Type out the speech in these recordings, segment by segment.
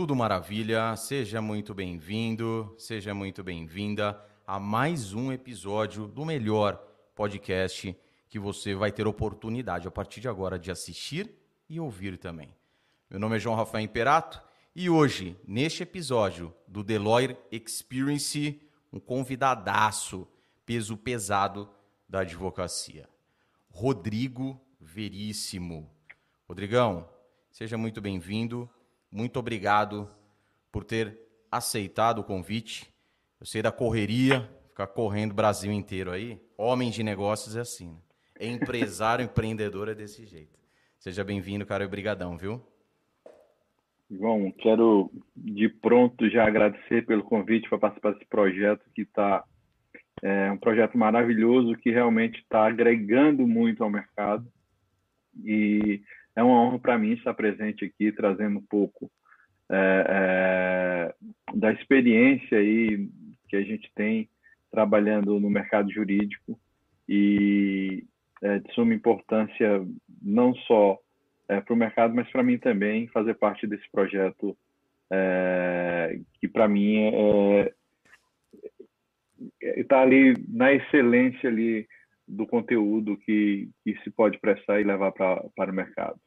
Tudo maravilha, seja muito bem-vindo, seja muito bem-vinda a mais um episódio do melhor podcast que você vai ter oportunidade a partir de agora de assistir e ouvir também. Meu nome é João Rafael Imperato e hoje, neste episódio do Deloitte Experience, um convidadaço, peso pesado da advocacia, Rodrigo Veríssimo. Rodrigão, seja muito bem-vindo muito obrigado por ter aceitado o convite. Eu sei da correria, ficar correndo o Brasil inteiro aí. Homem de negócios é assim, né? É empresário, empreendedor é desse jeito. Seja bem-vindo, cara, e brigadão, viu? João, quero de pronto já agradecer pelo convite para participar desse projeto que está é um projeto maravilhoso que realmente está agregando muito ao mercado e é uma honra para mim estar presente aqui, trazendo um pouco é, é, da experiência aí que a gente tem trabalhando no mercado jurídico e é, de suma importância não só é, para o mercado, mas para mim também fazer parte desse projeto é, que para mim é está é, ali na excelência ali do conteúdo que, que se pode prestar e levar para o mercado.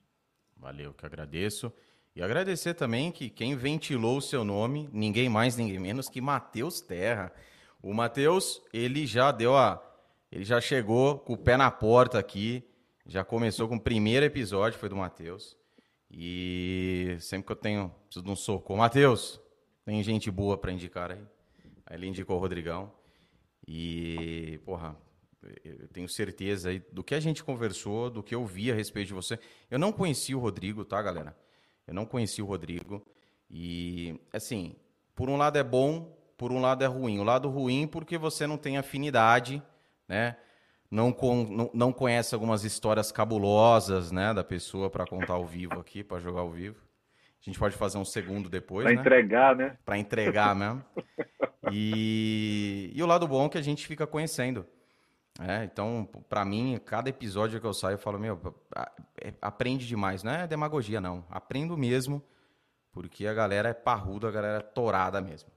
Valeu, que agradeço. E agradecer também que quem ventilou o seu nome, ninguém mais, ninguém menos que Matheus Terra. O Matheus, ele já deu a. Ele já chegou com o pé na porta aqui. Já começou com o primeiro episódio, foi do Matheus. E sempre que eu tenho. Preciso de um socorro. Matheus, tem gente boa para indicar aí. Aí ele indicou o Rodrigão. E, porra, eu tenho certeza aí do que a gente conversou, do que eu vi a respeito de você. Eu não conheci o Rodrigo, tá, galera? Eu não conheci o Rodrigo. E, assim, por um lado é bom, por um lado é ruim. O lado ruim porque você não tem afinidade, né? Não, com, não, não conhece algumas histórias cabulosas, né, da pessoa para contar ao vivo aqui, para jogar ao vivo. A gente pode fazer um segundo depois, Para né? entregar, né? Para entregar mesmo. E, e o lado bom é que a gente fica conhecendo. É, então, para mim, cada episódio que eu saio, eu falo, meu, é, aprende demais. Não é demagogia, não. Aprendo mesmo, porque a galera é parruda, a galera é torada mesmo.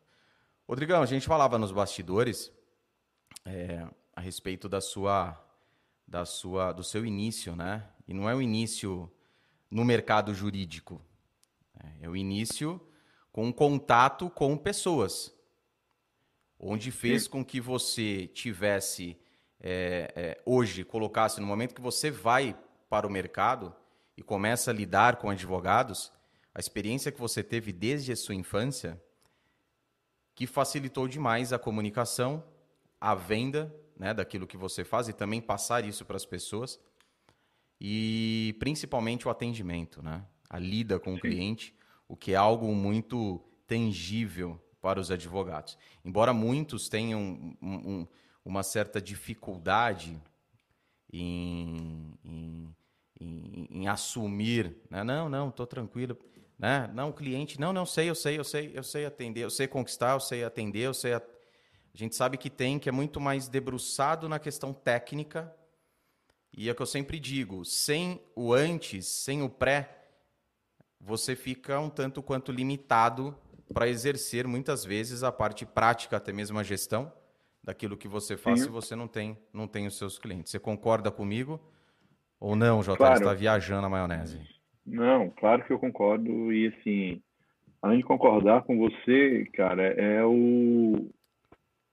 Rodrigão, a gente falava nos bastidores é, a respeito da sua, da sua, do seu início, né? E não é o início no mercado jurídico. É, é o início com um contato com pessoas, onde fez com que você tivesse é, é, hoje colocasse no momento que você vai para o mercado e começa a lidar com advogados, a experiência que você teve desde a sua infância, que facilitou demais a comunicação, a venda né, daquilo que você faz e também passar isso para as pessoas e principalmente o atendimento, né? a lida com o cliente, o que é algo muito tangível para os advogados. Embora muitos tenham um, um, uma certa dificuldade em, em, em, em assumir, né? não, não, estou tranquilo, né? não, cliente, não, não sei, eu sei, eu sei, eu sei atender, eu sei conquistar, eu sei atender, eu sei, a... a gente sabe que tem, que é muito mais debruçado na questão técnica, e é o que eu sempre digo, sem o antes, sem o pré, você fica um tanto quanto limitado para exercer muitas vezes a parte prática, até mesmo a gestão, daquilo que você faz Sim. se você não tem, não tem os seus clientes. Você concorda comigo ou não, Jota? Claro. Você está viajando a maionese. Não, claro que eu concordo. E assim, além de concordar com você, cara, é o.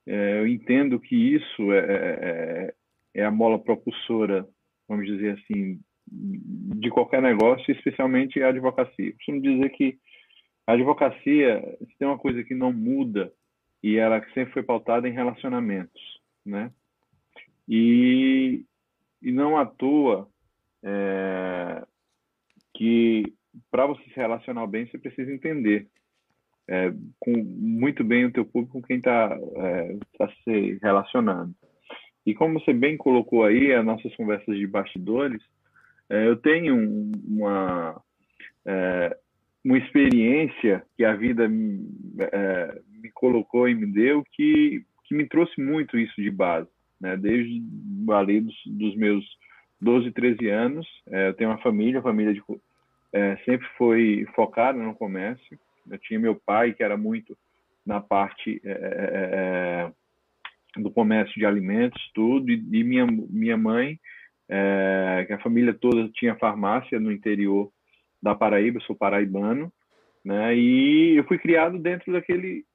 É, eu entendo que isso é, é, é, é a mola propulsora, vamos dizer assim, de qualquer negócio, especialmente a advocacia. Eu costumo dizer que a advocacia, se tem uma coisa que não muda, e ela sempre foi pautada em relacionamentos, né? E, e não à toa é, que para você se relacionar bem, você precisa entender é, com, muito bem o teu público com quem está é, tá se relacionando. E como você bem colocou aí, as nossas conversas de bastidores, é, eu tenho uma, é, uma experiência que a vida é, me colocou e me deu que, que me trouxe muito isso de base, né? Desde ali dos, dos meus 12, 13 anos, é, eu tenho uma família, a família de, é, sempre foi focada no comércio Eu tinha meu pai, que era muito na parte é, é, é, do comércio de alimentos, tudo, e, e minha, minha mãe, é, que a família toda tinha farmácia no interior da Paraíba, sou paraibano, né? E eu fui criado dentro daquele,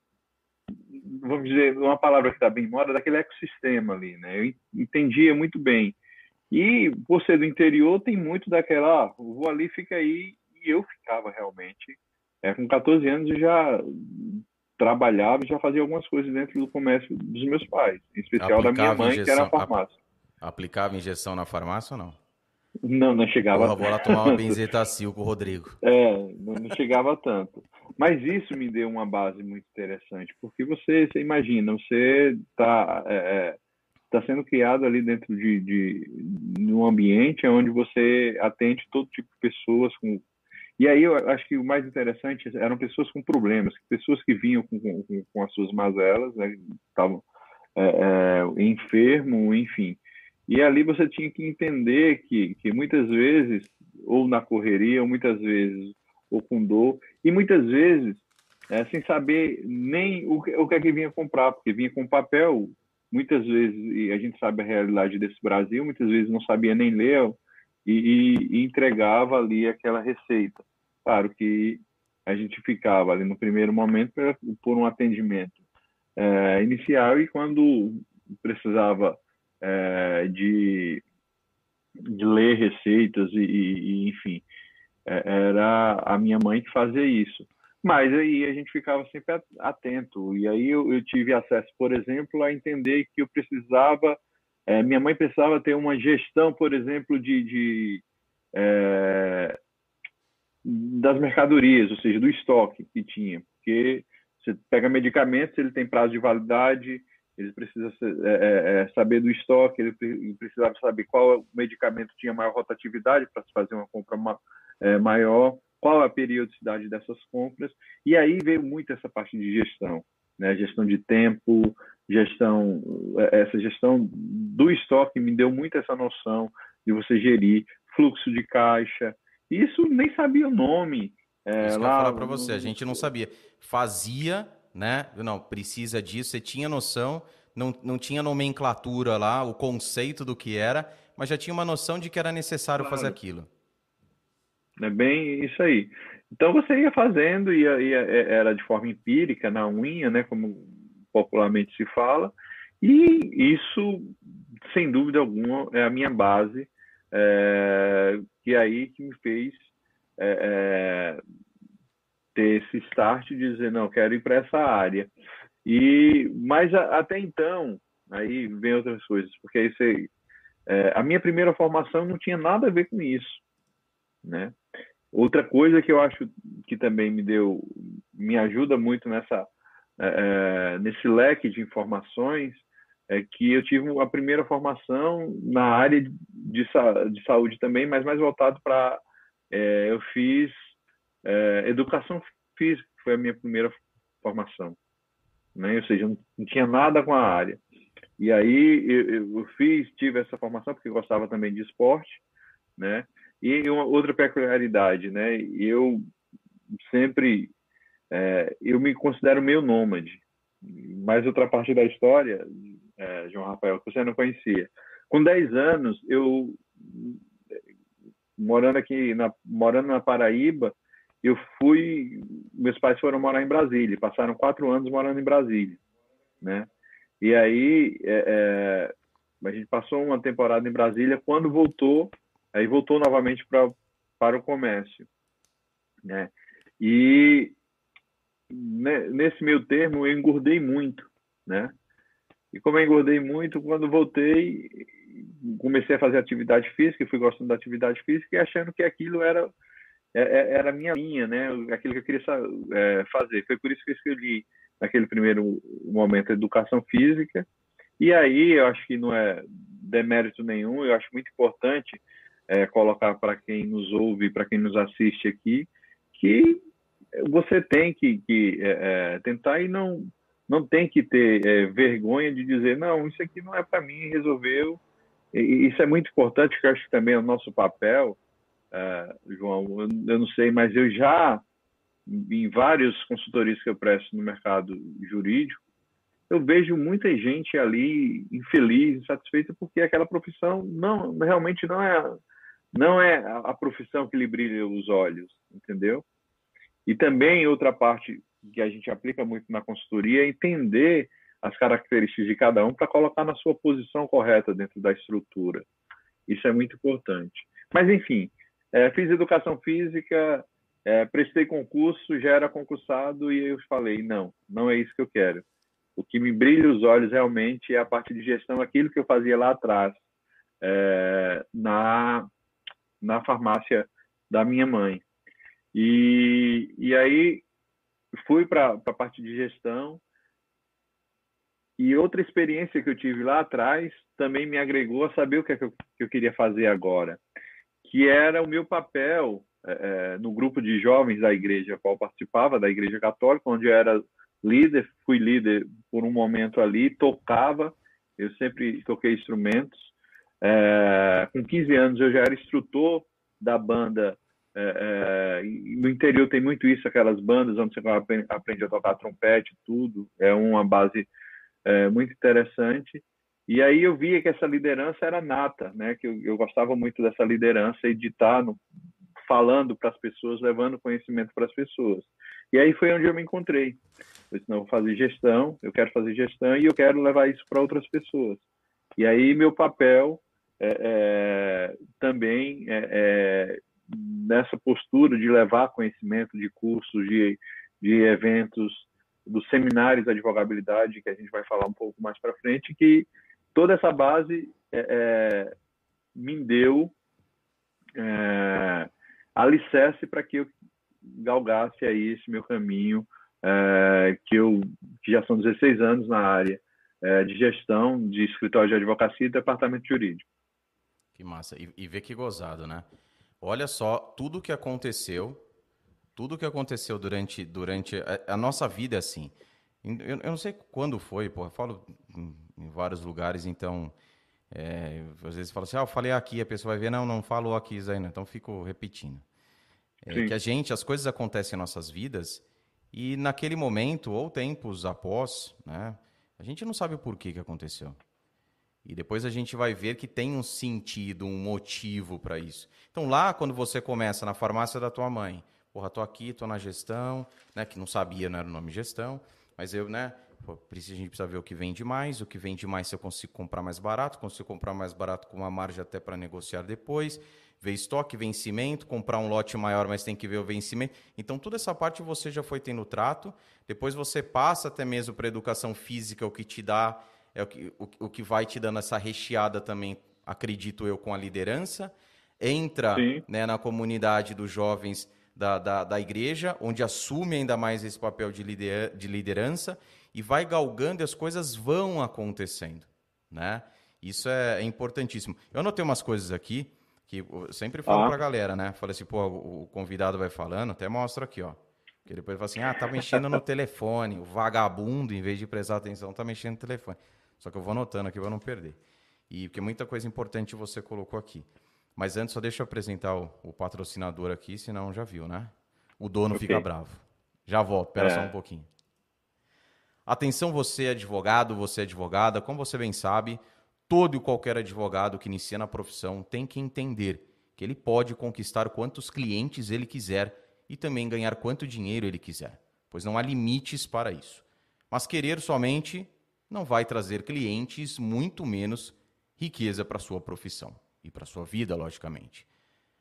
vamos dizer, uma palavra que está bem moda, daquele ecossistema ali, né? Eu entendia muito bem. E por ser do interior, tem muito daquela, ah, vou ali, fica aí, e eu ficava realmente. É, com 14 anos eu já trabalhava e já fazia algumas coisas dentro do comércio dos meus pais, em especial Aplicava da minha mãe, injeção, que era a farmácia. Aplicava injeção na farmácia ou não? Não, não chegava Porra, tanto. Bora tomar uma benzetacil com o Rodrigo. É, não chegava tanto. Mas isso me deu uma base muito interessante, porque você, você imagina, você está é, é, tá sendo criado ali dentro de, de, de um ambiente onde você atende todo tipo de pessoas com e aí eu acho que o mais interessante eram pessoas com problemas, pessoas que vinham com, com, com as suas mazelas, né, estavam é, é, enfermo, enfim. E ali você tinha que entender que, que muitas vezes, ou na correria, ou muitas vezes, ou com dor, e muitas vezes, é, sem saber nem o que, o que é que vinha comprar, porque vinha com papel, muitas vezes, e a gente sabe a realidade desse Brasil, muitas vezes não sabia nem ler e, e entregava ali aquela receita. Claro que a gente ficava ali no primeiro momento por um atendimento é, inicial e quando precisava é, de, de ler receitas e, e enfim, é, era a minha mãe que fazia isso. Mas aí a gente ficava sempre atento. E aí eu, eu tive acesso, por exemplo, a entender que eu precisava, é, minha mãe precisava ter uma gestão, por exemplo, de, de é, das mercadorias, ou seja, do estoque que tinha, porque você pega medicamentos, ele tem prazo de validade, ele precisa é, é, é, saber do estoque, ele precisava saber qual medicamento tinha maior rotatividade para se fazer uma compra ma é, maior, qual a periodicidade dessas compras, e aí veio muito essa parte de gestão, né? gestão de tempo, gestão, é, essa gestão do estoque me deu muito essa noção de você gerir fluxo de caixa, isso nem sabia o nome. É, Isso lá, eu falar para você, a gente não sabia. Fazia né? Não, precisa disso. Você tinha noção, não, não tinha nomenclatura lá, o conceito do que era, mas já tinha uma noção de que era necessário claro. fazer aquilo. É bem isso aí. Então você ia fazendo, ia, ia, é, era de forma empírica, na unha, né, como popularmente se fala, e isso, sem dúvida alguma, é a minha base, é, que é aí que me fez é, é ter esse start de dizer, não, quero ir para essa área. E, mas a, até então, aí vem outras coisas, porque aí é, a minha primeira formação não tinha nada a ver com isso, né? Outra coisa que eu acho que também me deu, me ajuda muito nessa, é, é nesse leque de informações, é que eu tive a primeira formação na área de, de saúde também, mas mais voltado para, é, eu fiz é, educação física, foi a minha primeira formação. Né? Ou seja, não tinha nada com a área. E aí eu, eu, fiz, tive essa formação porque gostava também de esporte, né? E uma outra peculiaridade, né? Eu sempre, é, eu me considero meio nômade. Mas outra parte da história, é, João Rafael, que você não conhecia. Com 10 anos, eu morando aqui na morando na Paraíba, eu fui, meus pais foram morar em Brasília, passaram quatro anos morando em Brasília, né? E aí é, é, a gente passou uma temporada em Brasília, quando voltou, aí voltou novamente para para o comércio, né? E nesse meio termo eu engordei muito, né? E como eu engordei muito, quando voltei, comecei a fazer atividade física, fui gostando da atividade física e achando que aquilo era era a minha linha, né? Aquilo que eu queria é, fazer. Foi por isso que eu escolhi naquele primeiro momento educação física. E aí eu acho que não é demérito nenhum. Eu acho muito importante é, colocar para quem nos ouve, para quem nos assiste aqui, que você tem que, que é, é tentar e não não tem que ter vergonha de dizer não, isso aqui não é para mim, resolveu. E, isso é muito importante, que eu acho que também é o nosso papel uh, João, eu não sei, mas eu já em várias consultorias que eu presto no mercado jurídico, eu vejo muita gente ali infeliz, insatisfeita, porque aquela profissão não realmente não é não é a profissão que lhe brilha os olhos, entendeu? E também outra parte que a gente aplica muito na consultoria é entender as características de cada um para colocar na sua posição correta dentro da estrutura. Isso é muito importante. Mas, enfim, é, fiz educação física, é, prestei concurso, já era concursado e eu falei: não, não é isso que eu quero. O que me brilha os olhos realmente é a parte de gestão, aquilo que eu fazia lá atrás, é, na, na farmácia da minha mãe. E, e aí fui para a parte de gestão. E outra experiência que eu tive lá atrás também me agregou a saber o que, é que, eu, que eu queria fazer agora, que era o meu papel é, é, no grupo de jovens da igreja qual participava, da igreja católica, onde eu era líder, fui líder por um momento ali, tocava, eu sempre toquei instrumentos. É, com 15 anos eu já era instrutor da banda é, é, no interior tem muito isso, aquelas bandas onde você aprende a tocar trompete, tudo. É uma base é, muito interessante. E aí eu via que essa liderança era nata, né? Que eu, eu gostava muito dessa liderança e de estar no, falando para as pessoas, levando conhecimento para as pessoas. E aí foi onde eu me encontrei. Eu disse, não, vou fazer gestão, eu quero fazer gestão e eu quero levar isso para outras pessoas. E aí meu papel é, é, também é, é nessa postura de levar conhecimento de cursos, de, de eventos, dos seminários de advogabilidade, que a gente vai falar um pouco mais para frente, que toda essa base é, é, me deu é, alicerce para que eu galgasse aí esse meu caminho, é, que eu que já são 16 anos na área é, de gestão de escritório de advocacia e departamento jurídico. Que massa. E, e vê que gozado, né? Olha só tudo que aconteceu, tudo que aconteceu durante, durante a, a nossa vida é assim. Eu, eu, não sei quando foi, pô, eu falo em vários lugares, então é, às vezes fala assim, ah, eu falei aqui, a pessoa vai ver, não, não falou aqui aí, não. então fico repetindo. É que a gente, as coisas acontecem em nossas vidas e naquele momento ou tempos após, né, a gente não sabe o porquê que aconteceu. E depois a gente vai ver que tem um sentido, um motivo para isso. Então lá, quando você começa na farmácia da tua mãe, porra, tô aqui, tô na gestão, né, que não sabia, não era o nome gestão, mas eu, né, pô, a gente precisa ver o que vende mais, o que vende mais se eu consigo comprar mais barato, consigo comprar mais barato com uma margem até para negociar depois, ver estoque, vencimento, comprar um lote maior, mas tem que ver o vencimento. Então, toda essa parte você já foi tendo trato. Depois você passa até mesmo para educação física, o que te dá é o que, o, o que vai te dando essa recheada também, acredito eu, com a liderança. Entra né, na comunidade dos jovens da, da, da, igreja, onde assume ainda mais esse papel de, lider, de liderança e vai galgando e as coisas vão acontecendo. Né? Isso é, é importantíssimo. Eu anotei umas coisas aqui que eu sempre falo ah. para a galera, né? Falei assim, pô, o convidado vai falando, até mostro aqui, ó. Que depois fala assim, ah, tá mexendo no telefone. O vagabundo, em vez de prestar atenção, tá mexendo no telefone. Só que eu vou anotando aqui para não perder. E porque muita coisa importante você colocou aqui. Mas antes, só deixa eu apresentar o, o patrocinador aqui, senão já viu, né? O dono okay. fica bravo. Já volto, espera é. só um pouquinho. Atenção, você é advogado, você é advogada, como você bem sabe, todo e qualquer advogado que inicia na profissão tem que entender que ele pode conquistar quantos clientes ele quiser e também ganhar quanto dinheiro ele quiser, pois não há limites para isso. Mas querer somente não vai trazer clientes, muito menos riqueza para sua profissão e para sua vida, logicamente.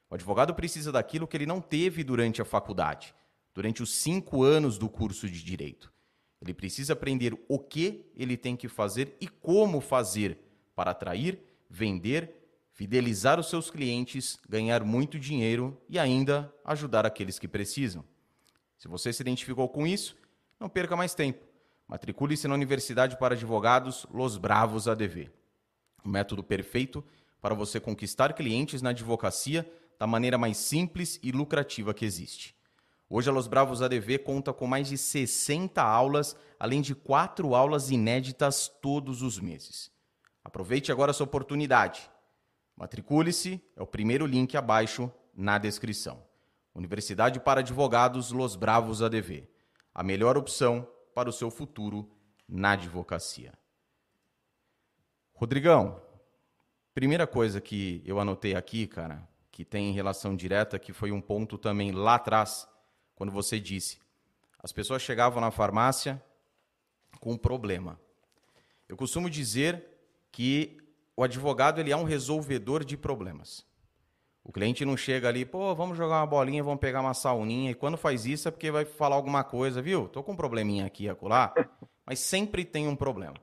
O advogado precisa daquilo que ele não teve durante a faculdade, durante os cinco anos do curso de direito. Ele precisa aprender o que ele tem que fazer e como fazer para atrair, vender, fidelizar os seus clientes, ganhar muito dinheiro e ainda ajudar aqueles que precisam. Se você se identificou com isso, não perca mais tempo. Matricule-se na Universidade para Advogados Los Bravos ADV. O método perfeito para você conquistar clientes na advocacia da maneira mais simples e lucrativa que existe. Hoje a Los Bravos ADV conta com mais de 60 aulas, além de quatro aulas inéditas todos os meses. Aproveite agora essa oportunidade. Matricule-se, é o primeiro link abaixo na descrição. Universidade para Advogados Los Bravos ADV. A melhor opção para o seu futuro na advocacia. Rodrigão, primeira coisa que eu anotei aqui, cara, que tem relação direta, que foi um ponto também lá atrás, quando você disse: as pessoas chegavam na farmácia com um problema. Eu costumo dizer que o advogado ele é um resolvedor de problemas. O cliente não chega ali, pô, vamos jogar uma bolinha, vamos pegar uma sauninha. E quando faz isso é porque vai falar alguma coisa, viu? Tô com um probleminha aqui e acolá, mas sempre tem um problema.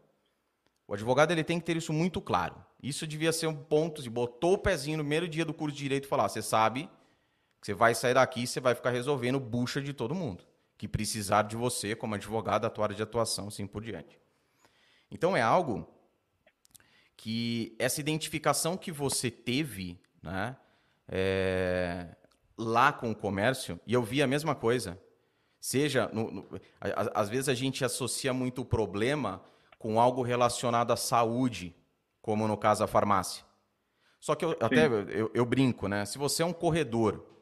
O advogado ele tem que ter isso muito claro. Isso devia ser um ponto, de botou o pezinho no primeiro dia do curso de direito e falar, você sabe você vai sair daqui e você vai ficar resolvendo bucha de todo mundo que precisar de você como advogado, da tua área de atuação, assim por diante. Então é algo que essa identificação que você teve, né, é, lá com o comércio, e eu vi a mesma coisa. Seja, no, no, às vezes a gente associa muito o problema com algo relacionado à saúde, como no caso a farmácia. Só que eu, até eu, eu, brinco, né? Se você é um corredor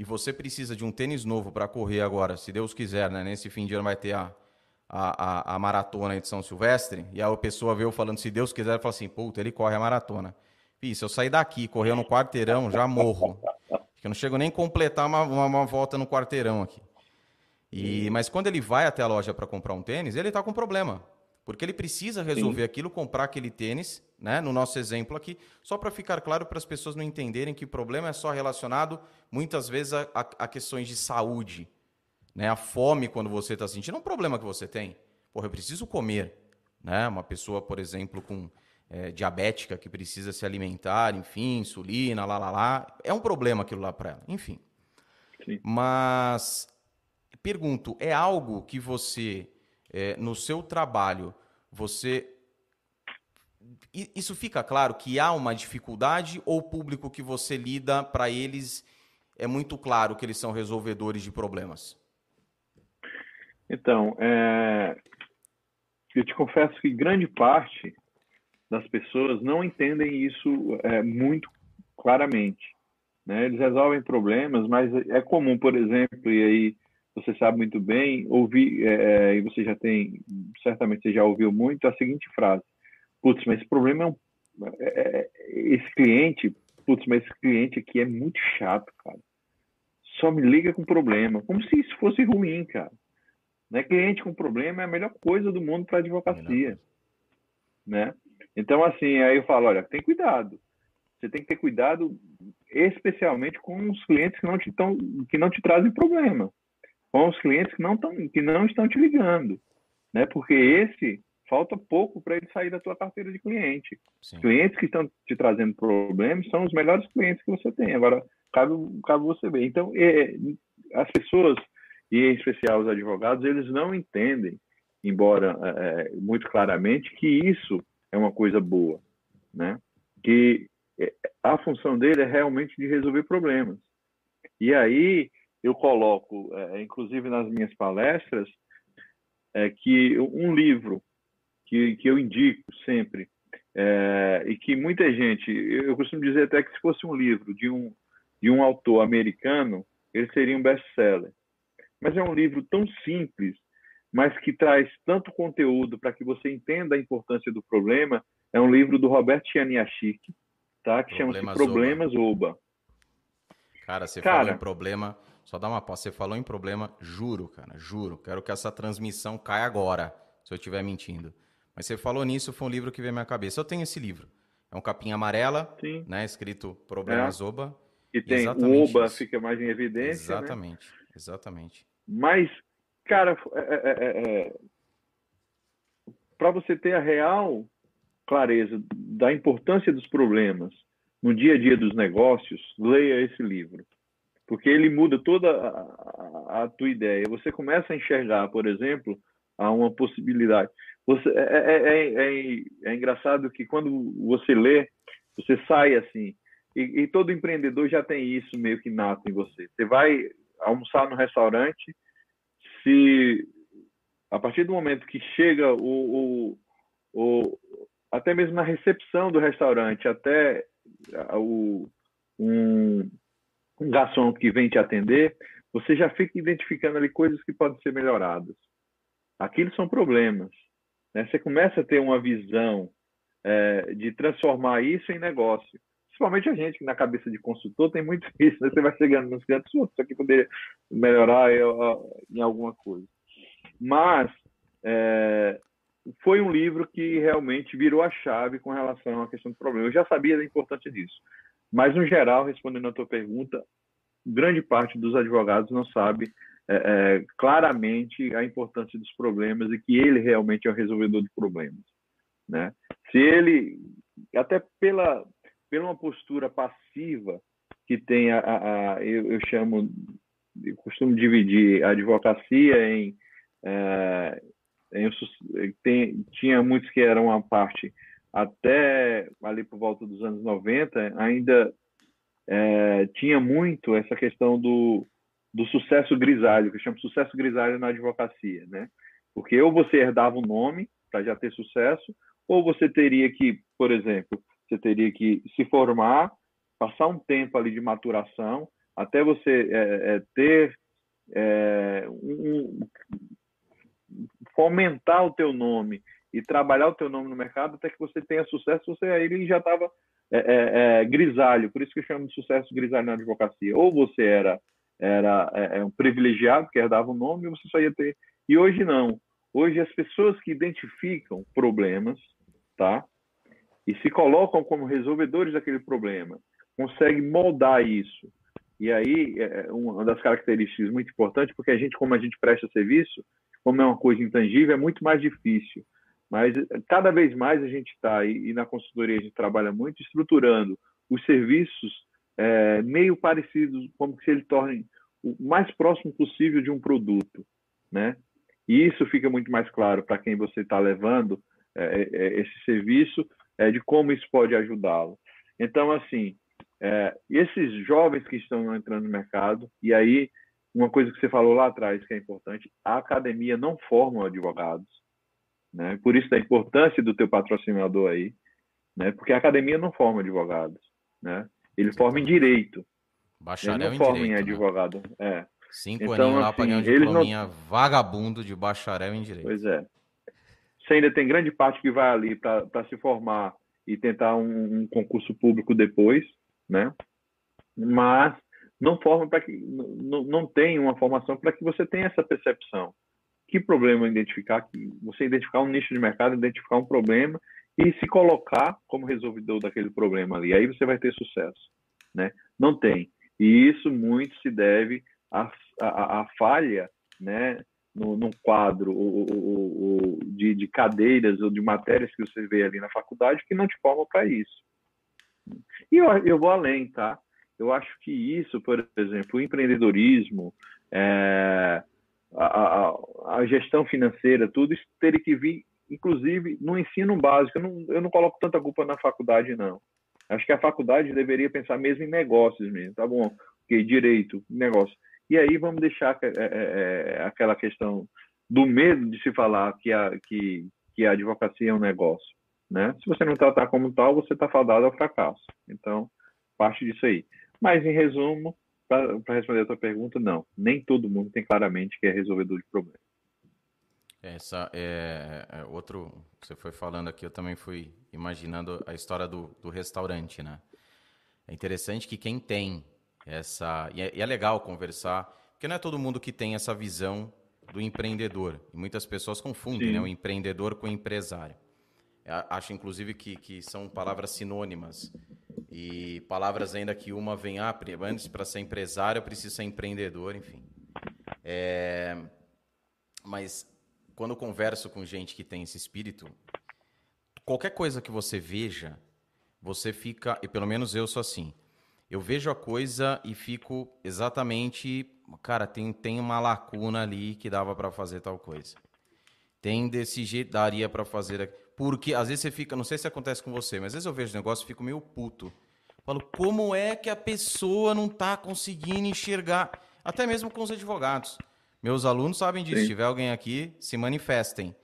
e você precisa de um tênis novo para correr agora, se Deus quiser, né? Nesse fim de ano vai ter a, a, a, a maratona de São Silvestre, e a pessoa veio falando, se Deus quiser, fala assim, puta, ele corre a maratona. Fih, se eu sair daqui, correr no quarteirão, já morro. Eu não chego nem a completar uma, uma, uma, volta no quarteirão aqui. E, mas quando ele vai até a loja para comprar um tênis, ele está com problema. Porque ele precisa resolver Sim. aquilo, comprar aquele tênis, né? No nosso exemplo aqui, só para ficar claro para as pessoas não entenderem que o problema é só relacionado, muitas vezes, a, a, a questões de saúde. Né? A fome, quando você está sentindo, é um problema que você tem. Porra, eu preciso comer. Né? Uma pessoa, por exemplo, com é, diabética que precisa se alimentar, enfim, insulina, lá, lá, lá. É um problema aquilo lá para ela, enfim. Sim. Mas, pergunto, é algo que você, é, no seu trabalho, você. Isso fica claro que há uma dificuldade ou o público que você lida, para eles, é muito claro que eles são resolvedores de problemas? Então, é... eu te confesso que grande parte das pessoas não entendem isso é, muito claramente. Né? Eles resolvem problemas, mas é comum, por exemplo, e aí você sabe muito bem, ouvir, é, é, e você já tem, certamente você já ouviu muito, a seguinte frase: Putz, mas esse problema é um. É, é, esse cliente, putz, mas esse cliente aqui é muito chato, cara. Só me liga com problema. Como se isso fosse ruim, cara. Né? Cliente com problema é a melhor coisa do mundo para advocacia. Né? Então, assim, aí eu falo, olha, tem cuidado. Você tem que ter cuidado especialmente com os clientes que não te, tão, que não te trazem problema. Com os clientes que não, tão, que não estão te ligando. Né? Porque esse falta pouco para ele sair da tua carteira de cliente. Sim. Clientes que estão te trazendo problemas são os melhores clientes que você tem. Agora, cabe, cabe você ver. Então, é, as pessoas, e em especial os advogados, eles não entendem, embora é, muito claramente, que isso é uma coisa boa, né? Que é, a função dele é realmente de resolver problemas. E aí eu coloco, é, inclusive nas minhas palestras, é, que um livro que, que eu indico sempre é, e que muita gente, eu costumo dizer até que se fosse um livro de um de um autor americano, ele seria um best-seller. Mas é um livro tão simples mas que traz tanto conteúdo para que você entenda a importância do problema, é um livro do Roberto Chianiachik, tá? Que chama-se Problemas Oba. Cara, você cara, falou em problema, só dá uma pausa. Você falou em problema, juro, cara, juro. Quero que essa transmissão caia agora, se eu estiver mentindo. Mas você falou nisso, foi um livro que veio à minha cabeça. Eu tenho esse livro. É um capinha amarela, Sim. né? Escrito Problemas é. Oba. E tem o Oba, isso. fica mais em evidência. Né? Exatamente, né? exatamente. Mas Cara, é, é, é, é para você ter a real clareza da importância dos problemas no dia a dia dos negócios, leia esse livro. Porque ele muda toda a, a, tua ideia. Você começa a enxergar, por exemplo, a uma possibilidade. Você, é, é, é, é, engraçado que quando você lê, você sai assim. E, e todo empreendedor já tem isso meio que nato em você. Você vai almoçar no restaurante, se a partir do momento que chega o, o, o até mesmo na recepção do restaurante, até o, um, um garçom que vem te atender, você já fica identificando ali coisas que podem ser melhoradas. Aquilo são problemas. Né? Você começa a ter uma visão é, de transformar isso em negócio. Principalmente a gente que na cabeça de consultor tem muito isso. Né? Você vai chegando nos clientes, isso aqui poderia melhorar em alguma coisa. Mas é, foi um livro que realmente virou a chave com relação à questão do problema. Eu já sabia da importância disso. Mas, no geral, respondendo a tua pergunta, grande parte dos advogados não sabe é, é, claramente a importância dos problemas e que ele realmente é o resolvedor de problemas. Né? Se ele, até pela, pela uma postura passiva que tem a, a, a eu, eu, chamo, eu costumo dividir a advocacia em, é, em tem, tinha muitos que eram uma parte até ali por volta dos anos 90 ainda é, tinha muito essa questão do, do sucesso grisalho, que de sucesso grisalho na advocacia, né? Porque ou você herdava um nome para já ter sucesso, ou você teria que, por exemplo, você teria que se formar, passar um tempo ali de maturação, até você é, é, ter é, um, fomentar o teu nome e trabalhar o teu nome no mercado até que você tenha sucesso, você aí já estava é, é, é, grisalho, por isso que eu chamo de sucesso grisalho na advocacia. Ou você era, era é, é, um privilegiado, que herdava o um nome, ou você só ia ter. E hoje não. Hoje as pessoas que identificam problemas, tá? E se colocam como resolvedores daquele problema, conseguem moldar isso. E aí, é, é uma das características muito importantes, porque a gente, como a gente presta serviço, como é uma coisa intangível, é muito mais difícil. Mas cada vez mais a gente está, e, e, na consultoria a gente trabalha muito, estruturando os serviços é, meio parecidos, como se ele torne o mais próximo possível de um produto, né? E isso fica muito mais claro para quem você está levando é, é, esse serviço, é, de como isso pode ajudá-lo. Então, assim, esses jovens que estão entrando no mercado, e aí uma coisa que você falou lá atrás que é importante, a academia não forma advogados, né? Por isso da importância do teu patrocinador aí, né? Porque a academia não forma advogados, né? Ele forma em direito. Bacharel ele não forma direito, em né? advogado. Né? É. Cinco então, aninhos lá assim, um diplominha não... vagabundo de bacharel em direito. Pois é. Você ainda tem grande parte que vai ali para se formar e tentar um, um, concurso público depois, né? Mas não forma para que não, não tem uma formação para que você tenha essa percepção que problema identificar, que você identificar um nicho de mercado, identificar um problema e se colocar como resolvedor daquele problema ali. Aí você vai ter sucesso, né? Não tem. E isso muito se deve à, à, à falha, né? No, num quadro ou, ou de, de, cadeiras ou de matérias que você vê ali na faculdade que não te formam para isso. E eu, eu vou além, tá? Eu acho que isso, por exemplo, o empreendedorismo, é, a, a, gestão financeira, tudo isso teria que vir, inclusive, no ensino básico. Eu não, eu não coloco tanta culpa na faculdade, não. Acho que a faculdade deveria pensar mesmo em negócios mesmo, tá bom? Porque direito, negócio. E aí vamos deixar é, é, é, aquela questão do medo de se falar que a, que, que a advocacia é um negócio. Né? Se você não tratar como tal, você está fadado ao fracasso. Então, parte disso aí. Mas, em resumo, para responder a tua pergunta, não. Nem todo mundo tem claramente que é resolvedor de problemas. Essa é, é, outro que você foi falando aqui, eu também fui imaginando a história do, do restaurante, né? É interessante que quem tem essa. E é, e é, legal conversar, porque não é todo mundo que tem essa visão do empreendedor. E muitas pessoas confundem né, o empreendedor com o empresário. Eu acho, inclusive, que, que são palavras sinônimas. E palavras ainda que uma vem, ah, antes para ser empresário eu preciso ser empreendedor, enfim. É... Mas quando eu converso com gente que tem esse espírito, qualquer coisa que você veja, você fica, e pelo menos eu sou assim, eu vejo a coisa e fico exatamente, cara, tem, tem uma lacuna ali que dava para fazer tal coisa. Tem desse jeito, daria para fazer. Porque às vezes você fica, não sei se acontece com você, mas às vezes eu vejo o negócio e fico meio puto. Falo, como é que a pessoa não está conseguindo enxergar? Até mesmo com os advogados. Meus alunos sabem disso. Sim. Se tiver alguém aqui, se manifestem.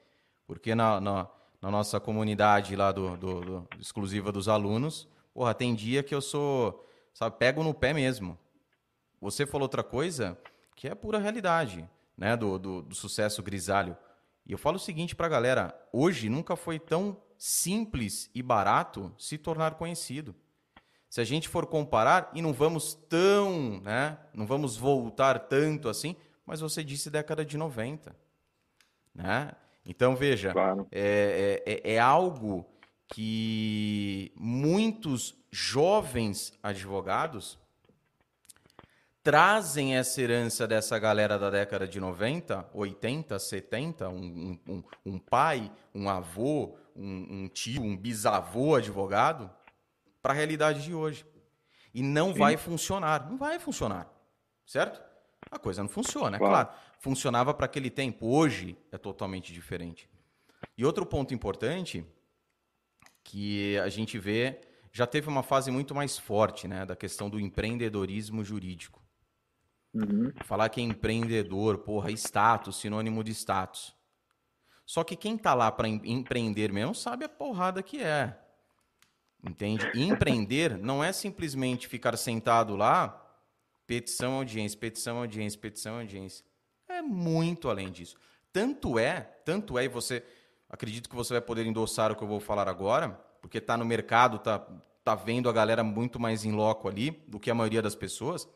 Porque na, na, na nossa comunidade lá do, do, do, exclusiva dos alunos, porra, tem dia que eu sou, sabe, pego no pé mesmo. você falou outra coisa que é pura realidade, né, do, do, do sucesso grisalho. E eu falo o seguinte para a galera: hoje nunca foi tão simples e barato se tornar conhecido. Se a gente for comparar, e não vamos tão, né, não vamos voltar tanto assim, mas você disse década de 90. Né? Então, veja, claro. é, é, é algo que muitos jovens advogados trazem essa herança dessa galera da década de 90, 80, 70, um, um, um pai, um avô, um, um, tio, um bisavô advogado, para a realidade de hoje. E não Sim. vai funcionar. Não vai funcionar. Certo? A coisa não funciona, é claro. claro. Funcionava para aquele tempo. Hoje é totalmente diferente. E outro ponto importante que a gente vê já teve uma fase muito mais forte, né, da questão do empreendedorismo jurídico. Uhum. Falar que é empreendedor, porra, status, sinônimo de status. Só que quem tá lá para empreender mesmo sabe a porrada que é. Entende? E empreender não é simplesmente ficar sentado lá, petição, audiência, petição, audiência, petição, audiência. É muito além disso. Tanto é, tanto é, e você, acredito que você vai poder endossar o que eu vou falar agora, porque tá no mercado, tá, tá vendo a galera muito mais em loco ali do que a maioria das pessoas.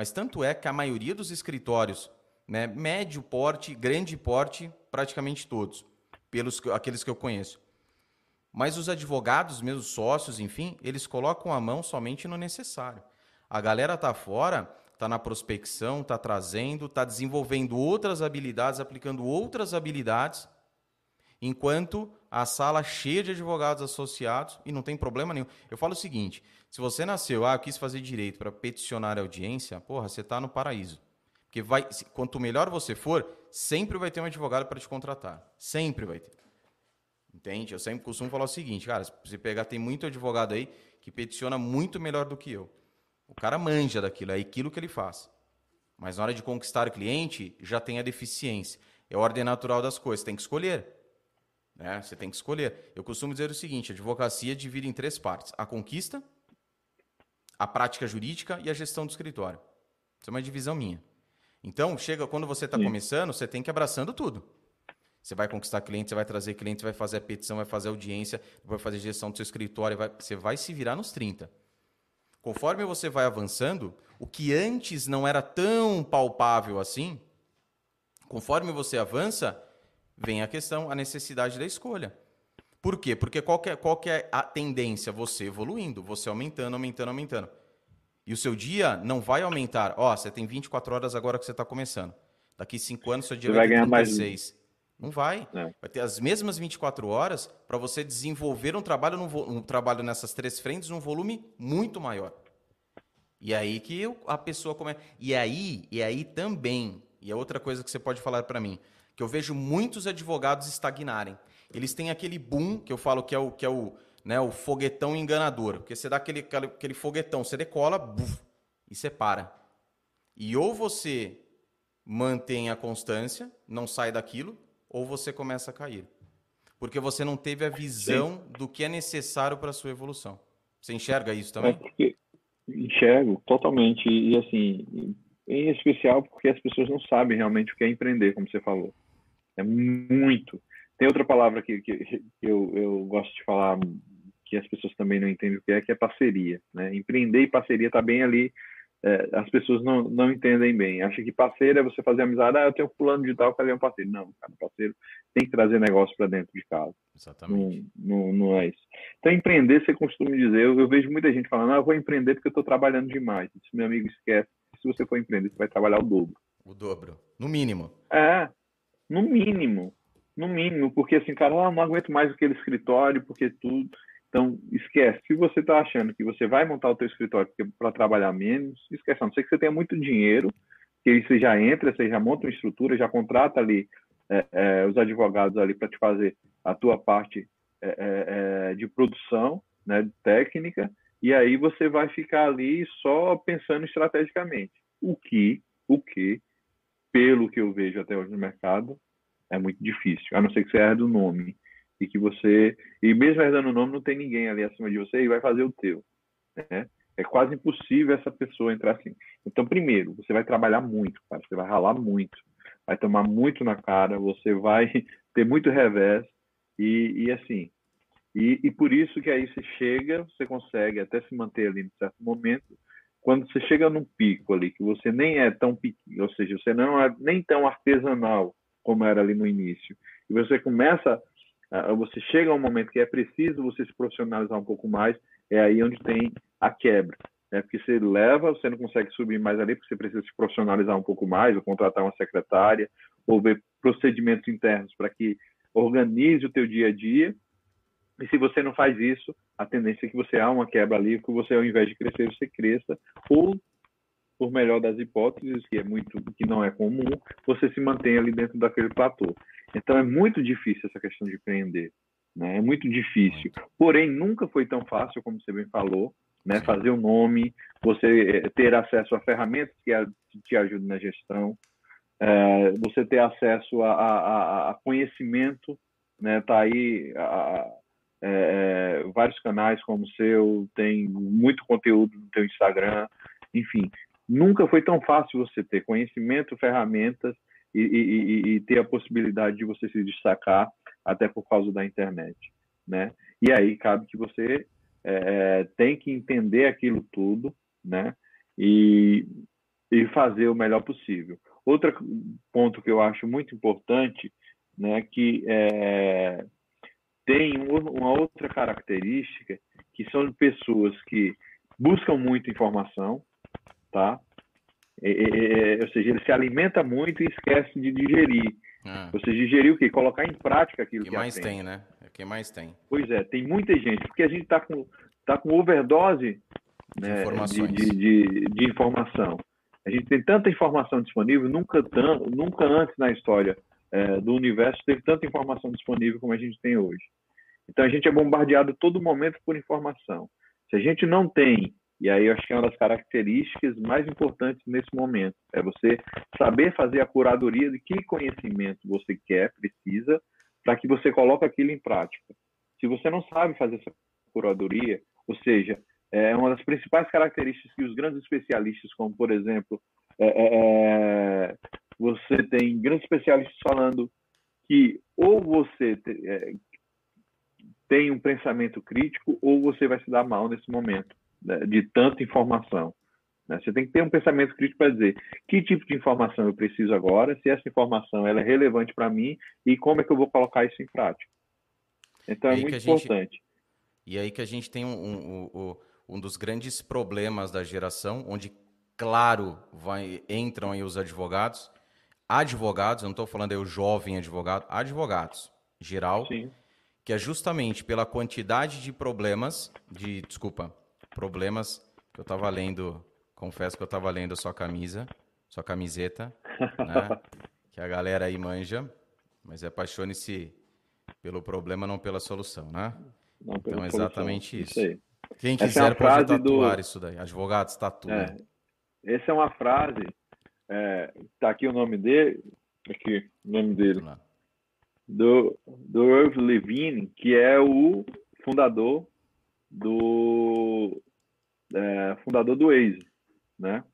Mas tanto é que a maioria dos escritórios, né, médio porte, grande porte, praticamente todos, pelos aqueles que eu conheço. Mas os advogados, mesmo sócios, enfim, eles colocam a mão somente no necessário. A galera tá fora, tá na prospecção, tá trazendo, tá desenvolvendo outras habilidades, aplicando outras habilidades, enquanto a sala cheia de advogados associados e não tem problema nenhum. Eu falo o seguinte: se você nasceu, ah, eu quis fazer direito para peticionar a audiência, porra, você está no paraíso. Porque vai, quanto melhor você for, sempre vai ter um advogado para te contratar. Sempre vai ter. Entende? Eu sempre costumo falar o seguinte, cara, se você pegar, tem muito advogado aí que peticiona muito melhor do que eu. O cara manja daquilo, é aquilo que ele faz. Mas na hora de conquistar o cliente, já tem a deficiência. É a ordem natural das coisas, tem que escolher. Né? Você tem que escolher. Eu costumo dizer o seguinte: a advocacia divide em três partes: a conquista, a prática jurídica e a gestão do escritório. Isso é uma divisão minha. Então, chega quando você está começando, você tem que ir abraçando tudo. Você vai conquistar cliente, você vai trazer cliente, vai fazer a petição, vai fazer audiência, vai fazer gestão do seu escritório, vai, você vai se virar nos 30. Conforme você vai avançando, o que antes não era tão palpável assim, conforme você avança, vem a questão, a necessidade da escolha. Por quê? Porque qual que, é, qual que é a tendência? Você evoluindo, você aumentando, aumentando, aumentando. E o seu dia não vai aumentar. Ó, oh, você tem 24 horas agora que você está começando. Daqui 5 anos, seu dia você vai, vai ter 36. Mais... Não vai. É. Vai ter as mesmas 24 horas para você desenvolver um trabalho, num, um trabalho nessas três frentes num volume muito maior. E é aí que eu, a pessoa começa. E aí, e aí também, e é outra coisa que você pode falar para mim, que eu vejo muitos advogados estagnarem eles têm aquele boom, que eu falo que é o, que é o, né, o foguetão enganador. Porque você dá aquele, aquele foguetão, você decola buf, e você para. E ou você mantém a constância, não sai daquilo, ou você começa a cair. Porque você não teve a visão Sim. do que é necessário para a sua evolução. Você enxerga isso também? É enxergo totalmente. E assim, em especial porque as pessoas não sabem realmente o que é empreender, como você falou. É muito. Tem outra palavra que, que eu, eu gosto de falar que as pessoas também não entendem o que é, que é parceria. Né? Empreender e parceria está bem ali. É, as pessoas não, não entendem bem. Acham que parceiro é você fazer amizade. Ah, eu tenho um fulano de tal, cadê um parceiro? Não, cara, parceiro tem que trazer negócio para dentro de casa. Exatamente. Não, não, não, é isso. Então, empreender, você costuma dizer, eu, eu vejo muita gente falando, ah, eu vou empreender porque eu estou trabalhando demais. Isso, meu amigo, esquece. Se você for empreender, você vai trabalhar o dobro. O dobro. No mínimo. É, no mínimo. No mínimo, porque assim, cara, ah, não aguento mais aquele escritório, porque tudo. Então, esquece. Se você está achando que você vai montar o teu escritório para trabalhar menos, esquece. A não sei que você tenha muito dinheiro, que aí você já entra, você já monta uma estrutura, já contrata ali é, é, os advogados ali para te fazer a tua parte é, é, é, de produção, né, técnica, e aí você vai ficar ali só pensando estrategicamente. O que, o que, pelo que eu vejo até hoje no mercado, é muito difícil, a não ser que você herde o nome. E que você. E mesmo herdando o nome, não tem ninguém ali acima de você e vai fazer o teu. Né? É quase impossível essa pessoa entrar assim. Então, primeiro, você vai trabalhar muito, cara. Você vai ralar muito, vai tomar muito na cara, você vai ter muito revés e, e assim. E, e por isso que aí você chega, você consegue até se manter ali em certo momento. Quando você chega num pico ali, que você nem é tão pequeno, ou seja, você não é nem tão artesanal como era ali no início, e você começa você chega a um momento que é preciso você se profissionalizar um pouco mais, é aí onde tem a quebra. Né? Porque você leva, você não consegue subir mais ali, porque você precisa se profissionalizar um pouco mais, ou contratar uma secretária, ou ver procedimentos internos para que organize o teu dia a dia. E se você não faz isso, a tendência é que você há uma quebra ali, que você ao invés de crescer, você cresça, ou por melhor das hipóteses, que é muito que não é comum, você se mantém ali dentro daquele platô. Então é muito difícil essa questão de empreender, né? É muito difícil. Porém, nunca foi tão fácil como você bem falou, né? Fazer o um nome, você eh, ter acesso a ferramentas que te ajudem na gestão, é, você ter acesso a, a, a, conhecimento, né? Tá aí a, é, vários canais como o seu, tem muito conteúdo no teu Instagram, enfim, Nunca foi tão fácil você ter conhecimento, ferramentas e, e, e, ter a possibilidade de você se destacar, até por causa da internet, né? E aí cabe que você é, tem que entender aquilo tudo, né? E, e fazer o melhor possível. Outro ponto que eu acho muito importante, né, que é, tem uma outra característica, que são pessoas que buscam muita informação, tá? É, é, é, ou seja, ele se alimenta muito e esquece de digerir. Ah. Ou seja, digerir o quê? Colocar em prática aquilo que, que mais tem, né? É quem mais tem. Pois é, tem muita gente, porque a gente está com, tá com overdose né, de, de, de, de, informação. A gente tem tanta informação disponível, nunca, nunca antes na história é, do universo teve tanta informação disponível como a gente tem hoje. Então a gente é bombardeado todo momento por informação. Se a gente não tem e aí eu acho que é uma das características mais importantes nesse momento é você saber fazer a curadoria de que conhecimento você quer, precisa, para que você coloque aquilo em prática. Se você não sabe fazer essa curadoria, ou seja, é uma das principais características que os grandes especialistas, como por exemplo, é, é, é você tem grandes especialistas falando que ou você é, tem um pensamento crítico ou você vai se dar mal nesse momento né, de tanta informação. Né? Você tem que ter um pensamento crítico para dizer que tipo de informação eu preciso agora, se essa informação ela é relevante para mim e como é que eu vou colocar isso em prática. Então é muito importante. Gente... E aí que a gente tem um, um, um, um dos grandes problemas da geração, onde, claro, vai, entram aí os advogados, advogados, eu não estou falando aí o jovem advogado, advogados, geral, Sim. que é justamente pela quantidade de problemas, de, desculpa, problemas que eu estava lendo, confesso que eu estava lendo a sua camisa, sua camiseta, né? que a galera aí manja, mas é apaixone-se pelo problema, não pela solução, né? Não então, é exatamente isso. isso Quem quiser é pode tatuar do... isso daí. Advogados, tatua. É. Essa é uma frase, é, tá aqui o nome dele, aqui, o nome dele, do, do Irv Levine, que é o fundador do é, fundador do Waze, né?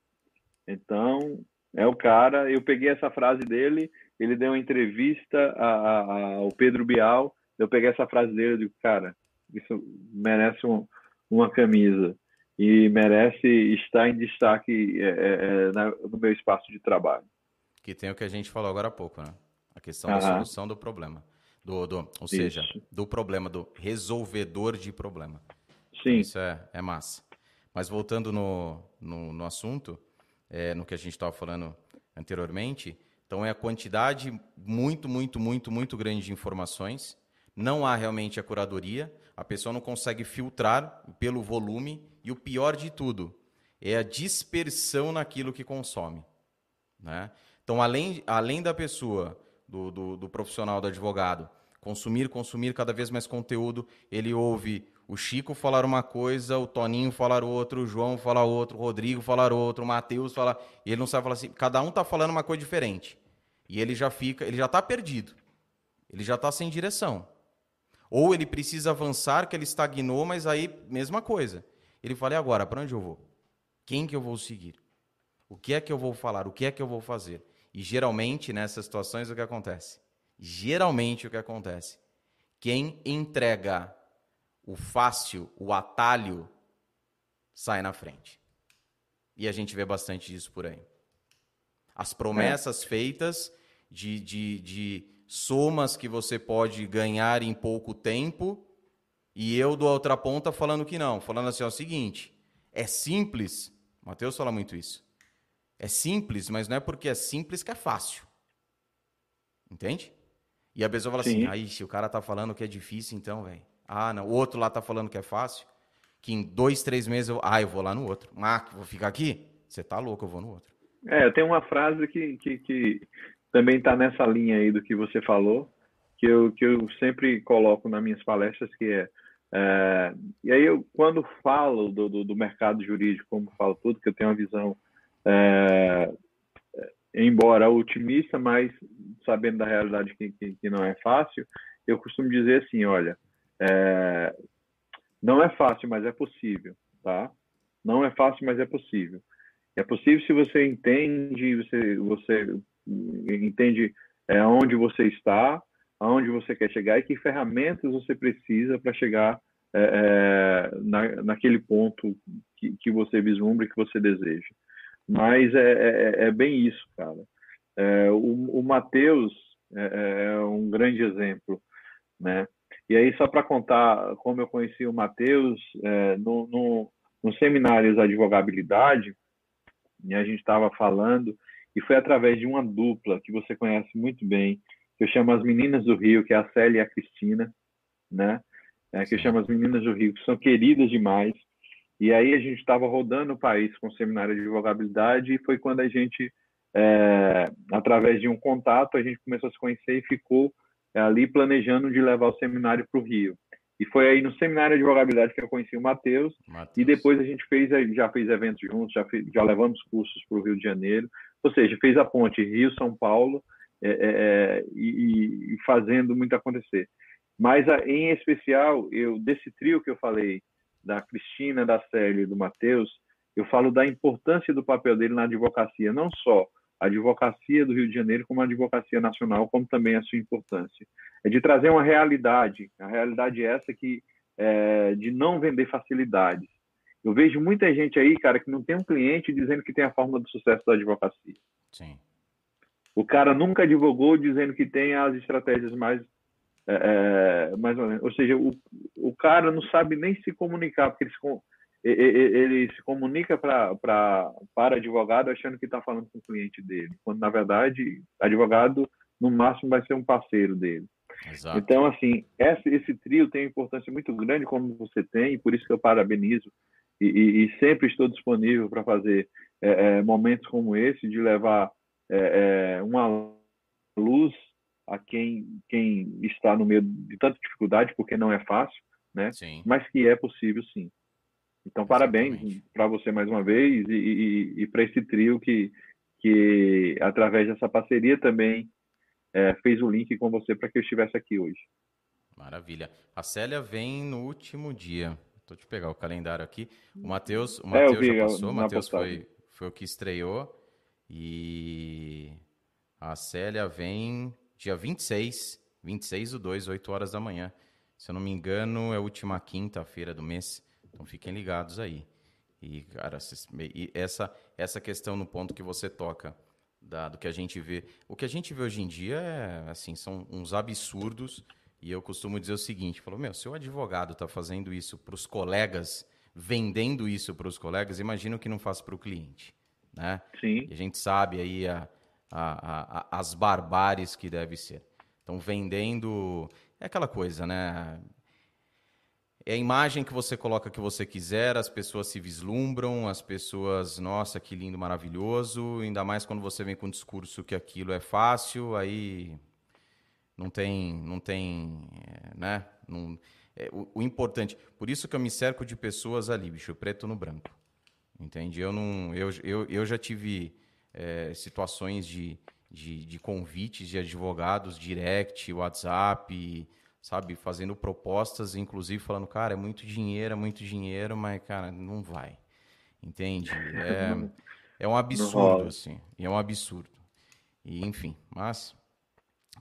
Então, é o cara, eu peguei essa frase dele, ele deu uma entrevista a, a, ao Pedro Bial, eu peguei essa frase dele e digo, cara, isso merece um, uma camisa e merece estar em destaque é, é, é na, no meu espaço de trabalho. Que tem o que a gente falou agora há pouco, né? A questão da solução do problema. Do, do, ou seja, Isso. do problema, do resolvedor de problema. Sim. Isso é, é massa. Mas voltando no, no, no assunto, é, no que a gente estava falando anteriormente, então é a quantidade muito, muito, muito, muito grande de informações. Não há realmente a curadoria, a pessoa não consegue filtrar pelo volume e o pior de tudo é a dispersão naquilo que consome. Né? Então, além, além da pessoa, do, do, do profissional, do advogado, consumir, consumir cada vez mais conteúdo, ele ouve o Chico falar uma coisa, o Toninho falar outra, o João falar outro, o Rodrigo falar outro, o Matheus falar. E ele não sabe falar assim. Cada um tá falando uma coisa diferente. E ele já fica, ele já tá perdido. Ele já tá sem direção. Ou ele precisa avançar, que ele estagnou, mas aí, mesma coisa. Ele fala, e agora, para onde eu vou? Quem que eu vou seguir? O que é que eu vou falar? O que é que eu vou fazer? E geralmente, nessas situações, o que acontece? Geralmente, o que acontece? Quem entrega o fácil, o atalho, sai na frente. E a gente vê bastante disso por aí. As promessas é. feitas de, de, de somas que você pode ganhar em pouco tempo, e eu do outra ponta falando que não, falando assim, ó, é o seguinte, é simples, Mateus fala muito isso, é simples, mas não é porque é simples que é fácil. Entende? E a pessoa fala assim, Sim. assim, aí, se o cara tá falando que é difícil, então, velho. Ah, não, o outro lá tá falando que é fácil, que em dois, três meses eu, ah, eu vou lá no outro. Ah, vou ficar aqui? Você tá louco, eu vou no outro. É, tenho uma frase que, que, que também está nessa linha aí do que você falou, que eu, que eu sempre coloco nas minhas palestras, que é, é e aí eu, quando falo do, do, do, mercado jurídico, como falo tudo, que eu tenho uma visão, é, é, embora otimista, mas sabendo da realidade que, que, que, não é fácil, eu costumo dizer assim, olha, é, não é fácil, mas é possível, tá? Não é fácil, mas é possível. É possível se você entende, você, você entende é, onde você está, aonde você quer chegar e que ferramentas você precisa para chegar é, é, na, naquele ponto que, que você vislumbra e que você deseja. Mas é, é, é bem isso, cara. É, o, o Matheus é, é, um grande exemplo, né? E aí, só para contar como eu conheci o Matheus, no, no, no seminários Advogabilidade, e a gente estava falando, e foi através de uma dupla que você conhece muito bem, que eu chamo as Meninas do Rio, que é a Célia e a Cristina, né? É, que eu chamo as Meninas do Rio, que são queridas demais. E aí a gente estava rodando o país com o seminário de advogabilidade e foi quando a gente, é, através de um contato, a gente começou a se conhecer e ficou é, ali planejando de levar o seminário para o Rio. E foi aí no seminário de advogabilidade que eu conheci o Matheus. E depois a gente fez, já fez eventos juntos, já, fez, já levamos cursos para o Rio de Janeiro. Ou seja, fez a ponte Rio-São Paulo é, é, é, e, e, fazendo muito acontecer. Mas, em especial, eu desse trio que eu falei, da Cristina, da Célia e do Matheus, eu falo da importância do papel dele na advocacia, não só a advocacia do Rio de Janeiro, como a advocacia nacional, como também a sua importância. É de trazer uma realidade, a realidade é essa que é, de não vender facilidades, eu vejo muita gente aí, cara, que não tem um cliente dizendo que tem a fórmula do sucesso da advocacia. Sim. O cara nunca advogou dizendo que tem as estratégias mais, é, é mais ou menos. Ou seja, o, o cara não sabe nem se comunicar, porque ele se, ele, se comunica pra, pra, para advogado achando que está falando com o cliente dele, quando na verdade, advogado no máximo vai ser um parceiro dele. Exato. Então, assim, esse, esse trio tem uma importância muito grande, como você tem, e por isso que eu parabenizo e, e, sempre estou disponível para fazer é, é, momentos como esse, de levar é, é, uma luz a quem, quem está no meio de tanta dificuldade, porque não é fácil, né? Sim. Mas que é possível, sim. Então, parabéns para você mais uma vez e, e, e para esse trio que, que, através dessa parceria, também é, fez o link com você para que eu estivesse aqui hoje. Maravilha. A Célia vem no último dia. Tô te pegar o calendário aqui. O Matheus, o Matheus é, já passou, o Matheus foi, foi o que estreou. E a Célia vem dia 26, 26 do 2, 8 horas da manhã. Se eu não me engano, é a última quinta-feira do mês. Então fiquem ligados aí. E, cara, e essa, essa questão no ponto que você toca, da, do que a gente vê. O que a gente vê hoje em dia é, assim, são uns absurdos e eu costumo dizer o seguinte: falou, meu, se o advogado está fazendo isso para os colegas, vendendo isso para os colegas, imagina o que não faz para o cliente. Né? Sim. E a gente sabe aí a, a, a, as barbáries que deve ser. Então, vendendo. É aquela coisa, né? É a imagem que você coloca que você quiser, as pessoas se vislumbram, as pessoas, nossa, que lindo, maravilhoso, ainda mais quando você vem com um discurso que aquilo é fácil, aí não tem, não tem, é, né? Não, é, o, o, importante, por isso que eu me cerco de pessoas ali, bicho, preto no branco, entende? Eu não, eu, eu, eu já tive é, situações de, de, de, convites de advogados, direct, WhatsApp, sabe, fazendo propostas, inclusive falando, cara, é muito dinheiro, é muito dinheiro, mas, cara, não vai. Entende? É, é um absurdo, assim. É um absurdo. E, enfim, mas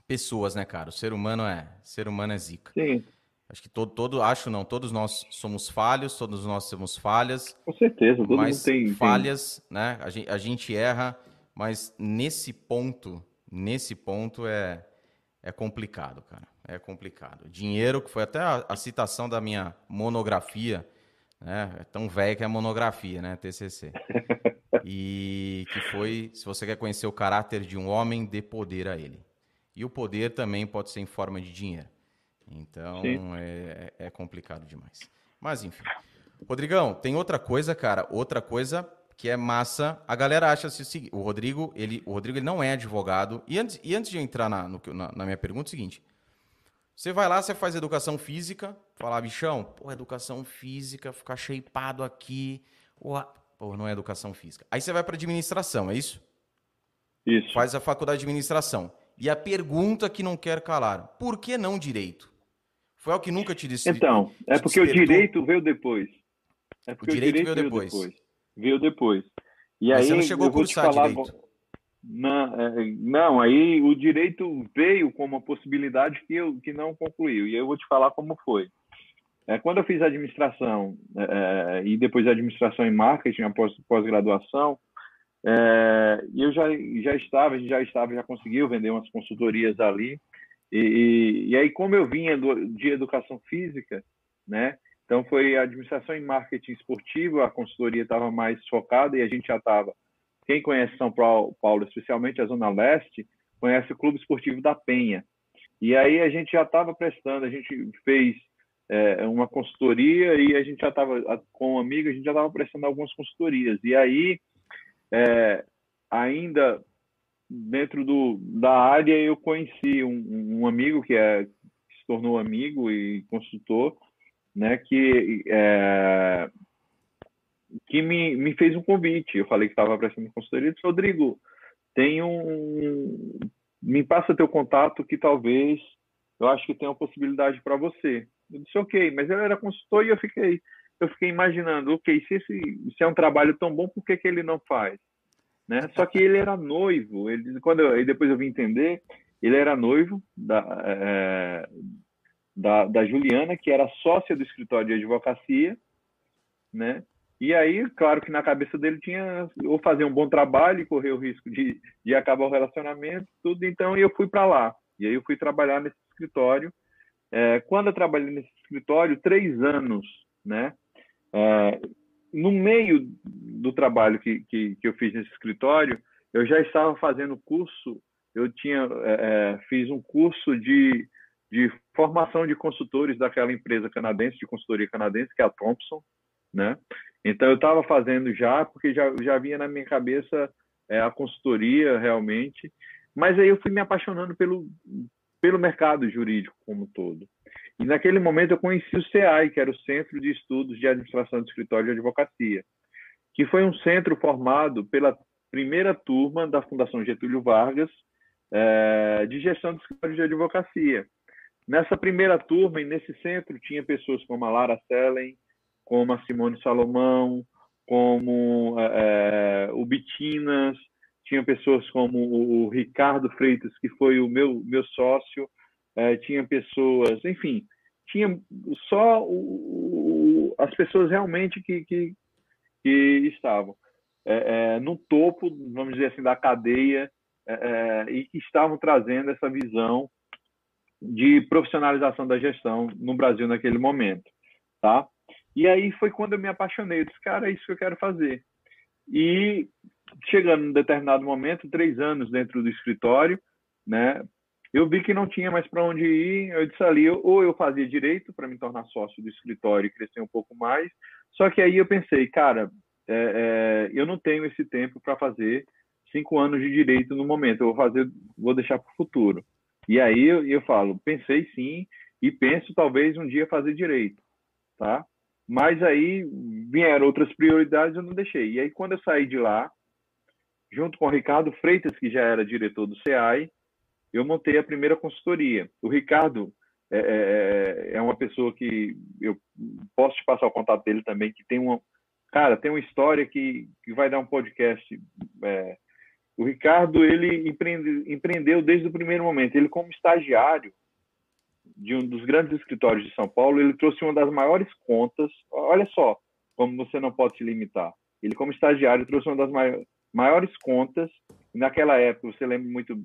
pessoas, né, cara? O ser humano é, ser humano é zica. Sim. Acho que todo, todo, acho não, todos nós somos falhos, todos nós temos falhas. Com certeza, todo mas mundo tem falhas, tem... né? A gente, a gente erra, mas nesse ponto, nesse ponto é é complicado, cara. É complicado. Dinheiro, que foi até a, a citação da minha monografia, né? É tão velho que é monografia, né? TCC. E que foi, se você quer conhecer o caráter de um homem, dê poder a ele. E o poder também pode ser em forma de dinheiro. Então é, é, complicado demais. Mas enfim. Rodrigão, tem outra coisa, cara. Outra coisa que é massa. A galera acha assim, o Rodrigo, ele, o Rodrigo ele não é advogado. E antes, e antes de eu entrar na, no, na, na minha pergunta, é o seguinte: você vai lá, você faz educação física, falar, bichão, pô, educação física, ficar shapeado aqui. Pô, não é educação física. Aí você vai para administração, é isso? Isso. Faz a faculdade de administração. E a pergunta que não quer calar: por que não direito? Foi algo que nunca te disse. Então, é porque o direito veio depois. É porque o direito, o direito veio, depois. depois. Veio depois. E Mas aí, você não chegou a cursar falar... direito. Não, é, não, aí o direito veio como uma possibilidade que, eu, que não concluiu. E eu vou te falar como foi. É, quando eu fiz administração é, e depois administração em marketing após pós-graduação, é, eu já, já estava, já estava, já conseguiu vender umas consultorias ali. E, e aí, como eu vinha do, de educação física, né? Então foi administração em marketing esportivo, a consultoria estava mais focada e a gente já estava. Quem conhece São Paulo, especialmente a Zona Leste, conhece o Clube Esportivo da Penha. E aí a gente já estava prestando, a gente fez é, uma consultoria e a gente já estava, com um amigo, a gente já estava prestando algumas consultorias. E aí, é, ainda dentro do, da área, eu conheci um, um amigo que, é, que se tornou amigo e consultor, né, que, é, que me, me fez um convite. Eu falei que estava prestando consultoria. disse, Rodrigo, tem um. Me passa teu contato que talvez eu acho que tem uma possibilidade para você. Eu disse, ok, mas ele era consultor e eu fiquei, eu fiquei imaginando, ok, se, esse, se é um trabalho tão bom, por que, que ele não faz? Né? Só que ele era noivo, ele, quando eu, e depois eu vim entender, ele era noivo da, é, da, da Juliana, que era sócia do escritório de advocacia, né? E aí, claro que na cabeça dele tinha ou fazer um bom trabalho e correr o risco de, de acabar o relacionamento, tudo. Então, eu fui para lá. E aí eu fui trabalhar nesse escritório é, quando eu trabalhei nesse escritório, três anos, né? É, no meio do trabalho que, que, que, eu fiz nesse escritório, eu já estava fazendo curso, eu tinha é, é, fiz um curso de, de formação de consultores daquela empresa canadense, de consultoria canadense, que é a Thompson, né? Então eu estava fazendo já, porque já, já vinha na minha cabeça é, a consultoria realmente, mas aí eu fui me apaixonando pelo, pelo mercado jurídico como um todo. E naquele momento eu conheci o CEAI, que era o Centro de Estudos de Administração de Escritório de Advocacia, que foi um centro formado pela primeira turma da Fundação Getúlio Vargas é, de gestão de escritório de advocacia. Nessa primeira turma e nesse centro tinha pessoas como a Lara Sellen, como a Simone Salomão, como é, o Bitinas, tinha pessoas como o Ricardo Freitas, que foi o meu, meu sócio, é, tinha pessoas, enfim, tinha só o, as pessoas realmente que, que, que estavam é, é, no topo, vamos dizer assim, da cadeia é, é, e que estavam trazendo essa visão de profissionalização da gestão no Brasil naquele momento, tá? E aí foi quando eu me apaixonei, eu disse, cara, é isso que eu quero fazer. E chegando em determinado momento, três anos dentro do escritório, né? Eu vi que não tinha mais para onde ir. Eu disse ali, ou eu fazia direito para me tornar sócio do escritório e crescer um pouco mais. Só que aí eu pensei, cara, é, é, eu não tenho esse tempo para fazer cinco anos de direito no momento. Eu vou fazer, vou deixar para o futuro. E aí eu, eu falo, pensei sim e penso talvez um dia fazer direito, tá? Mas aí vieram outras prioridades, eu não deixei. E aí quando eu saí de lá, junto com o Ricardo Freitas, que já era diretor do CEAI, eu montei a primeira consultoria. O Ricardo, é, é, é, é, uma pessoa que eu posso te passar o contato dele também, que tem uma, cara, tem uma história que, que vai dar um podcast. É, o Ricardo, ele empreende, empreendeu desde o primeiro momento. Ele, como estagiário de um dos grandes escritórios de São Paulo, ele trouxe uma das maiores contas. Olha só como você não pode se limitar. Ele, como estagiário, trouxe uma das maiores contas. Naquela época, você lembra muito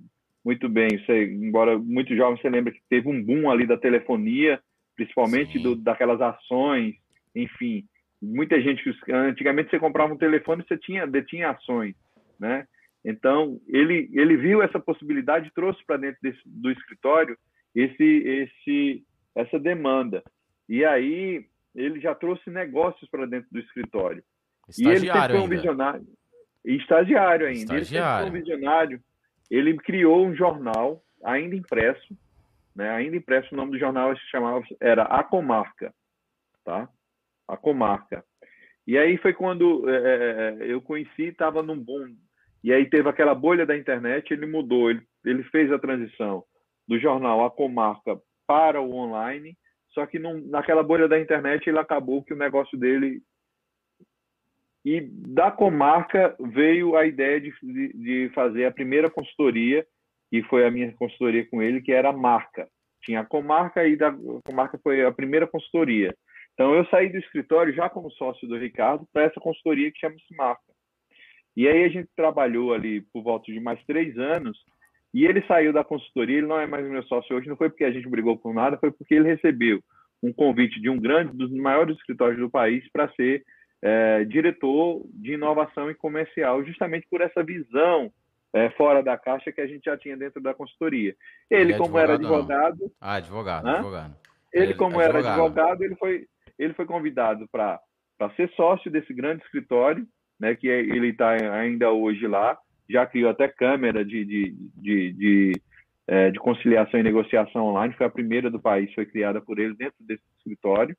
muito bem. Você, embora muito jovem, você lembra que teve um boom ali da telefonia, principalmente do, daquelas ações, enfim. Muita gente antigamente você comprava um telefone, você tinha detinha ações, né? Então ele ele viu essa possibilidade, trouxe para dentro desse, do escritório esse esse essa demanda. E aí ele já trouxe negócios para dentro do escritório. Estagiário e ele sempre foi um visionário. E estagiário ainda. Estagiário. Ele sempre foi um visionário ele criou um jornal, ainda impresso, né? ainda impresso, o nome do jornal se chamava, era A Comarca, tá? A Comarca. E aí foi quando é, é, é eu conheci, estava num boom. E aí teve aquela bolha da internet, ele mudou, ele, ele fez a transição do jornal A Comarca para o online, só que naquela bolha da internet ele acabou que o negócio dele e da comarca veio a ideia de, de, de, fazer a primeira consultoria, que foi a minha consultoria com ele, que era a marca. Tinha a comarca e da comarca foi a primeira consultoria. Então eu saí do escritório já como sócio do Ricardo para essa consultoria que chama-se Marca. E aí a gente trabalhou ali por volta de mais três anos e ele saiu da consultoria, ele não é mais meu sócio hoje, não foi porque a gente brigou por nada, foi porque ele recebeu um convite de um grande, dos maiores escritórios do país para ser é, diretor de inovação e comercial, justamente por essa visão é, fora da caixa que a gente já tinha dentro da consultoria. Ele, é como era advogado. Ah, advogado, advogado. Ele, como advogado. era advogado, ele foi, ele foi convidado para ser sócio desse grande escritório, né, que é, ele está ainda hoje lá, já criou até câmera de, de, de, de, é, de conciliação e negociação online, foi a primeira do país, foi criada por ele dentro desse escritório,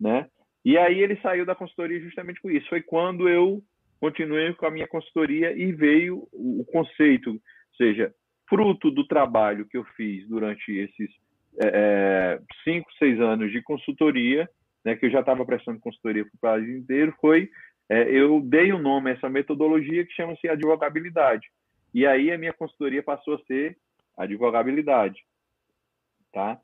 né? E aí ele saiu da consultoria justamente com isso. Foi quando eu continuei com a minha consultoria e veio o conceito, ou seja, fruto do trabalho que eu fiz durante esses é, é cinco, seis anos de consultoria, né, que eu já estava prestando consultoria para o país inteiro, foi é, eu dei o um nome a essa metodologia que chama-se advogabilidade. E aí a minha consultoria passou a ser advogabilidade, tá?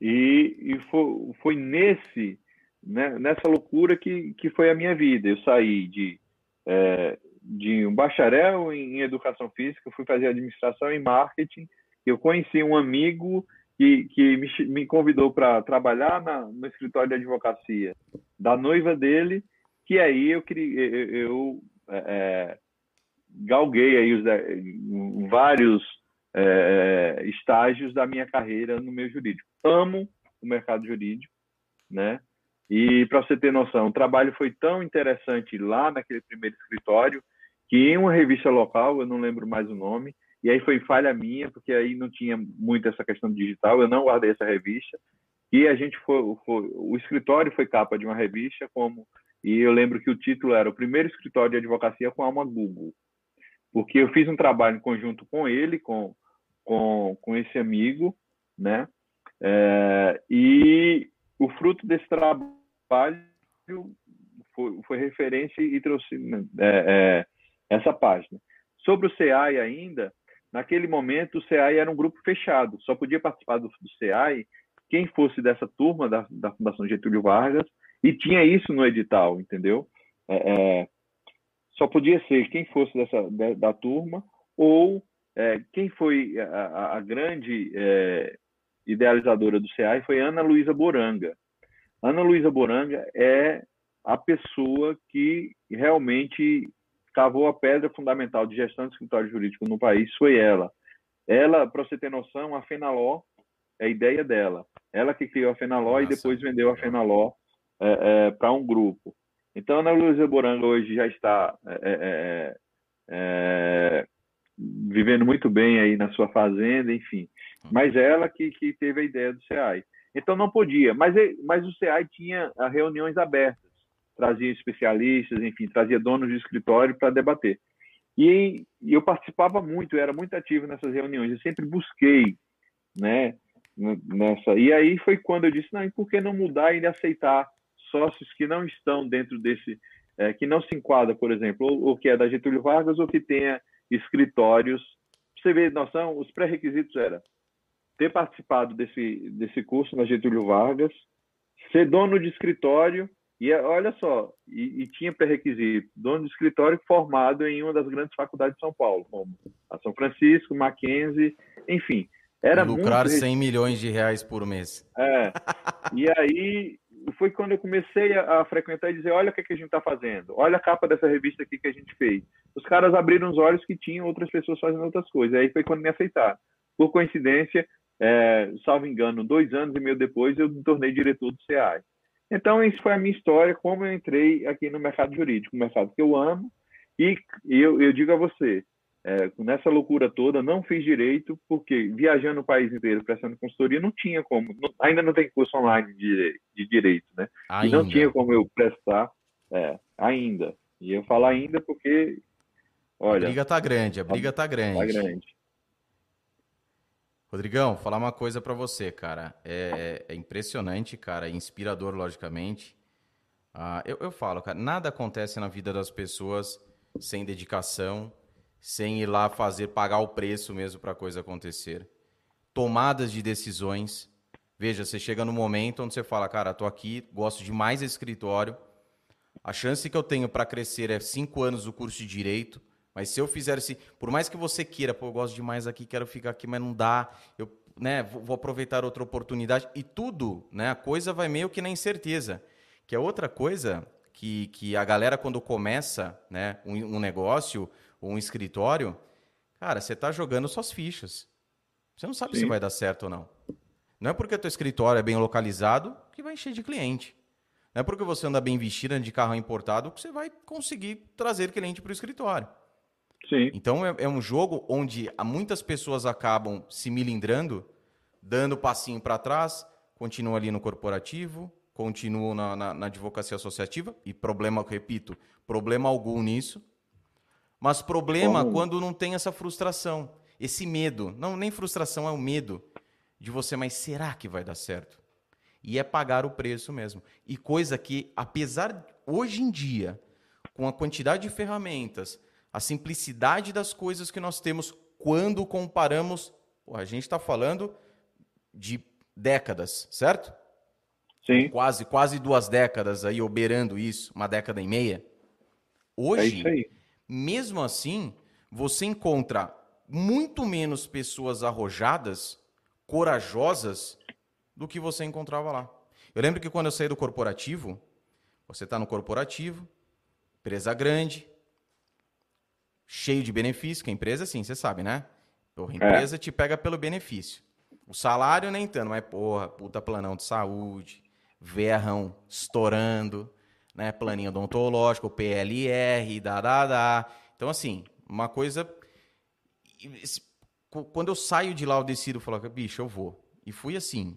E, e foi, foi nesse né, nessa loucura que, que foi a minha vida. Eu saí de, é, de um bacharel em, em, educação física, fui fazer administração e marketing. Eu conheci um amigo que, que me, me convidou para trabalhar na, no escritório de advocacia da noiva dele, que aí eu, eu, é, é, galguei aí os, vários é, estágios da minha carreira no meio jurídico. Amo o mercado jurídico, né? E para você ter noção, o trabalho foi tão interessante lá naquele primeiro escritório que em uma revista local, eu não lembro mais o nome, e aí foi falha minha, porque aí não tinha muito essa questão digital, eu não guardei essa revista, e a gente foi, foi o escritório foi capa de uma revista como e eu lembro que o título era o primeiro escritório de advocacia com alma Google, porque eu fiz um trabalho em conjunto com ele, com com, com esse amigo, né? É, e o fruto desse trabalho foi, foi referência e trouxe né, é, é, essa página. Sobre o CEAI ainda, naquele momento o CEAI era um grupo fechado, só podia participar do, do CEAI quem fosse dessa turma da, da Fundação Getúlio Vargas, e tinha isso no edital, entendeu? É, é só podia ser quem fosse dessa da, da turma ou é, quem foi a, a grande é, idealizadora do CEAI foi Ana Luísa Boranga. Ana Luísa Boranga é a pessoa que realmente cavou a pedra fundamental de gestão de escritório jurídico no país, foi ela. Ela, para você ter noção, a Fenaló é a ideia dela. Ela que criou a Fenaló Nossa. e depois vendeu a Fenaló é, é, para um grupo. Então, Ana Luísa Boranga hoje já está é, é, é, é, vivendo muito bem aí na sua fazenda, enfim. Uhum. Mas ela que, que teve a ideia do CEAI. Então não podia. Mas, mas o CEAI tinha ah, reuniões abertas, trazia especialistas, enfim, trazia donos de escritório para debater. E, e, eu participava muito, eu era muito ativo nessas reuniões. Eu sempre busquei, né, nessa. E aí foi quando eu disse, não, e por que não mudar e aceitar sócios que não estão dentro desse, é, que não se enquadra, por exemplo, ou, ou, que é da Getúlio Vargas ou que tenha escritórios. Você vê, noção, os pré-requisitos era ter participado desse, desse curso na Getúlio Vargas, ser dono de escritório e olha só, e, e tinha pré-requisito, dono de escritório formado em uma das grandes faculdades de São Paulo, como a São Francisco, Mackenzie, enfim. Era lucrar muito... 100 milhões de reais por mês. É. E aí foi quando eu comecei a, a frequentar e dizer, olha o que, é que a gente está fazendo, olha a capa dessa revista aqui que a gente fez. Os caras abriram os olhos que tinham outras pessoas fazendo outras coisas. Aí foi quando me aceitaram. Por coincidência, é, salvo engano, dois anos e meio depois, eu me tornei diretor do CEAI. Então, isso foi a minha história, como eu entrei aqui no mercado jurídico, um mercado que eu amo, e eu, eu digo a você, é, nessa loucura toda, não fiz direito, porque viajando o país inteiro prestando consultoria, não tinha como, não, ainda não tem curso online de, de direito, né? Ainda. E não tinha como eu prestar, é, ainda. E eu falo ainda porque, olha... A briga tá grande, a briga tá grande. Tá grande. Rodrigão, falar uma coisa para você, cara. É, é, impressionante, cara, é inspirador, logicamente. Ah, eu, eu falo, cara, nada acontece na vida das pessoas sem dedicação, sem ir lá fazer, pagar o preço mesmo para a coisa acontecer. Tomadas de decisões. Veja, você chega no momento onde você fala, cara, tô aqui, gosto de mais escritório. A chance que eu tenho para crescer é cinco anos do curso de direito. Mas se eu fizer esse, por mais que você queira, pô, eu gosto demais aqui, quero ficar aqui, mas não dá, eu, né, vou aproveitar outra oportunidade e tudo, né, a coisa vai meio que na incerteza. Que é outra coisa que, que a galera quando começa, né, um, um negócio, um escritório, cara, você está jogando suas fichas. Você não sabe Sim. se vai dar certo ou não. Não é porque teu escritório é bem localizado que vai encher de cliente. Não é porque você anda bem vestido de carro importado que você vai conseguir trazer cliente para o escritório. Sim. Então é, é, um jogo onde muitas pessoas acabam se milindrando, dando passinho para trás, continuam ali no corporativo, continuam na, na, na, advocacia associativa, e problema, repito, problema algum nisso. Mas problema Como? quando não tem essa frustração, esse medo. Não, nem frustração, é o medo de você, mas será que vai dar certo? E é pagar o preço mesmo. E coisa que, apesar, hoje em dia, com a quantidade de ferramentas, a simplicidade das coisas que nós temos quando comparamos. Pô, a gente está falando de décadas, certo? Sim. Quase, quase duas décadas aí operando isso, uma década e meia. Hoje, é mesmo assim, você encontra muito menos pessoas arrojadas, corajosas, do que você encontrava lá. Eu lembro que quando eu saí do corporativo, você está no corporativo, empresa grande, cheio de benefício, que a empresa, sim, você sabe, né? Porra, a é. empresa é. te pega pelo benefício. O salário nem tanto, mas, porra, puta planão de saúde, verrão estourando, né? Planinho odontológico, PLR, da, da, da. Então, assim, uma coisa. Quando eu saio de lá, eu decido falar, bicho, eu vou. E fui assim,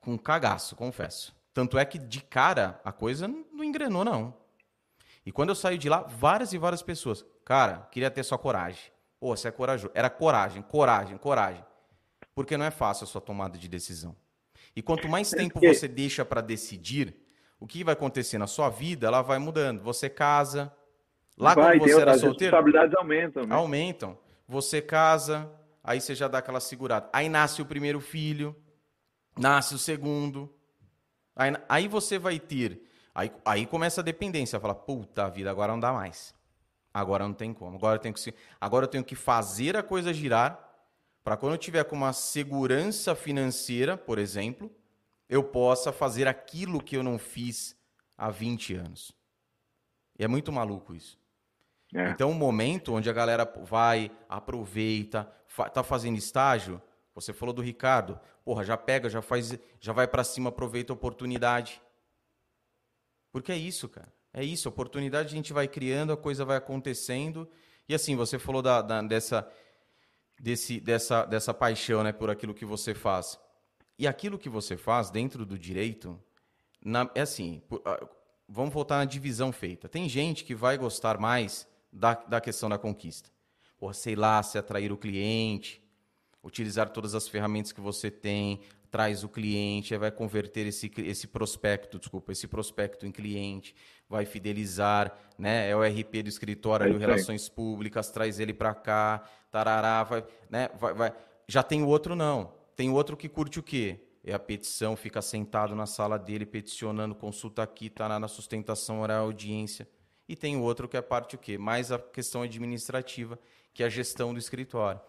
com cagaço, confesso. Tanto é que de cara a coisa não engrenou, não. E quando eu saio de lá, várias e várias pessoas. Cara, queria ter sua coragem. Pô, você é corajoso. Era coragem, coragem, coragem. Porque não é fácil a sua tomada de decisão. E quanto mais tempo você deixa para decidir, o que vai acontecer na sua vida, ela vai mudando. Você casa. Lá vai, quando você era solteiro. As responsabilidades aumentam. Né? Aumentam. Você casa, aí você já dá aquela segurada. Aí nasce o primeiro filho, nasce o segundo. Aí, aí você vai ter Aí, aí começa a dependência, fala, puta vida, agora não dá mais. Agora não tem como. Agora eu tenho que, agora eu tenho que fazer a coisa girar para quando eu tiver com uma segurança financeira, por exemplo, eu possa fazer aquilo que eu não fiz há 20 anos. E é muito maluco isso. É. Então, o um momento onde a galera vai, aproveita, fa tá fazendo estágio, você falou do Ricardo, porra, já pega, já faz, já vai para cima, aproveita a oportunidade. Porque é isso, cara. É isso, oportunidade a gente vai criando, a coisa vai acontecendo. E assim, você falou da, da, dessa, desse, dessa, dessa paixão né, por aquilo que você faz. E aquilo que você faz dentro do direito, na, é assim, por, uh, vamos voltar na divisão feita. Tem gente que vai gostar mais da, da questão da conquista. Porra, sei lá, se atrair o cliente, utilizar todas as ferramentas que você tem, traz o cliente, vai converter esse, esse prospecto, desculpa, esse prospecto em cliente, vai fidelizar, né? É o RP do escritório, é relações públicas, traz ele para cá, tarará, vai, né? Vai, vai. Já tem o outro não. Tem o outro que curte o quê? É a petição, fica sentado na sala dele peticionando, consulta aqui, tá na sustentação oral, audiência. E tem o outro que é parte o quê? Mais a questão administrativa, que é a gestão do escritório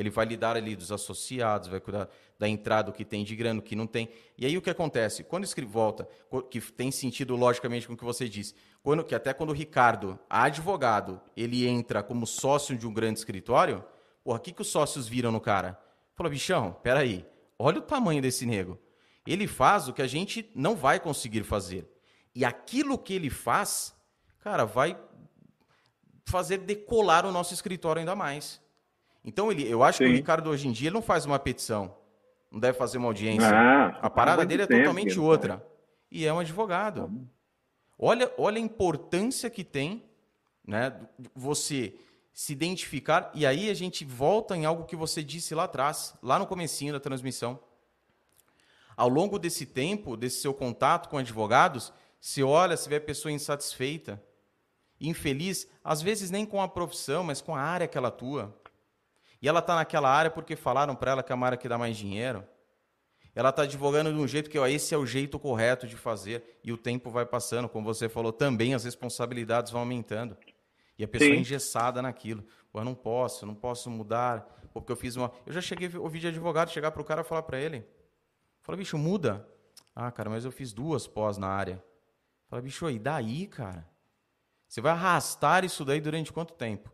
que ele vai lidar ali dos associados, vai cuidar da entrada, o que tem de grana, o que não tem. E aí o que acontece? Quando ele volta, que tem sentido logicamente com o que você disse, quando, que até quando o Ricardo, advogado, ele entra como sócio de um grande escritório, porra, o que, que os sócios viram no cara? Falou, bichão, peraí, olha o tamanho desse nego. Ele faz o que a gente não vai conseguir fazer. E aquilo que ele faz, cara, vai fazer decolar o nosso escritório ainda mais. Então, ele, eu acho Sim. que o Ricardo hoje em dia não faz uma petição, não deve fazer uma audiência. Ah, a parada dele é tempo, totalmente outra. E é um advogado. Olha, olha a importância que tem né, você se identificar. E aí a gente volta em algo que você disse lá atrás, lá no comecinho da transmissão. Ao longo desse tempo, desse seu contato com advogados, se olha, se vê a pessoa insatisfeita, infeliz, às vezes nem com a profissão, mas com a área que ela atua. E ela está naquela área porque falaram para ela que é uma área que dá mais dinheiro. Ela está advogando de um jeito que ó, esse é o jeito correto de fazer. E o tempo vai passando, como você falou, também as responsabilidades vão aumentando. E a pessoa é Sim. é engessada naquilo. Pô, eu não posso, eu não posso mudar, porque eu fiz uma. Eu já cheguei a ouvir de advogado chegar para o cara e falar para ele: Fala, bicho, muda. Ah, cara, mas eu fiz duas pós na área. Fala, bicho, e daí, cara? Você vai arrastar isso daí durante quanto tempo?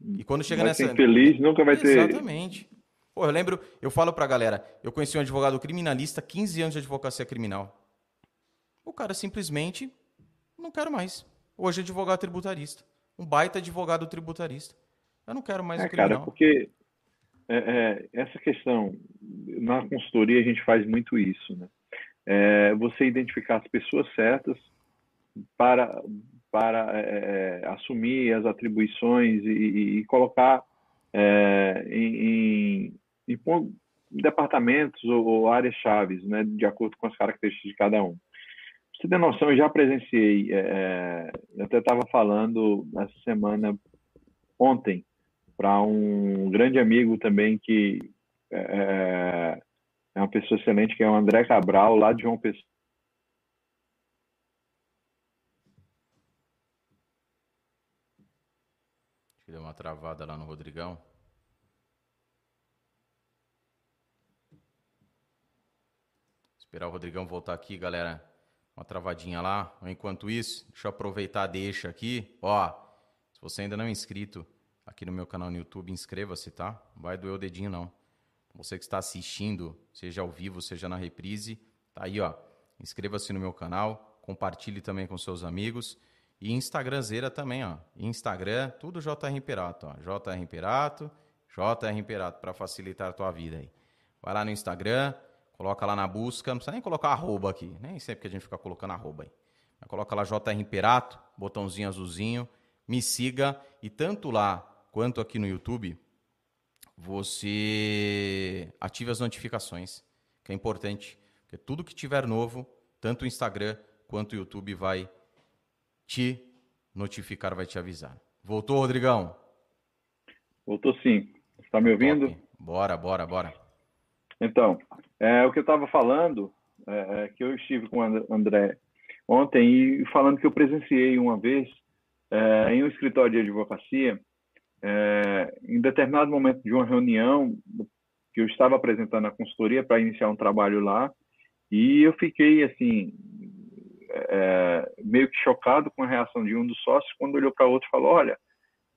E quando chega vai nessa. Ser infeliz, nunca vai ter. Exatamente. Pô, eu lembro, eu falo pra galera, eu conheci um advogado criminalista, 15 anos de advocacia criminal. O cara simplesmente não quero mais. Hoje é advogado tributarista. Um baita advogado tributarista. Eu não quero mais é, o criminal. Cara, porque é, é, essa questão, na consultoria a gente faz muito isso, né? É, você identificar as pessoas certas para para é, é, assumir as atribuições e, e colocar é, em, em, em, departamentos ou, ou áreas chaves, né, de acordo com as características de cada um. Você ter noção, eu já presenciei, é, é eu até estava falando essa semana, ontem, para um grande amigo também que é, é uma pessoa excelente, que é o André Cabral, lá de João Pessoa Deu uma travada lá no Rodrigão. Esperar o Rodrigão voltar aqui, galera. Uma travadinha lá. Enquanto isso, deixa eu aproveitar deixa aqui. Ó, se você ainda não é inscrito aqui no meu canal no YouTube, inscreva-se, tá? Não vai doer o dedinho, não. Você que está assistindo, seja ao vivo, seja na reprise, tá aí, ó. Inscreva-se no meu canal, compartilhe também com seus amigos. E Instagramzeira também, ó. Instagram, tudo JR Imperato, ó. JR Imperato, JR Imperato, para facilitar a tua vida aí. Vai lá no Instagram, coloca lá na busca, não precisa nem colocar arroba aqui, nem sempre que a gente fica colocando arroba aí. Mas coloca lá JR Imperato, botãozinho azulzinho, me siga e tanto lá quanto aqui no YouTube, você ative as notificações, que é importante, porque tudo que tiver novo, tanto o Instagram quanto o YouTube vai te notificar, vai te avisar. Voltou, Rodrigão? Voltou sim. Está me ouvindo? Bora, bora, bora. Então, é, o que eu estava falando, é, é, que eu estive com o André ontem e falando que eu presenciei uma vez é, em um escritório de advocacia, é, em determinado momento de uma reunião, que eu estava apresentando a consultoria para iniciar um trabalho lá, e eu fiquei assim é, meio que chocado com a reação de um dos sócios quando olhou para o outro e falou: Olha,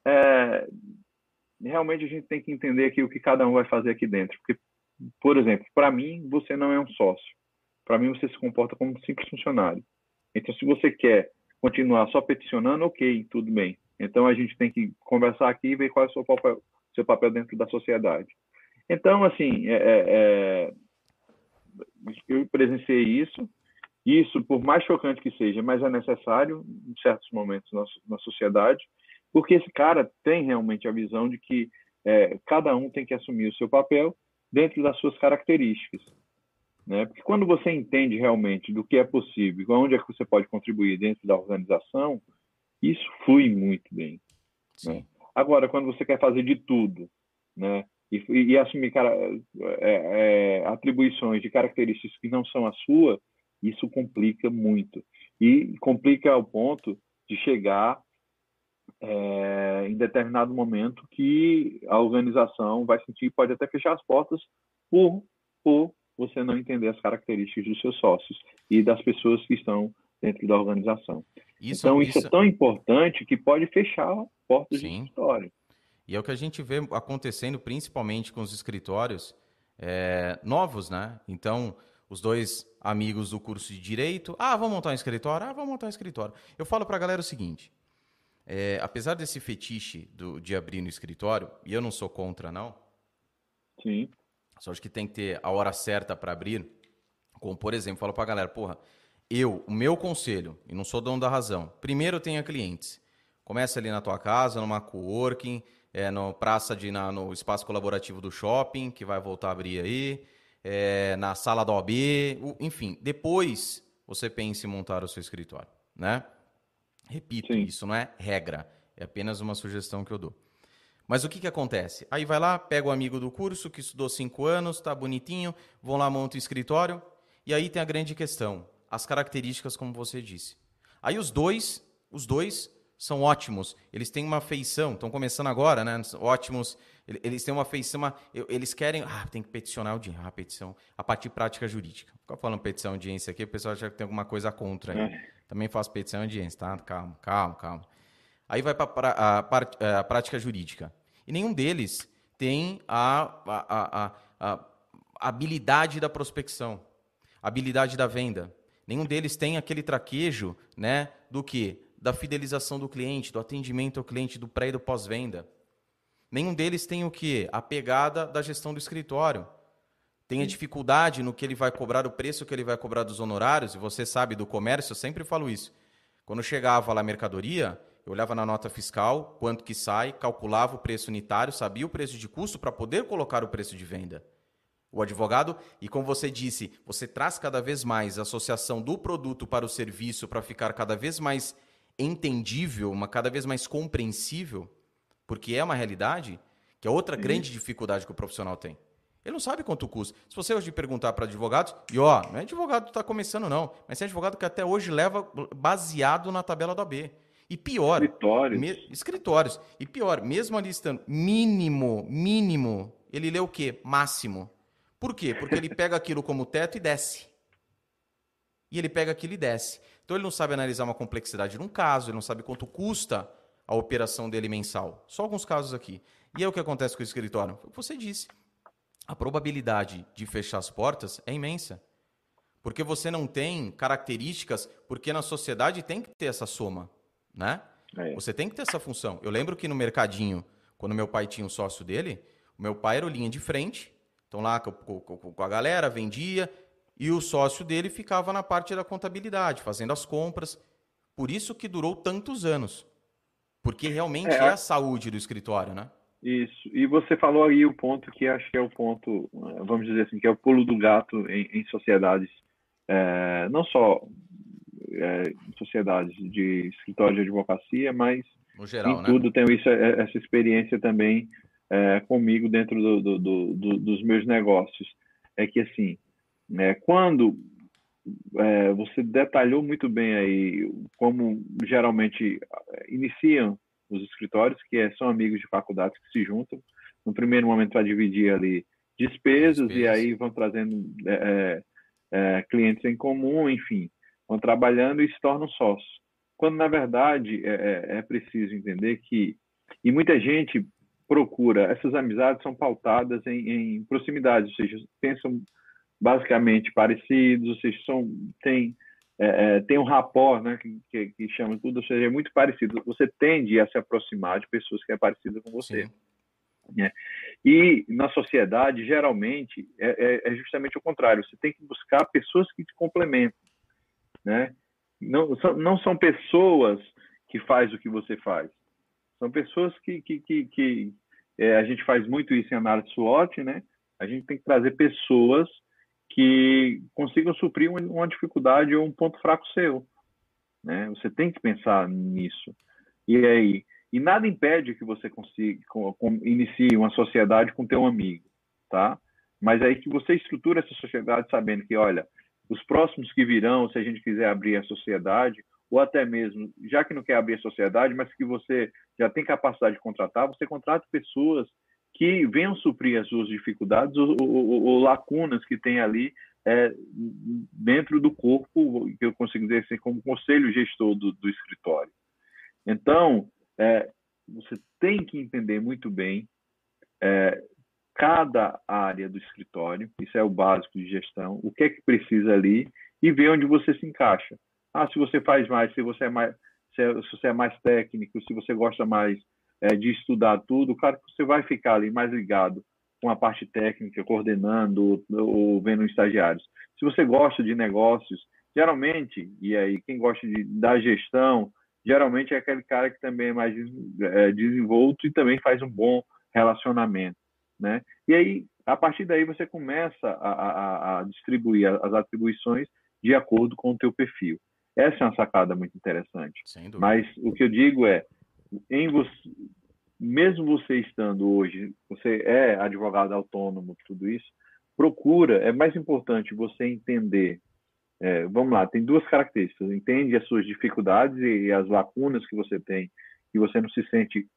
é, realmente a gente tem que entender aqui o que cada um vai fazer aqui dentro. Porque, por exemplo, para mim, você não é um sócio. Para mim, você se comporta como um simples funcionário. Então, se você quer continuar só peticionando, ok, tudo bem. Então, a gente tem que conversar aqui e ver qual é o seu papel, seu papel dentro da sociedade. Então, assim, é, é, é eu presenciei isso, isso, por mais chocante que seja, mas é necessário em certos momentos na, na sociedade, porque esse cara tem realmente a visão de que é, cada um tem que assumir o seu papel dentro das suas características. Né? Porque quando você entende realmente do que é possível, onde é que você pode contribuir dentro da organização, isso flui muito bem. Né? Agora, quando você quer fazer de tudo, né? E, e assumir cara, é, é, atribuições de características que não são a sua, isso complica muito. E complica ao ponto de chegar é, em determinado momento que a organização vai sentir, pode até fechar as portas por, por você não entender as características dos seus sócios e das pessoas que estão dentro da organização. Isso, então, isso, é isso, é tão importante que pode fechar portas Sim. de escritório. E é o que a gente vê acontecendo principalmente com os escritórios é, novos, né? Então, os dois amigos do curso de Direito, ah, vamos montar um escritório? Ah, vamos montar um escritório. Eu falo para a galera o seguinte, é, apesar desse fetiche do, de abrir no escritório, e eu não sou contra, não. Sim. Só acho que tem que ter a hora certa para abrir. Como, por exemplo, falo para a galera, porra, eu, o meu conselho, e não sou dono da razão, primeiro tenha clientes. Começa ali na tua casa, numa coworking, é, no praça de, na, no espaço colaborativo do shopping, que vai voltar a abrir aí, é, na sala da OB, enfim. Depois você pensa em montar o seu escritório, né? Repito, Sim. isso não é regra, é apenas uma sugestão que eu dou. Mas o que, que acontece? Aí vai lá, pega o amigo do curso que estudou cinco anos, tá bonitinho, vão lá, monta o escritório, e aí tem a grande questão as características como você disse. Aí os dois, os dois são ótimos. Eles têm uma feição, estão começando agora, né? Ótimos. Eles têm uma feição, uma, eles querem. Ah, tem que peticionar audiência. Ah, petição. A partir prática jurídica. Fica falando petição audiência aqui, o pessoal acha que tem alguma coisa contra. É. Também faço petição audiência, tá? Calma, calma, calma. Aí vai para a, a, a, prática jurídica. E nenhum deles tem a, a, a, a habilidade da prospecção, habilidade da venda Nenhum deles tem aquele traquejo, né, do que? Da fidelização do cliente, do atendimento ao cliente, do pré e do pós-venda. Nenhum deles tem o que? A pegada da gestão do escritório. Tem a dificuldade no que ele vai cobrar, o preço que ele vai cobrar dos honorários, e você sabe do comércio, eu sempre falo isso. Quando chegava lá a mercadoria, eu olhava na nota fiscal, quanto que sai, calculava o preço unitário, sabia o preço de custo para poder colocar o preço de venda o advogado. E como você disse, você traz cada vez mais a associação do produto para o serviço para ficar cada vez mais entendível, uma cada vez mais compreensível, porque é uma realidade, que é outra grande dificuldade que o profissional tem. Ele não sabe quanto custa. Se você hoje perguntar para advogados, e ó, não é advogado que está começando, não, mas é advogado que até hoje leva baseado na tabela da B. E pior. Escritórios. Me, escritórios. E pior, mesmo ali estando mínimo, mínimo, ele lê o quê? Máximo. Por quê? Porque ele pega aquilo como teto e desce. E ele pega aquilo e desce. Então ele não sabe analisar uma complexidade de um caso, ele não sabe quanto custa a operação dele mensal. Só alguns casos aqui. E é o que acontece com o escritório. Foi o que você disse. A probabilidade de fechar as portas é imensa. Porque você não tem características, porque na sociedade tem que ter essa soma, né? É. Você tem que ter essa função. Eu lembro que no mercadinho, quando meu pai tinha um sócio dele, o meu pai era o linha de frente então lá com, com, com a galera, vendia, e o sócio dele ficava na parte da contabilidade, fazendo as compras. Por isso que durou tantos anos. Porque realmente é, é a saúde do escritório, né? Isso. E você falou aí o ponto que acho que é o ponto, vamos dizer assim, que é o pulo do gato em, em sociedades, é, não só é, sociedades de escritório de advocacia, mas no geral, em né? tudo tenho isso, é, essa experiência também é, comigo dentro do, do, do, dos meus negócios é que assim, é, quando é, você detalhou muito bem aí como geralmente é, iniciam os escritórios, que é, são amigos de faculdades que se juntam, no primeiro momento para dividir ali despesas, despesas, e aí vão trazendo é, é, clientes em comum, enfim, vão trabalhando e se tornam sócios. Quando, na verdade, é, é preciso entender que, e muita gente procura, essas amizades são pautadas em, em proximidade, ou seja, pensam basicamente parecidos, ou seja, são, tem, é, é, tem um rapport, né, que, que, que, chama tudo, ou seja, é muito parecido. Você tende a se aproximar de pessoas que é parecida com você. Né? E na sociedade, geralmente, é, é, é, justamente o contrário. Você tem que buscar pessoas que te complementam. Né? Não, são, não são pessoas que faz o que você faz. São pessoas que, que, que, que, é, a gente faz muito isso em análise SWOT, né? A gente tem que trazer pessoas que consigam suprir uma dificuldade ou um ponto fraco seu, né? Você tem que pensar nisso. E aí, e nada impede que você consiga com, com, inicie uma sociedade com teu amigo, tá? Mas aí que você estrutura essa sociedade sabendo que, olha, os próximos que virão, se a gente quiser abrir a sociedade, ou até mesmo, já que não quer abrir a sociedade, mas que você já tem capacidade de contratar, você contrata pessoas que venham suprir as suas dificuldades ou, ou, ou lacunas que tem ali é, dentro do corpo, que eu consigo dizer assim, como conselho gestor do, do escritório. Então, é, você tem que entender muito bem é, cada área do escritório, isso é o básico de gestão, o que é que precisa ali e ver onde você se encaixa. Ah, se você faz mais, se você é mais, se, se você é mais técnico, se você gosta mais é, de estudar tudo, claro que você vai ficar ali mais ligado com a parte técnica, coordenando ou, vendo estagiários. Se você gosta de negócios, geralmente, e aí quem gosta de, da gestão, geralmente é aquele cara que também é mais é, desenvolto e também faz um bom relacionamento, né? E aí, a partir daí, você começa a, a, a distribuir as atribuições de acordo com o teu perfil. Essa é uma sacada muito interessante. Mas o que eu digo é, você, mesmo você estando hoje, você é advogado autônomo, tudo isso, procura, é mais importante você entender, é, vamos lá, tem duas características, entende as suas dificuldades e as lacunas que você tem, que você não se sente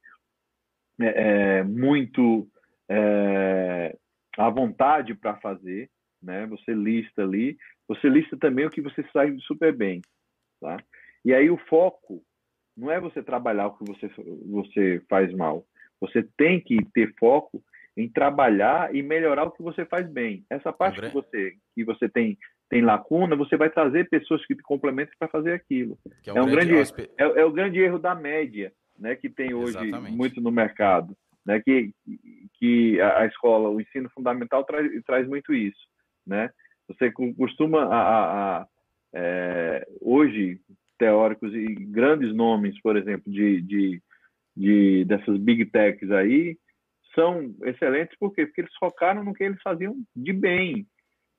é, é muito é, à vontade para fazer, né? Você lista ali, você lista também o que você sai super bem, tá? E aí o foco não é você trabalhar o que você você faz mal. Você tem que ter foco em trabalhar e melhorar o que você faz bem. Essa parte André? que você que você tem tem lacuna, você vai trazer pessoas que te complementem para fazer aquilo. É, um é, um grande, grande é, é, o grande erro da média, né, que tem hoje Exatamente. muito no mercado, né, que que a, escola, o ensino fundamental traz, traz muito isso, né? Você costuma a, a, a é, hoje teóricos e grandes nomes, por exemplo, de, de, de dessas big techs aí, são excelentes por quê? porque eles focaram no que eles faziam de bem.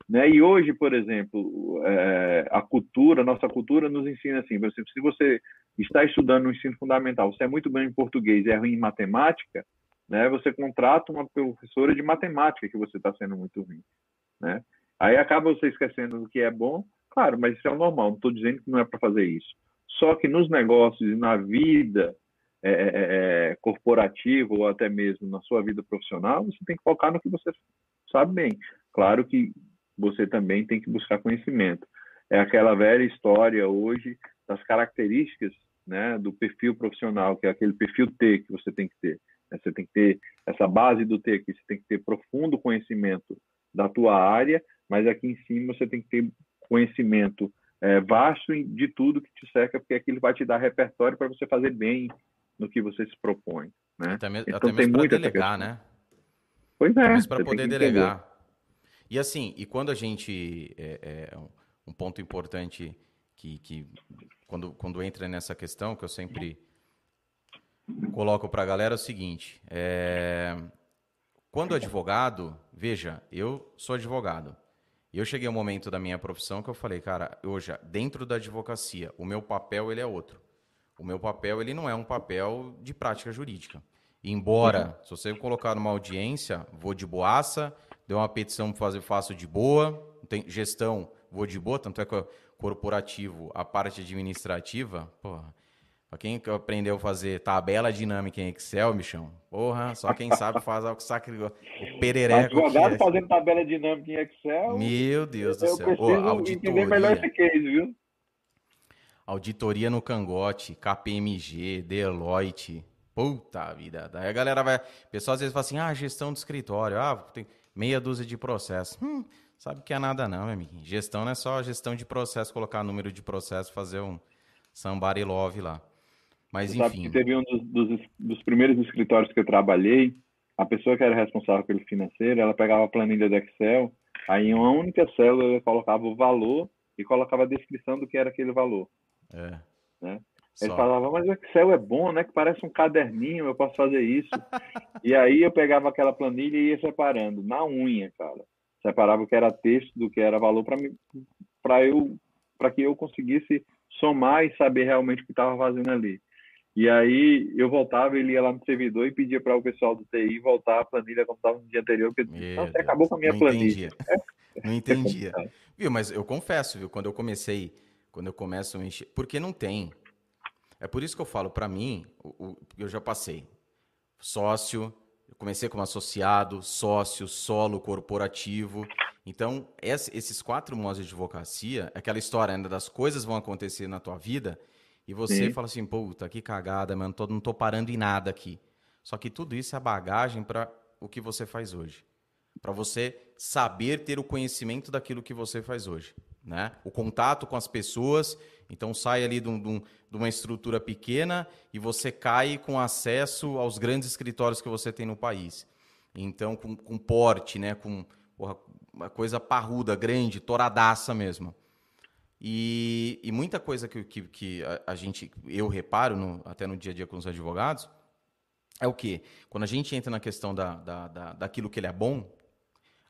Né? E hoje, por exemplo, é, a cultura, nossa cultura nos ensina assim, por exemplo, se você está estudando no ensino fundamental, você é muito bem em português e é ruim em matemática, né? você contrata uma professora de matemática que você está sendo muito ruim. Né? Aí acaba você esquecendo do que é bom Claro, mas isso é o normal, não estou dizendo que não é para fazer isso. Só que nos negócios e na vida é, é, é, é, corporativa ou até mesmo na sua vida profissional, você tem que focar no que você sabe bem. Claro que você também tem que buscar conhecimento. É aquela velha história hoje das características né, do perfil profissional, que é aquele perfil T que você tem que ter. Né? Você tem que ter essa base do T aqui, você tem que ter profundo conhecimento da tua área, mas aqui em cima você tem que ter conhecimento é, vasto de tudo que te cerca, porque aquilo vai te dar repertório para você fazer bem no que você se propõe. Né? Até, me, então, até mesmo para delegar, né? Pois é. para poder delegar. E assim, e quando a gente. É, é, um ponto importante que, que quando, quando entra nessa questão, que eu sempre coloco para a galera é o seguinte: é, quando advogado, veja, eu sou advogado. E eu cheguei a um momento da minha profissão que eu falei, cara, hoje, dentro da advocacia, o meu papel ele é outro. O meu papel ele não é um papel de prática jurídica. Embora, uhum. se você colocar numa audiência, vou de boaça, deu uma petição para fazer, faço de boa, tem gestão, vou de boa, tanto é que corporativo, a parte administrativa, porra, Pra quem aprendeu a fazer tabela dinâmica em Excel, Michão, porra, só quem sabe faz o sacri... o perereco. Advogado é. fazendo tabela dinâmica em Excel. Meu Deus do céu. Oh, auditoria. melhor esse case, viu? Auditoria no Cangote, KPMG, Deloitte. Puta vida. Daí a galera vai. O pessoal às vezes fala assim: ah, gestão do escritório. Ah, tem meia dúzia de processos. Hum, sabe que é nada, não, meu amigo. Gestão não é só gestão de processo, colocar número de processo, fazer um somebody love lá. Mas Você enfim. Sabe que teve um dos, dos, dos, primeiros escritórios que eu trabalhei, a pessoa que era responsável pelo financeiro, ela pegava a planilha do Excel, aí em uma única célula colocava o valor e colocava a descrição do que era aquele valor. É. Né? Ele falava, mas o Excel é bom, né? Que parece um caderninho, eu posso fazer isso. e aí eu pegava aquela planilha e ia separando, na unha, cara. Separava o que era texto do que era valor para eu para que eu conseguisse somar e saber realmente o que estava fazendo ali. E aí eu voltava, ele ia lá no servidor e pedia para o pessoal do TI voltar a planilha como estava no dia anterior, porque então, você acabou com a minha não planilha. Entendia. Não entendia. É viu, mas eu confesso, viu, quando eu comecei, quando eu começo a mexer, porque não tem, é por isso que eu falo, para mim, o, o, eu já passei. Sócio, eu comecei como associado, sócio, solo corporativo. Então, esses quatro modos de advocacia, aquela história ainda das coisas vão acontecer na tua vida e você Sim. fala assim, puta, que cagada, mano, tô, não tô parando em nada aqui. Só que tudo isso é bagagem para o que você faz hoje. Para você saber ter o conhecimento daquilo que você faz hoje. Né? O contato com as pessoas então sai ali de, um, de, uma estrutura pequena e você cai com acesso aos grandes escritórios que você tem no país. Então, com, com porte, né? com porra, uma coisa parruda, grande, toradaça mesmo. E, e muita coisa que, que, que a, gente, eu reparo no, até no dia a dia com os advogados, é o quê? Quando a gente entra na questão da, da, da, daquilo que ele é bom,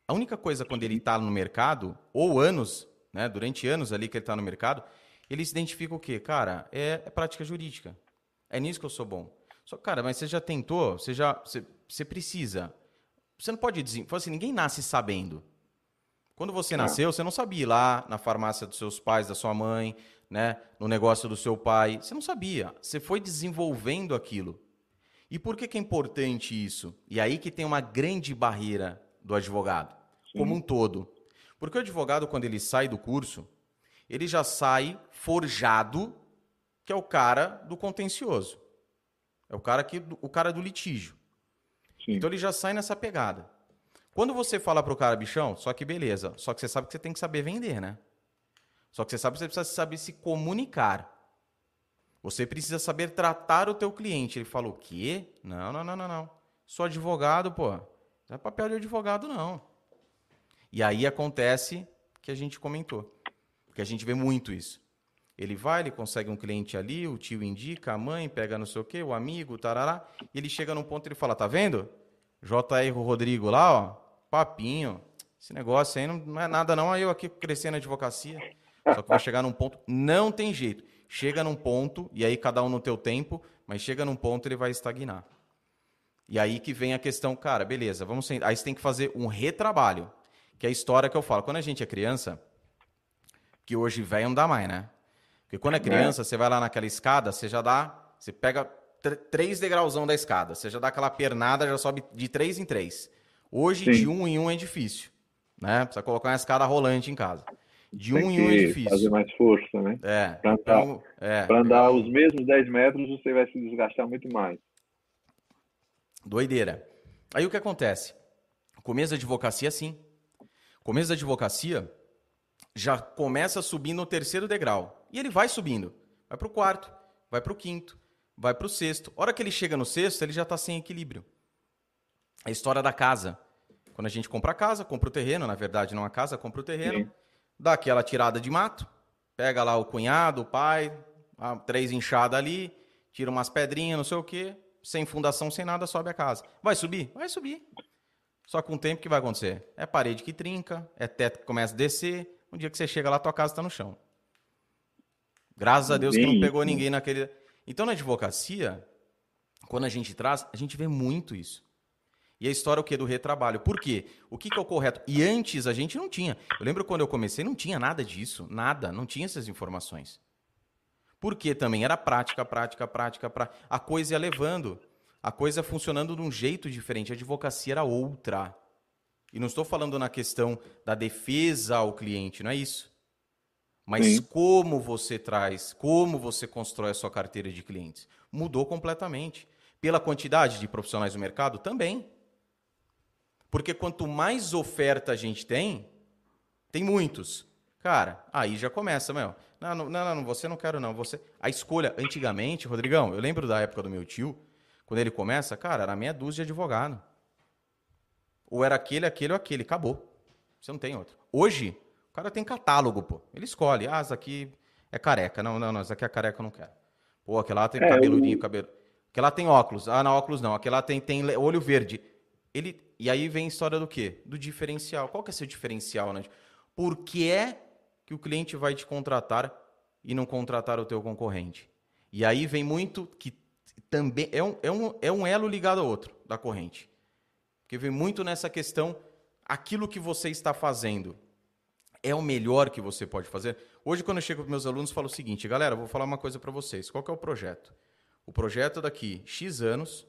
a única coisa quando ele está no mercado, ou anos, né, durante anos ali que ele está no mercado, ele se identifica o quê? Cara, é, é prática jurídica. É nisso que eu sou bom. Só, cara, mas você já tentou, você já. Você, você precisa. Você não pode dizer. Assim, ninguém nasce sabendo. Quando você nasceu, você não sabia ir lá na farmácia dos seus pais, da sua mãe, né, no negócio do seu pai. Você não sabia. Você foi desenvolvendo aquilo. E por que, que é importante isso? E aí que tem uma grande barreira do advogado, Sim. como um todo. Porque o advogado, quando ele sai do curso, ele já sai forjado, que é o cara do contencioso. É o cara que o cara do litígio. Sim. Então ele já sai nessa pegada. Quando você fala pro cara, bichão, só que beleza, só que você sabe que você tem que saber vender, né? Só que você sabe que você precisa saber se comunicar. Você precisa saber tratar o teu cliente. Ele falou, o quê? Não, não, não, não, não. Sou advogado, pô. Não é papel de advogado, não. E aí acontece que a gente comentou. Porque a gente vê muito isso. Ele vai, ele consegue um cliente ali, o tio indica, a mãe pega não sei o quê, o amigo, tarará, e ele chega num ponto e ele fala, tá vendo? JR Rodrigo lá, ó, papinho, esse negócio aí não, não é nada não, aí eu aqui crescendo na advocacia, só que vai chegar num ponto, não tem jeito, chega num ponto, e aí cada um no teu tempo, mas chega num ponto ele vai estagnar. E aí que vem a questão, cara, beleza, vamos aí você tem que fazer um retrabalho, que é a história que eu falo, quando a gente é criança, que hoje velho não dá mais, né? Porque quando é, é. criança, é. você vai lá naquela escada, você já dá. Você pega três degrauzão da escada. Você já dá aquela pernada, já sobe de três em três. Hoje, Sim. de um em um é difícil. Né? Precisa colocar uma escada rolante em casa. De Tem um em um é difícil. Fazer mais força, né? É. Para andar, então, é. andar os mesmos 10 metros, você vai se desgastar muito mais. Doideira. Aí o que acontece? O começo da advocacia, sim. O começo da advocacia, já começa subindo no terceiro degrau. E ele vai subindo. Vai para o quarto, vai para o quinto, vai para o sexto. A hora que ele chega no sexto, ele já está sem equilíbrio. A história da casa. Quando a gente compra a casa, compra o terreno, na verdade não a casa, compra o terreno, Sim. dá aquela tirada de mato, pega lá o cunhado, o pai, três enxadas ali, tira umas pedrinhas, não sei o quê, sem fundação, sem nada, sobe a casa. Vai subir? Vai subir. Só com o tempo que vai acontecer? É parede que trinca, é teto que começa a descer, um dia que você chega lá, tua casa está no chão. Graças a Deus Bem, que não pegou ninguém naquele. Então, na advocacia, quando a gente traz, a gente vê muito isso. E a história é o que? Do retrabalho. Por quê? O que, que é o correto? E antes a gente não tinha. Eu lembro quando eu comecei, não tinha nada disso. Nada. Não tinha essas informações. Porque também era prática, prática, prática, prática. A coisa ia levando. A coisa funcionando de um jeito diferente. A advocacia era outra. E não estou falando na questão da defesa ao cliente, não é isso. Mas Sim. como você traz, como você constrói a sua carteira de clientes? Mudou completamente. Pela quantidade de profissionais do mercado? Também. Porque quanto mais oferta a gente tem, tem muitos. Cara, aí já começa, meu. Não, não, não, não, você não quero não. Você, a escolha antigamente, Rodrigão, eu lembro da época do meu tio, quando ele começa, cara, era meia dúzia de advogado. Ou era aquele, aquele ou aquele. Acabou. Você não tem outro. Hoje, o cara tem catálogo, pô. Ele escolhe. Ah, essa aqui é careca. Não, não, não. Essa aqui é careca, eu não quero. Pô, aquela lá tem é, cabeludinho, eu... cabelo. Aquela tem óculos. Ah, não, óculos não. Aquela tem, tem olho verde. Ele, e aí vem a história do quê? Do diferencial. Qual que é seu diferencial, né? Por que é que o cliente vai te contratar e não contratar o teu concorrente? E aí vem muito que também é um, é um, é um elo ligado ao outro da corrente. Porque vem muito nessa questão, aquilo que você está fazendo é o melhor que você pode fazer. Hoje, quando eu chego para meus alunos, falo o seguinte, galera, vou falar uma coisa para vocês. Qual é o projeto? O projeto daqui X anos,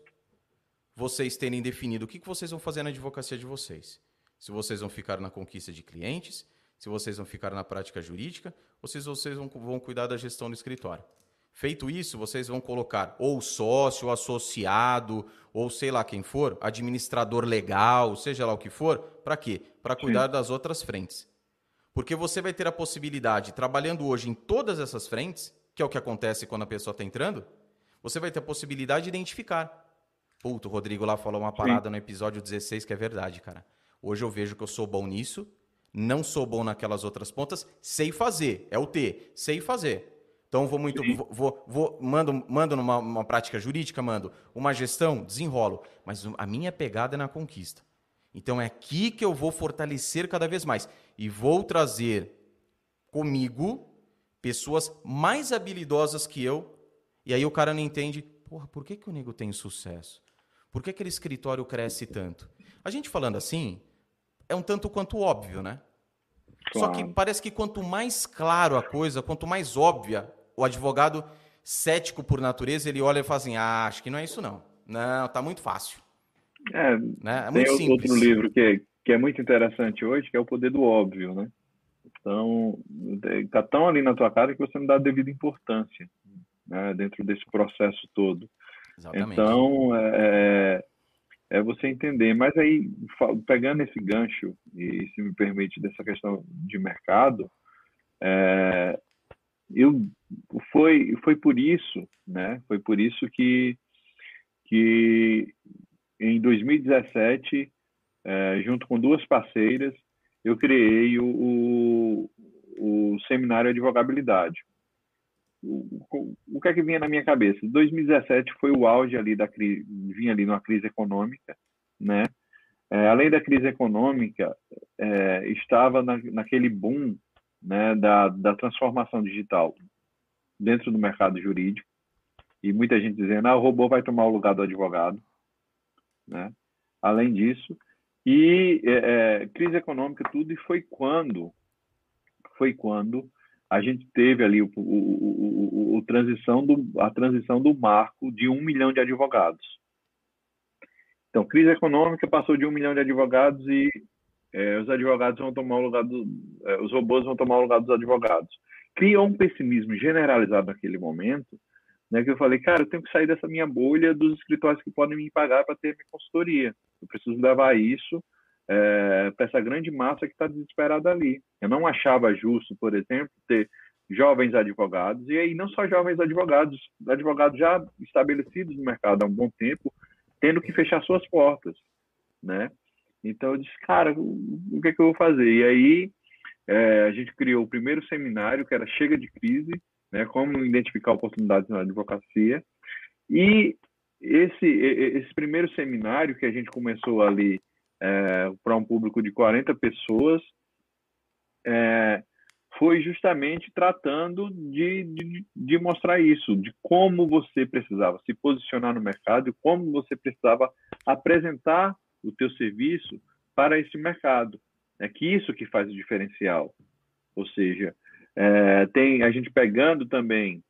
vocês terem definido o que vocês vão fazer na advocacia de vocês. Se vocês vão ficar na conquista de clientes, se vocês vão ficar na prática jurídica, ou se vocês vão, vão cuidar da gestão do escritório. Feito isso, vocês vão colocar ou sócio, associado, ou sei lá quem for, administrador legal, seja lá o que for, para quê? Para cuidar das outras frentes. Porque você vai ter a possibilidade, trabalhando hoje em todas essas frentes, que é o que acontece quando a pessoa está entrando, você vai ter a possibilidade de identificar. Puto, o Rodrigo lá falou uma parada Sim. no episódio 16 que é verdade, cara. Hoje eu vejo que eu sou bom nisso, não sou bom naquelas outras pontas, sei fazer, é o T, sei fazer. Então vou muito, vou, vou, vou, mando, mando numa prática jurídica, mando uma gestão, desenrolo, mas a minha pegada é na conquista. Então é aqui que eu vou fortalecer cada vez mais e vou trazer comigo pessoas mais habilidosas que eu e aí o cara não entende, porra, por que, que o nego tem sucesso? Por que aquele escritório cresce tanto? A gente falando assim, é um tanto quanto óbvio, né? Claro. Só que parece que quanto mais claro a coisa, quanto mais óbvia, o advogado cético por natureza, ele olha e fala assim: ah, acho que não é isso não. Não, tá muito fácil. É, né? é muito tem simples. outro livro que é, que é muito interessante hoje, que é o poder do óbvio, né? Então, tá tão ali na tua cara que você não dá a devida importância né, dentro desse processo todo. Exatamente. Então, é, é, é você entender. Mas aí, pegando esse gancho, e se me permite, dessa questão de mercado, é, eu, foi, foi por isso, né? Foi por isso que, que em 2017, é, junto com duas parceiras, eu criei o, o, o Seminário Advogabilidade o, o que é que vinha na minha cabeça? 2017 foi o auge ali da crise, vinha ali numa crise econômica, né? É, além da crise econômica, é, estava na, naquele boom né, da, da transformação digital dentro do mercado jurídico e muita gente dizendo, ah, o robô vai tomar o lugar do advogado, né? Além disso, e é, é crise econômica tudo e foi quando foi quando a gente teve ali o, o, o, o, transição do, a transição do marco de um milhão de advogados. Então, crise econômica passou de um milhão de advogados e é, os advogados vão tomar o lugar do, é, os robôs vão tomar o lugar dos advogados. Criou um pessimismo generalizado naquele momento, né, que eu falei, cara, eu tenho que sair dessa minha bolha dos escritórios que podem me pagar para ter minha consultoria. Eu preciso levar isso é, para essa grande massa que está desesperada ali. Eu não achava justo, por exemplo, ter jovens advogados, e aí não só jovens advogados, advogados já estabelecidos no mercado há um bom tempo, tendo que fechar suas portas, né? Então eu disse, cara, o que é que eu vou fazer? E aí é, a gente criou o primeiro seminário, que era Chega de Crise, né? Como identificar oportunidades na advocacia. E esse, esse primeiro seminário que a gente começou ali é, para um público de 40 pessoas, é, foi justamente tratando de, de, de, mostrar isso, de como você precisava se posicionar no mercado e como você precisava apresentar o teu serviço para esse mercado. É que isso que faz o diferencial. Ou seja, é, tem a gente pegando também,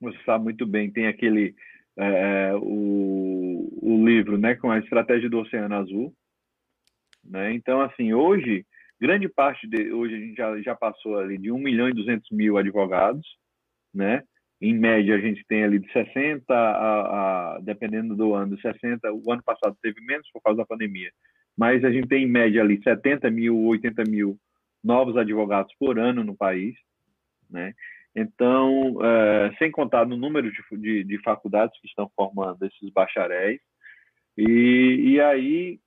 você sabe muito bem, tem aquele é, o, o livro, né, com a estratégia do Oceano Azul, né? Então, assim, hoje, grande parte de hoje a gente já, já passou ali de 1 milhão e 200 mil advogados, né? Em média, a gente tem ali de 60 a, a, dependendo do ano, 60. O ano passado teve menos por causa da pandemia, mas a gente tem em média ali 70 mil, 80 mil novos advogados por ano no país, né? Então, é, sem contar no número de, de, de, faculdades que estão formando esses bacharéis, e, e aí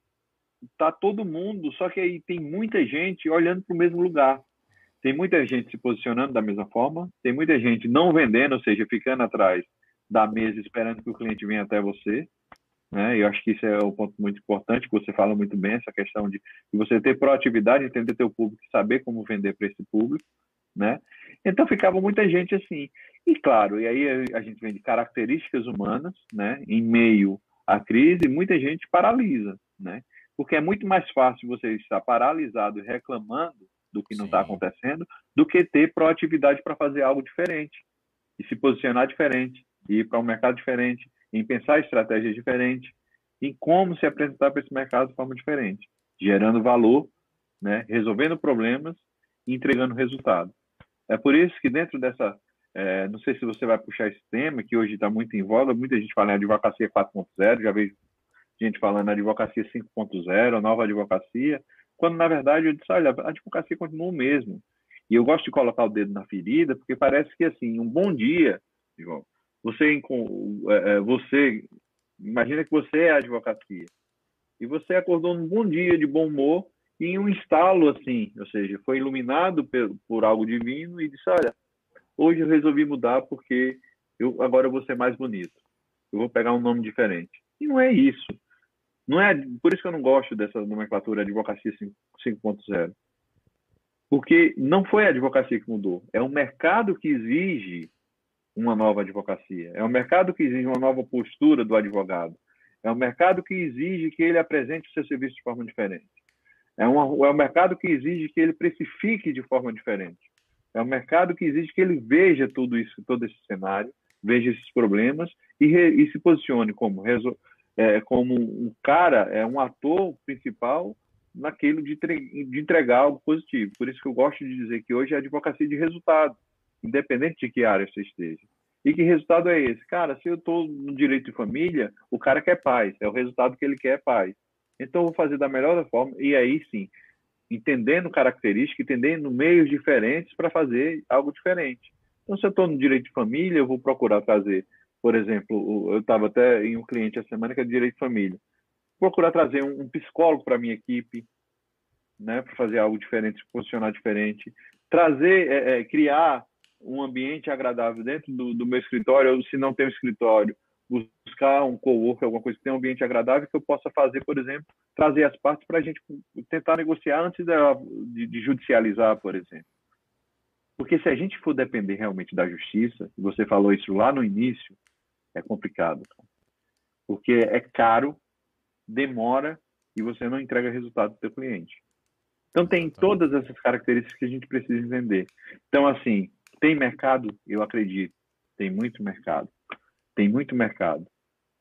tá todo mundo, só que aí tem muita gente olhando para o mesmo lugar. Tem muita gente se posicionando da mesma forma, tem muita gente não vendendo, ou seja, ficando atrás da mesa esperando que o cliente venha até você. Né? Eu acho que isso é um ponto muito importante, que você fala muito bem, essa questão de, você ter proatividade, entender teu público, saber como vender para esse público, né? Então ficava muita gente assim. E claro, e aí a gente vem de características humanas, né? Em meio à crise, muita gente paralisa, né? Porque é muito mais fácil você estar paralisado e reclamando do que não está acontecendo, do que ter proatividade para fazer algo diferente e se posicionar diferente, e ir para um mercado diferente, em pensar estratégias diferentes, em como se apresentar para esse mercado de forma diferente, gerando valor, né, resolvendo problemas e entregando resultado. É por isso que dentro dessa, é, não sei se você vai puxar esse tema, que hoje está muito em voga, muita gente fala em advocacia 4.0, já vejo gente falando advocacia 5.0, nova advocacia, quando na verdade eu disse, olha, a advocacia continua o mesmo. E eu gosto de colocar o dedo na ferida, porque parece que assim, um bom dia, João, você, é, é, você imagina que você é a advocacia e você acordou num bom dia de bom humor e em um estalo assim, ou seja, foi iluminado por, por algo divino e disse, olha, hoje eu resolvi mudar porque eu agora eu vou ser mais bonito. Eu vou pegar um nome diferente. E não é isso. Não é por isso que eu não gosto dessa nomenclatura advocacia 5.0. Porque não foi a advocacia que mudou, é o mercado que exige uma nova advocacia, é o mercado que exige uma nova postura do advogado, é o mercado que exige que ele apresente o seu serviço de forma diferente, é, uma, é o mercado que exige que ele precifique de forma diferente, é o mercado que exige que ele veja tudo isso, todo esse cenário, veja esses problemas e, re, e se posicione como, é, como um cara, é um ator principal naquilo de, de entregar algo positivo. Por isso que eu gosto de dizer que hoje é advocacia de resultado, independente de que área você esteja. E que resultado é esse? Cara, se eu estou no direito de família, o cara quer paz, é o resultado que ele quer é paz. Então, eu vou fazer da melhor forma, e aí sim, entendendo características, entendendo meios diferentes para fazer algo diferente. Então, se eu estou no direito de família, eu vou procurar trazer, por exemplo, eu estava até em um cliente essa semana que é de direito de família procurar trazer um, um psicólogo para minha equipe, né, para fazer algo diferente, se posicionar diferente, trazer, é, é, criar um ambiente agradável dentro do, do, meu escritório, ou se não tem um escritório, buscar um co-work, alguma coisa que tenha um ambiente agradável que eu possa fazer, por exemplo, trazer as partes para a gente tentar negociar antes de, de judicializar, por exemplo. Porque se a gente for depender realmente da justiça, você falou isso lá no início, é complicado. Porque é caro demora e você não entrega resultado para o seu cliente. Então tem todas essas características que a gente precisa entender. Então assim, tem mercado? Eu acredito, tem muito mercado, tem muito mercado.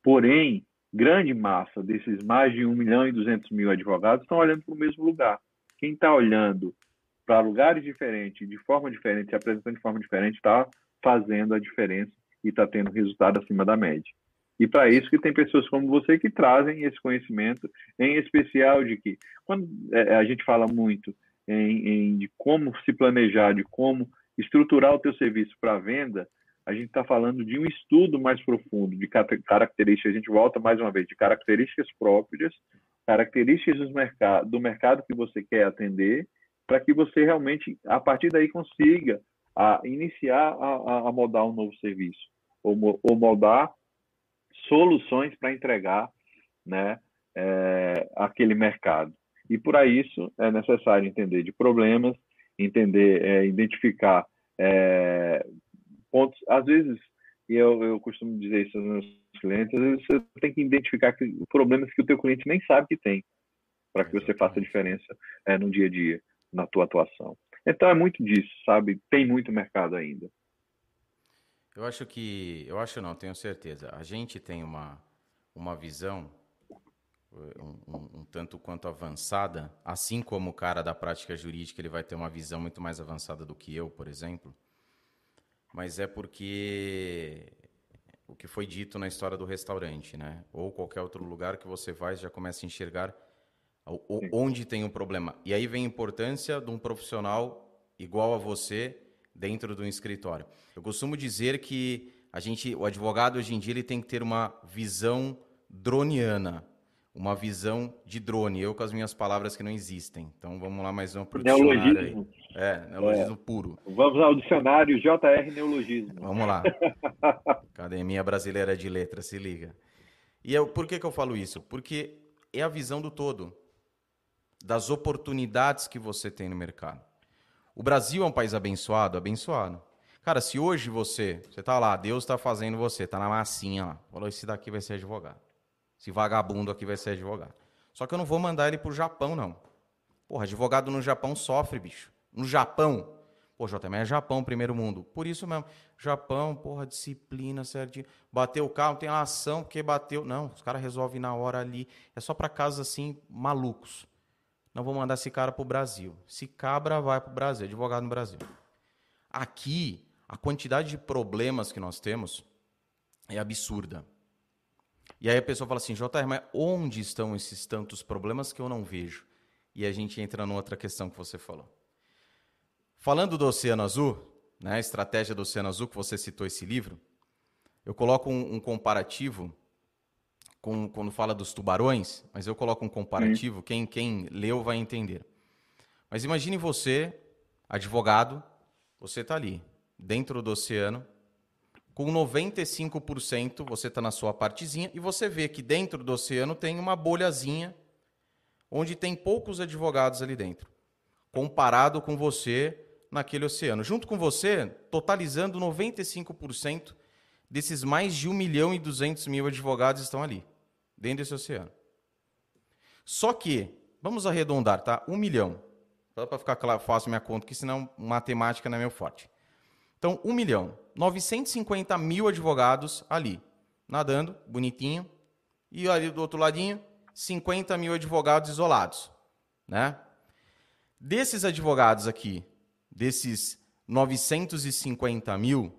Porém, grande massa desses mais de 1 milhão e 200 mil advogados estão olhando para o mesmo lugar. Quem está olhando para lugares diferentes, de forma diferente, se apresentando de forma diferente, está fazendo a diferença e está tendo resultado acima da média. E para isso que tem pessoas como você que trazem esse conhecimento, em especial de que quando é, a gente fala muito em, em, de como se planejar, de como estruturar o teu serviço para venda, a gente está falando de um estudo mais profundo de características. A gente volta mais uma vez de características próprias, características do mercado, do mercado que você quer atender, para que você realmente, a partir daí, consiga a, iniciar a, a, moldar um novo serviço ou, ou moldar soluções para entregar né, é, aquele mercado. E para isso é necessário entender de problemas, entender, é, identificar é, pontos. Às vezes, e eu, eu costumo dizer isso aos meus clientes, às vezes você tem que identificar que, problemas que o teu cliente nem sabe que tem, para que você faça a diferença é, no dia a dia, na tua atuação. Então é muito disso, sabe? Tem muito mercado ainda. Eu acho que. Eu acho não, tenho certeza. A gente tem uma, uma visão eh, um, um, um, tanto quanto avançada, assim como o cara da prática jurídica ele vai ter uma visão muito mais avançada do que eu, por exemplo. Mas é porque o que foi dito na história do restaurante, né? Ou qualquer outro lugar que você vai já começa a enxergar onde tem o um problema. E aí vem a importância de um profissional igual a você dentro do escritório. Eu costumo dizer que a gente, o advogado hoje em dia ele tem que ter uma visão droniana. uma visão de drone. Eu com as minhas palavras que não existem. Então vamos lá mais uma pro neologismo. Aí. É, neologismo é. puro. Vamos ao dicionário JR Neologismo. Vamos lá. Academia Brasileira de Letras, se liga. E eu, por que, que eu falo isso? Porque é a visão do todo, das oportunidades que você tem no mercado. O Brasil é um país abençoado, abençoado. Cara, se hoje você, você tá lá, Deus está fazendo você, tá na massinha lá, falou, esse daqui vai ser advogado. Esse vagabundo aqui vai ser advogado. Só que eu não vou mandar ele pro Japão, não. Porra, advogado no Japão sofre, bicho. No Japão. Pô, JM é Japão, primeiro mundo. Por isso mesmo. Japão, porra, disciplina certinho. Bateu o carro, tem ação porque bateu. Não, os caras resolvem na hora ali. É só para casos assim, malucos. Não vou mandar esse cara pro Brasil. Se cabra, vai pro Brasil. Advogado no Brasil. Aqui, a quantidade de problemas que nós temos é absurda. E aí a pessoa fala assim, JR, mas onde estão esses tantos problemas que eu não vejo? E a gente entra numa outra questão que você falou. Falando do Oceano Azul, né, Estratégia do Oceano Azul, que você citou esse livro, eu coloco um, um comparativo com, quando fala dos tubarões, mas eu coloco um comparativo, quem, quem leu vai entender. Mas imagine você, advogado, você está ali, dentro do oceano, com 95% você está na sua partezinha e você vê que dentro do oceano tem uma bolhazinha onde tem poucos advogados ali dentro, comparado com você naquele oceano. Junto com você, totalizando 95% desses mais de 1 milhão e 200 mil advogados estão ali, dentro desse oceano. Só que, vamos arredondar, tá? 1 milhão. Só para ficar claro, fácil minha conta, que senão matemática não é meu forte. Então, 1 milhão. 950 mil advogados ali, nadando, bonitinho. E ali do outro ladinho, 50 mil advogados isolados. Né? Desses advogados aqui, desses 950 mil,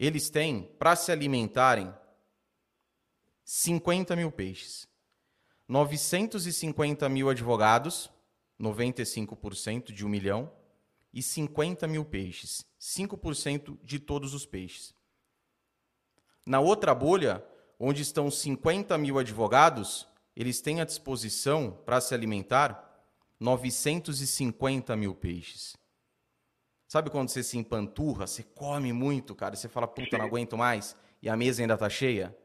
eles têm, para se alimentarem, 50 mil peixes. 950 mil advogados, 95% de um milhão, e 50 mil peixes, 5% de todos os peixes. Na outra bolha, onde estão 50 mil advogados, eles têm à disposição, para se alimentar, 950 mil peixes. Sabe quando você se empanturra, você come muito, cara, e você fala, puta, não aguento mais, e a mesa ainda está cheia?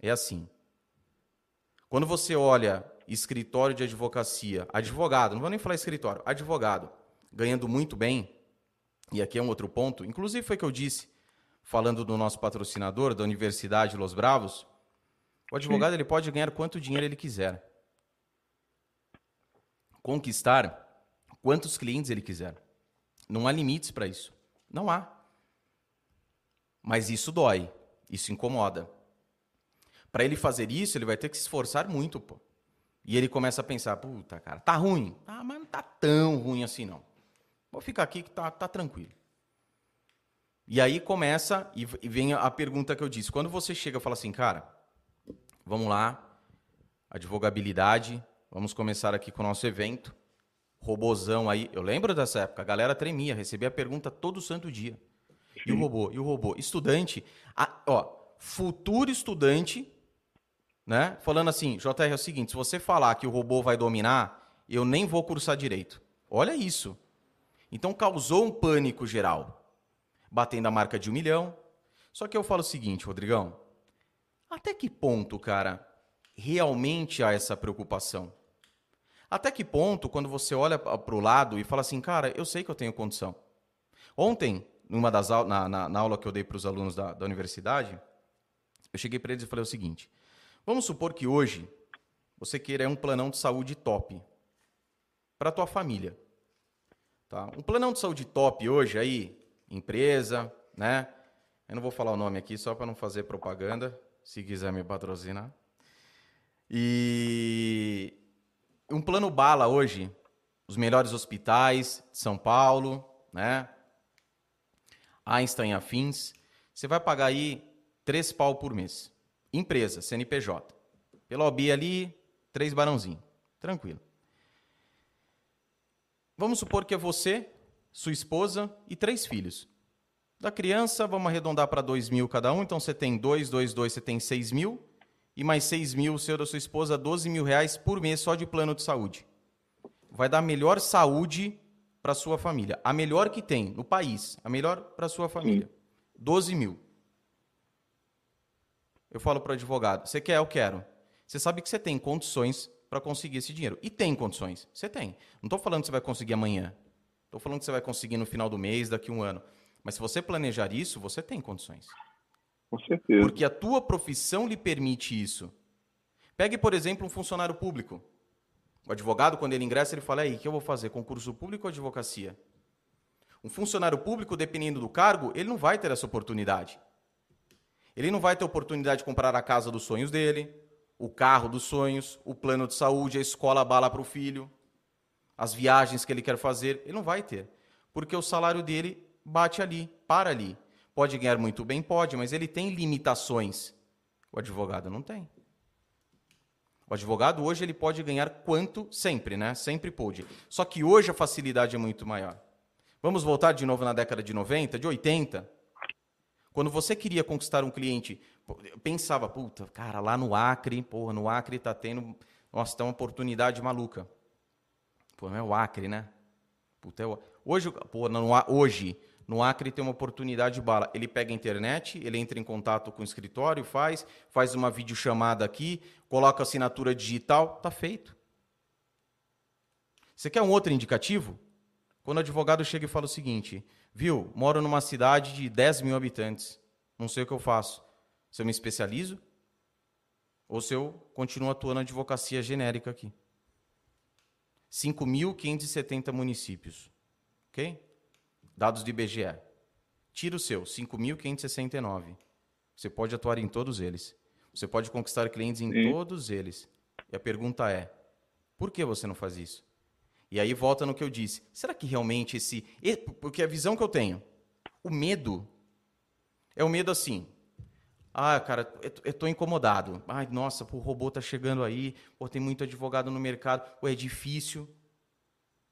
É assim. Quando você olha escritório de advocacia, advogado, não vou nem falar escritório, advogado, ganhando muito bem, e aqui é um outro ponto, inclusive foi que eu disse, falando do nosso patrocinador, da Universidade Los Bravos, o advogado Sim. ele pode ganhar quanto dinheiro ele quiser. Conquistar quantos clientes ele quiser. Não há limites para isso. Não há. Mas isso dói, isso incomoda. Para ele fazer isso, ele vai ter que se esforçar muito, pô. E ele começa a pensar, puta, cara, tá ruim. Ah, mas não tá tão ruim assim, não. Vou ficar aqui que tá, tá tranquilo. E aí começa e vem a pergunta que eu disse. Quando você chega e fala assim, cara, vamos lá, advogabilidade, vamos começar aqui com o nosso evento. Robozão aí. Eu lembro dessa época, a galera tremia, recebia a pergunta todo santo dia. E o robô? E o robô? Estudante, a, ó, futuro estudante, né? Falando assim, JR, é o seguinte, se você falar que o robô vai dominar, eu nem vou cursar direito. Olha isso. Então causou um pânico geral, batendo a marca de um milhão. Só que eu falo o seguinte, Rodrigão, até que ponto, cara, realmente há essa preocupação? Até que ponto, quando você olha para o lado e fala assim, cara, eu sei que eu tenho condição. Ontem, numa das na, na, na aula que eu dei para os alunos da, da universidade, eu cheguei para eles e falei o seguinte: vamos supor que hoje você queira um planão de saúde top para tua família. Tá? Um planão de saúde top hoje aí, empresa, né? Eu não vou falar o nome aqui só para não fazer propaganda, se quiser me patrocinar. E um plano bala hoje, os melhores hospitais de São Paulo, né? Einstein afins, você vai pagar aí três pau por mês. Empresa, CNPJ. Pela OB ali, três barãozinho. Tranquilo. Vamos supor que é você, sua esposa e três filhos. Da criança, vamos arredondar para dois mil cada um. Então você tem dois, dois, dois, você tem seis mil. E mais 6 mil, o seu da sua esposa, 12 mil reais por mês só de plano de saúde. Vai dar melhor saúde para sua família. A melhor que tem no país. A melhor para sua família. Sim. 12 mil. Eu falo para o advogado: você quer? Eu quero. Você sabe que você tem condições para conseguir esse dinheiro. E tem condições. Você tem. Não estou falando que você vai conseguir amanhã. Estou falando que você vai conseguir no final do mês, daqui a um ano. Mas se você planejar isso, você tem condições. Com certeza. Porque a tua profissão lhe permite isso. Pegue, por exemplo, um funcionário público. O advogado, quando ele ingressa, ele fala: aí, o que eu vou fazer? Concurso público ou advocacia? Um funcionário público, dependendo do cargo, ele não vai ter essa oportunidade. Ele não vai ter oportunidade de comprar a casa dos sonhos dele, o carro dos sonhos, o plano de saúde, a escola bala para o filho, as viagens que ele quer fazer. Ele não vai ter. Porque o salário dele bate ali, para ali. Pode ganhar muito bem? Pode, mas ele tem limitações. O advogado não tem. O advogado hoje ele pode ganhar quanto sempre, né? Sempre pôde. Só que hoje a facilidade é muito maior. Vamos voltar de novo na década de 90, de 80. Quando você queria conquistar um cliente, pensava, puta, cara, lá no Acre, porra, no Acre tá tendo, nossa, tá uma oportunidade maluca. Pô, não é o Acre, né? Puta, é o... Hoje, pô, não, hoje, no Acre tem uma oportunidade de bala. Ele pega a internet, ele entra em contato com o escritório, faz, faz uma videochamada aqui, coloca assinatura digital, tá feito. Você quer um outro indicativo? Quando o advogado chega e fala o seguinte, viu, moro numa cidade de 10 mil habitantes, não sei o que eu faço. Se eu me especializo ou se eu continuo atuando na advocacia genérica aqui. 5.570 municípios, ok? Dados do IBGE. Tira o seu, 5.569. Você pode atuar em todos eles. Você pode conquistar clientes em Sim. todos eles. E a pergunta é: por que você não faz isso? E aí volta no que eu disse. Será que realmente esse. Porque a visão que eu tenho, o medo, é o medo assim. Ah, cara, eu tô incomodado. Ai, nossa, o robô tá chegando aí. Pô, tem muito advogado no mercado. Pô, é difícil.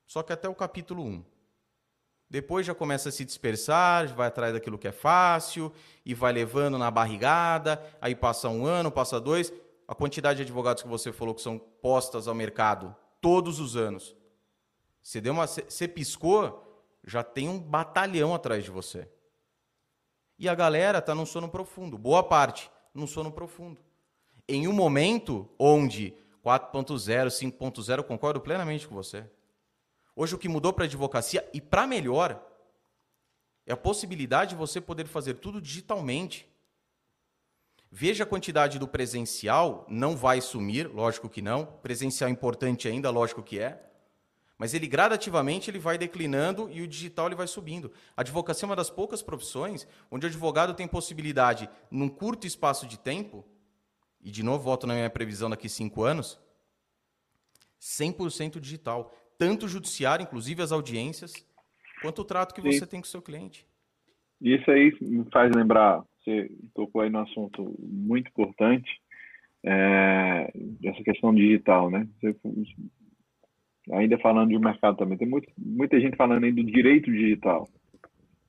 Só que até o capítulo 1. Depois já começa a se dispersar, vai atrás daquilo que é fácil e vai levando na barrigada. Aí passa um ano, passa dois. A quantidade de advogados que você falou que são postas ao mercado todos os anos. Você deu uma, você piscou, já tem um batalhão atrás de você. E a galera está num sono profundo, boa parte num sono profundo. Em um momento onde 4.0, 5.0, concordo plenamente com você. Hoje o que mudou para a advocacia e para melhor é a possibilidade de você poder fazer tudo digitalmente. Veja a quantidade do presencial, não vai sumir, lógico que não. Presencial é importante ainda, lógico que é. Mas ele gradativamente ele vai declinando e o digital ele vai subindo. A advocacia é uma das poucas profissões onde o advogado tem possibilidade, num curto espaço de tempo, e de novo volto na minha previsão daqui cinco anos, 100% digital tanto o judiciário, inclusive as audiências, quanto o trato que Sim. você tem com o seu cliente. Isso aí me faz lembrar, você tocou aí no assunto muito importante, é, essa questão digital, né? Você, ainda falando de mercado também, tem muito, muita gente falando aí do direito digital.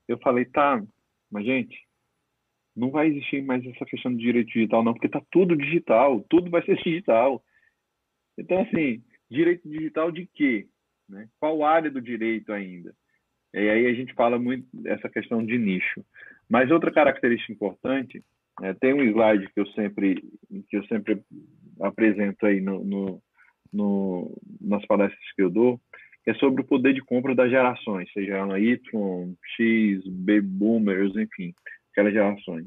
Eu falei, tá, mas gente, não vai existir mais essa questão do direito digital, não, porque tá tudo digital, tudo vai ser digital. Então, assim, direito digital de quê? Né? Qual área do direito ainda? E aí a gente fala muito dessa questão de nicho. Mas outra característica importante, é, tem um slide que eu sempre que eu sempre apresento aí no, no, no, nas palestras que eu dou, que é sobre o poder de compra das gerações, seja ela Y, X, Baby Boomers, enfim, aquelas gerações.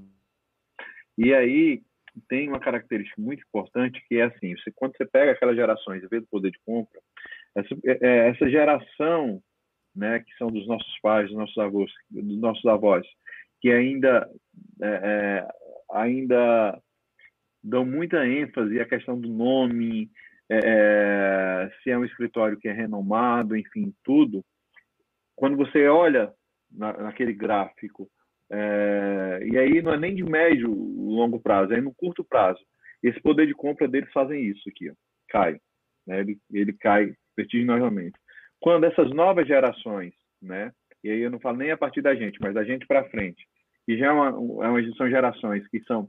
E aí tem uma característica muito importante que é assim, você, quando você pega aquelas gerações e vê o poder de compra, essa, é, é, essa geração, né, que são dos nossos pais, dos nossos avós, dos nossos avós, que ainda é, é, ainda dão muita ênfase à questão do nome, é, é, se é um escritório que é renomado, enfim, tudo. Quando você olha na, naquele gráfico, é, e aí não é nem de médio longo prazo, é no curto prazo. Esse poder de compra deles fazem isso aqui, ó, cai. Né? Ele, ele cai vertiginosamente. Quando essas novas gerações, né, e aí eu não falo nem a partir da gente, mas da gente para frente, e já é uma, é uma, são gerações que são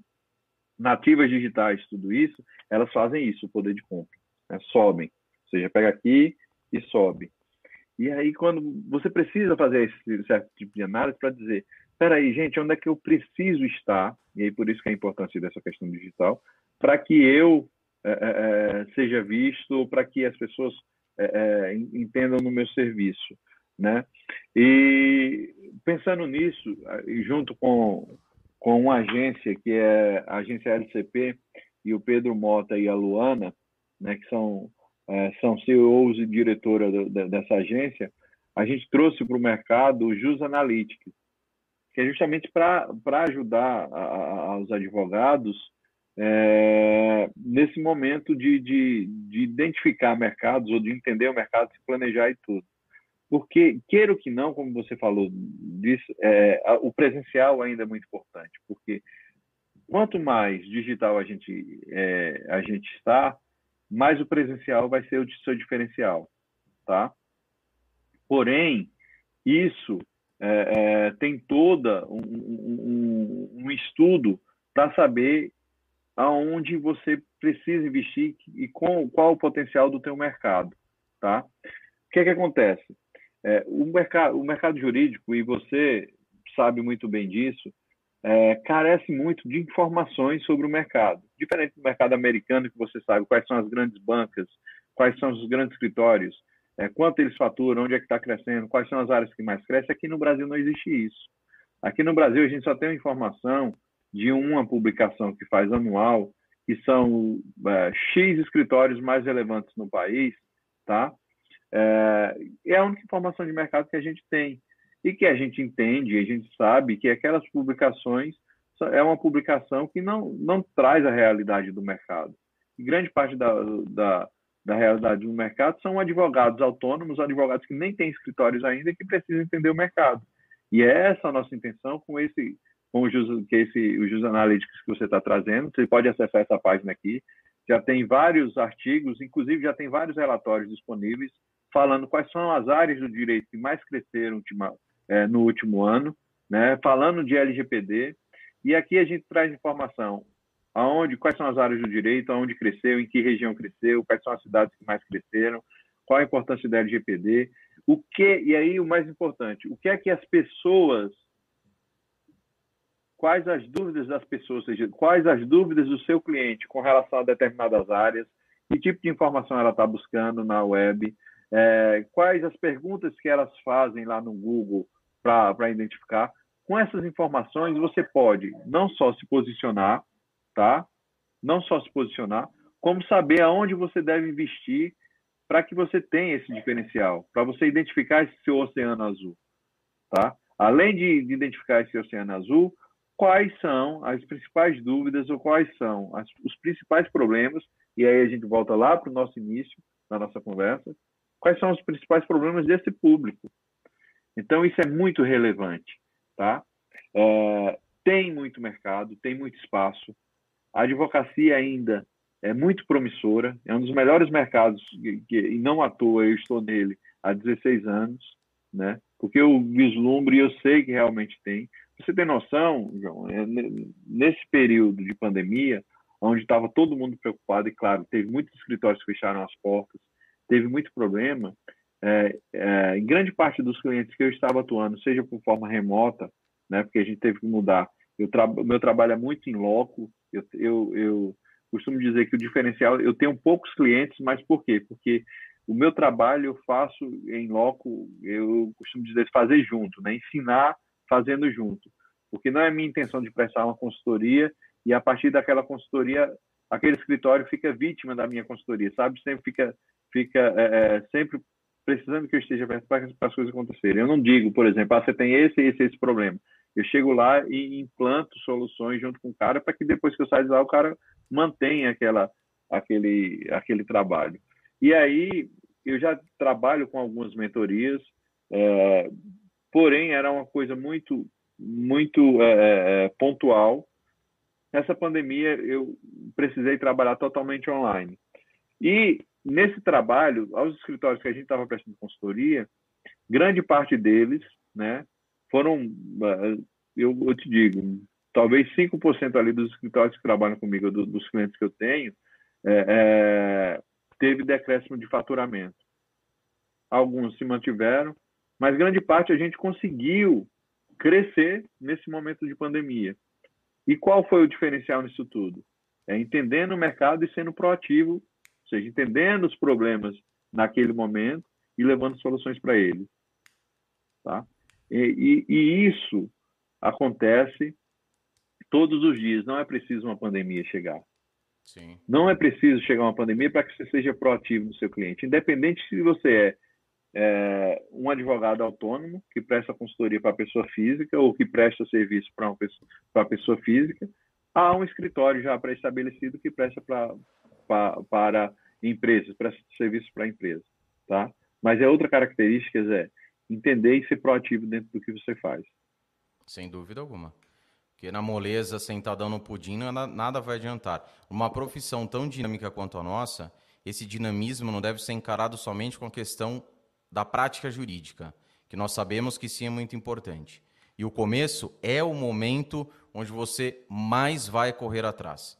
nativas digitais, tudo isso, elas fazem isso, o poder de compra. Né? Sobem. Ou seja, pega aqui e sobe. E aí, quando você precisa fazer esse certo tipo de análise para dizer, espera aí, gente, onde é que eu preciso estar? E aí, por isso que é a importância dessa questão digital, para que eu é, é, seja visto, para que as pessoas é, entendam no meu serviço. Né? E pensando nisso, junto com, com uma agência que é a agência LCP e o Pedro Mota e a Luana, né, que são é, são CEOs e diretora do, dessa agência, a gente trouxe para o mercado o Jus Analytics, que é justamente para ajudar a, a, os advogados é, nesse momento de, de, de identificar mercados ou de entender o mercado, se planejar e tudo. Porque, queira que não, como você falou disso, é, o presencial ainda é muito importante, porque quanto mais digital a gente, é, a gente está, mais o presencial vai ser o seu diferencial, tá? Porém, isso é, é, tem toda um, um, um estudo para saber aonde você precisa investir e com, qual o potencial do teu mercado, tá? O que é que acontece? É, o, mercado, o mercado jurídico, e você sabe muito bem disso, é, carece muito de informações sobre o mercado. Diferente do mercado americano, que você sabe quais são as grandes bancas, quais são os grandes escritórios, é, quanto eles faturam, onde é que está crescendo, quais são as áreas que mais crescem. Aqui no Brasil não existe isso. Aqui no Brasil a gente só tem informação de uma publicação que faz anual, que são é, X escritórios mais relevantes no país, tá? É, é a única informação de mercado que a gente tem e que a gente entende, a gente sabe que aquelas publicações é uma publicação que não, não traz a realidade do mercado. E grande parte da, da, da realidade do mercado são advogados autônomos, advogados que nem têm escritórios ainda que precisam entender o mercado. E é essa a nossa intenção com esse com o que esse, o Jus Analytics que você está trazendo. Você pode acessar essa página aqui. Já tem vários artigos, inclusive já tem vários relatórios disponíveis falando quais são as áreas do direito que mais cresceram é, no último ano, né? falando de LGPD. E aqui a gente traz informação aonde, quais são as áreas do direito, aonde cresceu, em que região cresceu, quais são as cidades que mais cresceram, qual a importância da LGPD, o que, e aí o mais importante, o que é que as pessoas, quais as dúvidas das pessoas, seja, quais as dúvidas do seu cliente com relação a determinadas áreas, que tipo de informação ela está buscando na web, é, quais as perguntas que elas fazem lá no Google para identificar. Com essas informações, você pode não só se posicionar, tá? Não só se posicionar, como saber aonde você deve investir para que você tenha esse diferencial, para você identificar esse seu oceano azul, tá? Além de identificar esse oceano azul, quais são as principais dúvidas ou quais são as, os principais problemas, e aí a gente volta lá para o nosso início da nossa conversa, quais são os principais problemas desse público. Então, isso é muito relevante. Tá? É, tem muito mercado, tem muito espaço. A advocacia ainda é muito promissora, é um dos melhores mercados, e não à toa eu estou nele há 16 anos, né? porque eu vislumbro e eu sei que realmente tem. Você tem noção, João, é, nesse período de pandemia, onde estava todo mundo preocupado, e claro, teve muitos escritórios que fecharam as portas, teve muito problema, é, é, em grande parte dos clientes que eu estava atuando, seja por forma remota, né, porque a gente teve que mudar. Eu tra meu trabalho é muito em loco. Eu, eu, eu, costumo dizer que o diferencial, eu tenho poucos clientes, mas por quê? Porque o meu trabalho eu faço em loco, eu costumo dizer fazer junto, né, ensinar fazendo junto, porque não é minha intenção de prestar uma consultoria e a partir daquela consultoria aquele escritório fica vítima da minha consultoria, sabe? Sempre fica fica é, é, sempre precisando que eu esteja perto para as coisas acontecerem. Eu não digo, por exemplo, ah, você tem esse, esse, esse problema. Eu chego lá e implanto soluções junto com o cara para que depois que eu saio de lá o cara mantenha aquela, aquele, aquele trabalho. E aí eu já trabalho com algumas mentorias, é, porém era uma coisa muito muito é, é, é pontual. Nessa pandemia eu precisei trabalhar totalmente online. E nesse trabalho, aos escritórios que a gente estava prestando consultoria, grande parte deles, né, foram, eh, eu, eu te digo, talvez 5% ali dos escritórios que trabalham comigo, do, dos clientes que eu tenho, é, é, teve decréscimo de faturamento. Alguns se mantiveram, mas grande parte a gente conseguiu crescer nesse momento de pandemia. E qual foi o diferencial nisso tudo? É entendendo o mercado e sendo proativo, ou seja, entendendo os problemas naquele momento e levando soluções para ele. Tá? E, e, e isso acontece todos os dias. Não é preciso uma pandemia chegar. Sim. Não é preciso chegar uma pandemia para que você seja proativo no seu cliente. Independente se você é, é um advogado autônomo que presta consultoria para a pessoa física ou que presta serviço para a pessoa física, há um escritório já pré-estabelecido que presta para, para, para empresas, presta serviço para empresas, tá? Mas é outra característica, é entender e ser proativo dentro do que você faz. Sem dúvida alguma. Porque na moleza, sentadão no pudim, nada vai adiantar. Uma profissão tão dinâmica quanto a nossa, esse dinamismo não deve ser encarado somente com a questão da prática jurídica, que nós sabemos que sim é muito importante. E o começo é o momento onde você mais vai correr atrás.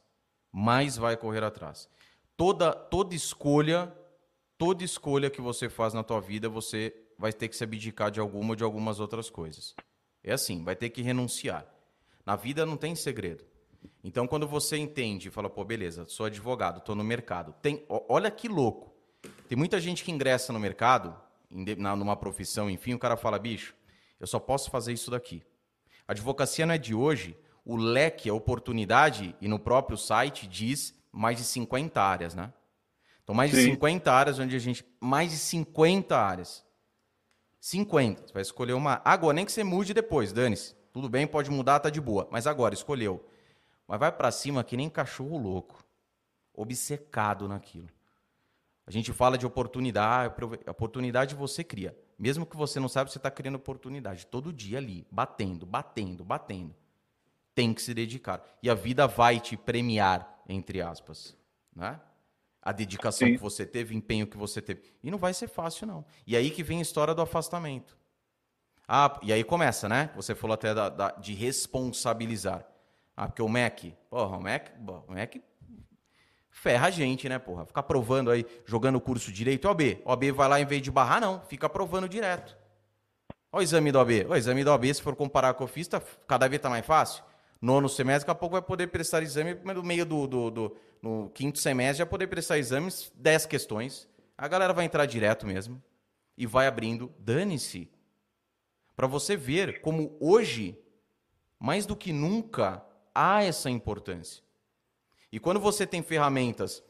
Mais vai correr atrás. Toda, toda escolha, toda escolha que você faz na tua vida, você vai ter que se abdicar de alguma ou de algumas outras coisas. É assim, vai ter que renunciar. Na vida não tem segredo. Então, quando você entende e fala, pô, beleza, sou advogado, estou no mercado. Tem, olha que louco. Tem muita gente que ingressa no mercado, numa profissão, enfim, o cara fala, bicho, eu só posso fazer isso daqui. A advocacia não é de hoje, o leque, a oportunidade, e no próprio site diz mais de 50 áreas, né? Então, mais Sim. de 50 áreas onde a gente. Mais de 50 áreas. 50. Você vai escolher uma. Agora, nem que você mude depois, dane-se. Tudo bem, pode mudar, tá de boa. Mas agora, escolheu. Mas vai para cima que nem cachorro louco. Obcecado naquilo. A gente fala de oportunidade, oportunidade você cria. Mesmo que você não saiba, você está criando oportunidade. Todo dia ali, batendo, batendo, batendo. Tem que se dedicar. E a vida vai te premiar, entre aspas. Né? A dedicação Sim. que você teve, o empenho que você teve. E não vai ser fácil, não. E aí que vem a história do afastamento. Ah, e aí começa, né? Você falou até da, da, de responsabilizar. Ah, porque o MEC, porra, o MEC, o MEC ferra a gente, né, porra? Ficar provando aí, jogando o curso direito, OB. OB vai lá em vez de barrar, não, fica provando direto. Olha o exame do OB. O exame do OB, se for comparar com o FIS, tá, cada vez tá mais fácil. Nono semestre, daqui a pouco vai poder prestar exame, no meio do, do, do no quinto semestre, já poder prestar exames, 10 questões. A galera vai entrar direto mesmo e vai abrindo. Dane-se para você ver como hoje, mais do que nunca, há essa importância. E quando você tem ferramentas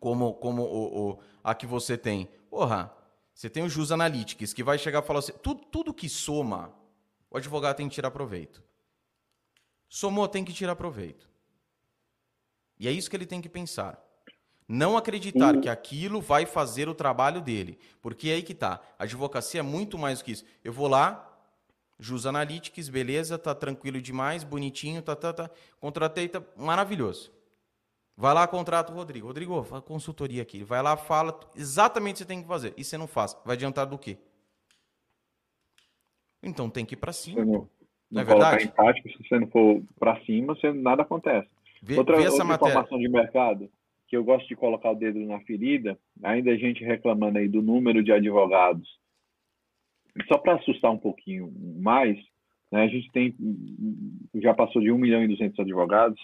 como, como o, o, a que você tem, porra, você tem o Jus Analytics, que vai chegar e falar assim: tudo, tudo que soma, o advogado tem que tirar proveito. Somou, tem que tirar proveito. E é isso que ele tem que pensar. Não acreditar que aquilo vai fazer o trabalho dele. Porque é aí que tá. A advocacia é muito mais do que isso. Eu vou lá, Jus Analytics, beleza, tá tranquilo demais, bonitinho, tá, tá, tá. Contratei, tá maravilhoso. Vai lá, contrata o Rodrigo. Rodrigo, faz consultoria aqui. Vai lá, fala exatamente o que você tem que fazer. E você não faz. Vai adiantar do quê? Então tem que ir para cima. Não, não, não é verdade? Em prática, se você não for para cima, você, nada acontece. Vê, outra, vê outra informação de mercado que eu gosto de colocar o dedo na ferida, ainda a gente reclamando aí do número de advogados. Só para assustar um pouquinho mais, né, a gente tem já passou de 1 milhão e 200 advogados,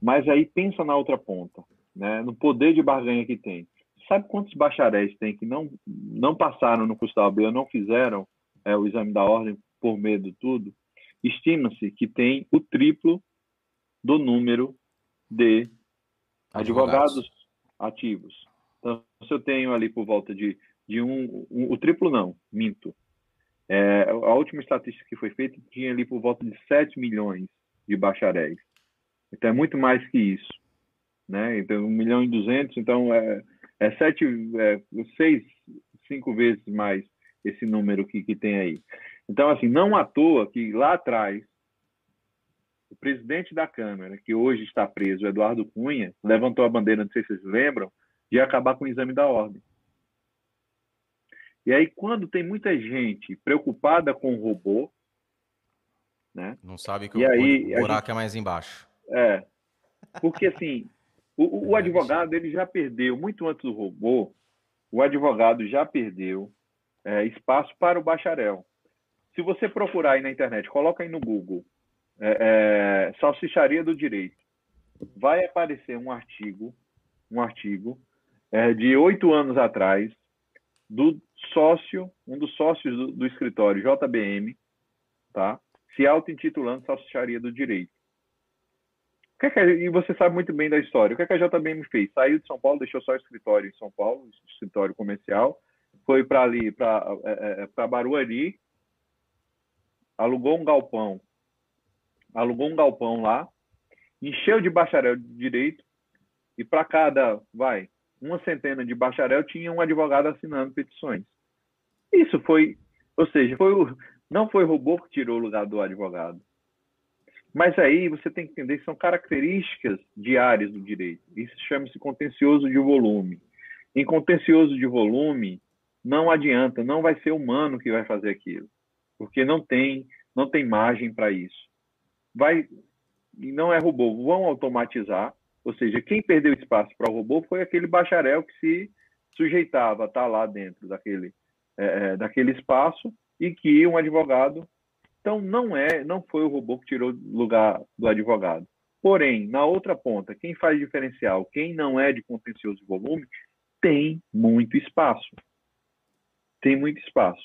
mas aí pensa na outra ponta, né, no poder de barganha que tem. Sabe quantos bacharéis tem que não, não passaram no curso da OAB ou não fizeram é, o exame da ordem por medo de tudo? Estima-se que tem o triplo do número de advogados, advogados ativos. Então, se eu tenho ali por volta de, de um, um o triplo não, minto. É, a última estatística que foi feita tinha ali por volta de 7 milhões de bacharéis. Então é muito mais que isso. Né? Então, 1 milhão e 200, então é, é, sete, é seis, cinco vezes mais esse número que, que tem aí. Então, assim, não à toa que lá atrás o presidente da Câmara, que hoje está preso, Eduardo Cunha, levantou a bandeira, não sei se vocês lembram, de acabar com o exame da ordem. E aí, quando tem muita gente preocupada com o robô, Né? Não sabe que o, aí, buraco gente... é mais embaixo. É. Porque assim, o, o advogado ele já perdeu, muito antes do robô, o advogado já perdeu é, espaço para o bacharel. Se você procurar aí na internet, coloca aí no Google é, é, salsicharia do direito, vai aparecer um artigo, um artigo é, de oito anos atrás do sócio, um dos sócios do, do escritório JBM, tá? Se auto-intitulando salsicharia do direito. Que é que, e você sabe muito bem da história. O que, é que a JBM fez? Saiu de São Paulo, deixou só escritório em São Paulo, escritório comercial, foi para ali, para é, é, Barueri, alugou um galpão, alugou um galpão lá, encheu de bacharel de direito e para cada, vai, uma centena de bacharel tinha um advogado assinando petições. Isso foi, ou seja, foi o, não foi o robô que tirou o lugar do advogado. Mas aí você tem que entender que são características diárias do direito. Isso chama-se contencioso de volume. Em contencioso de volume, não adianta, não vai ser humano que vai fazer aquilo, porque não tem, não tem margem para isso. Vai e não é robô, vão automatizar, ou seja, quem perdeu espaço para o robô foi aquele bacharel que se sujeitava a estar lá dentro daquele, é, é daquele espaço e que um advogado então não é, não foi o robô que tirou lugar do advogado. Porém, na outra ponta, quem faz diferencial, quem não é de contencioso de volume, tem muito espaço. Tem muito espaço.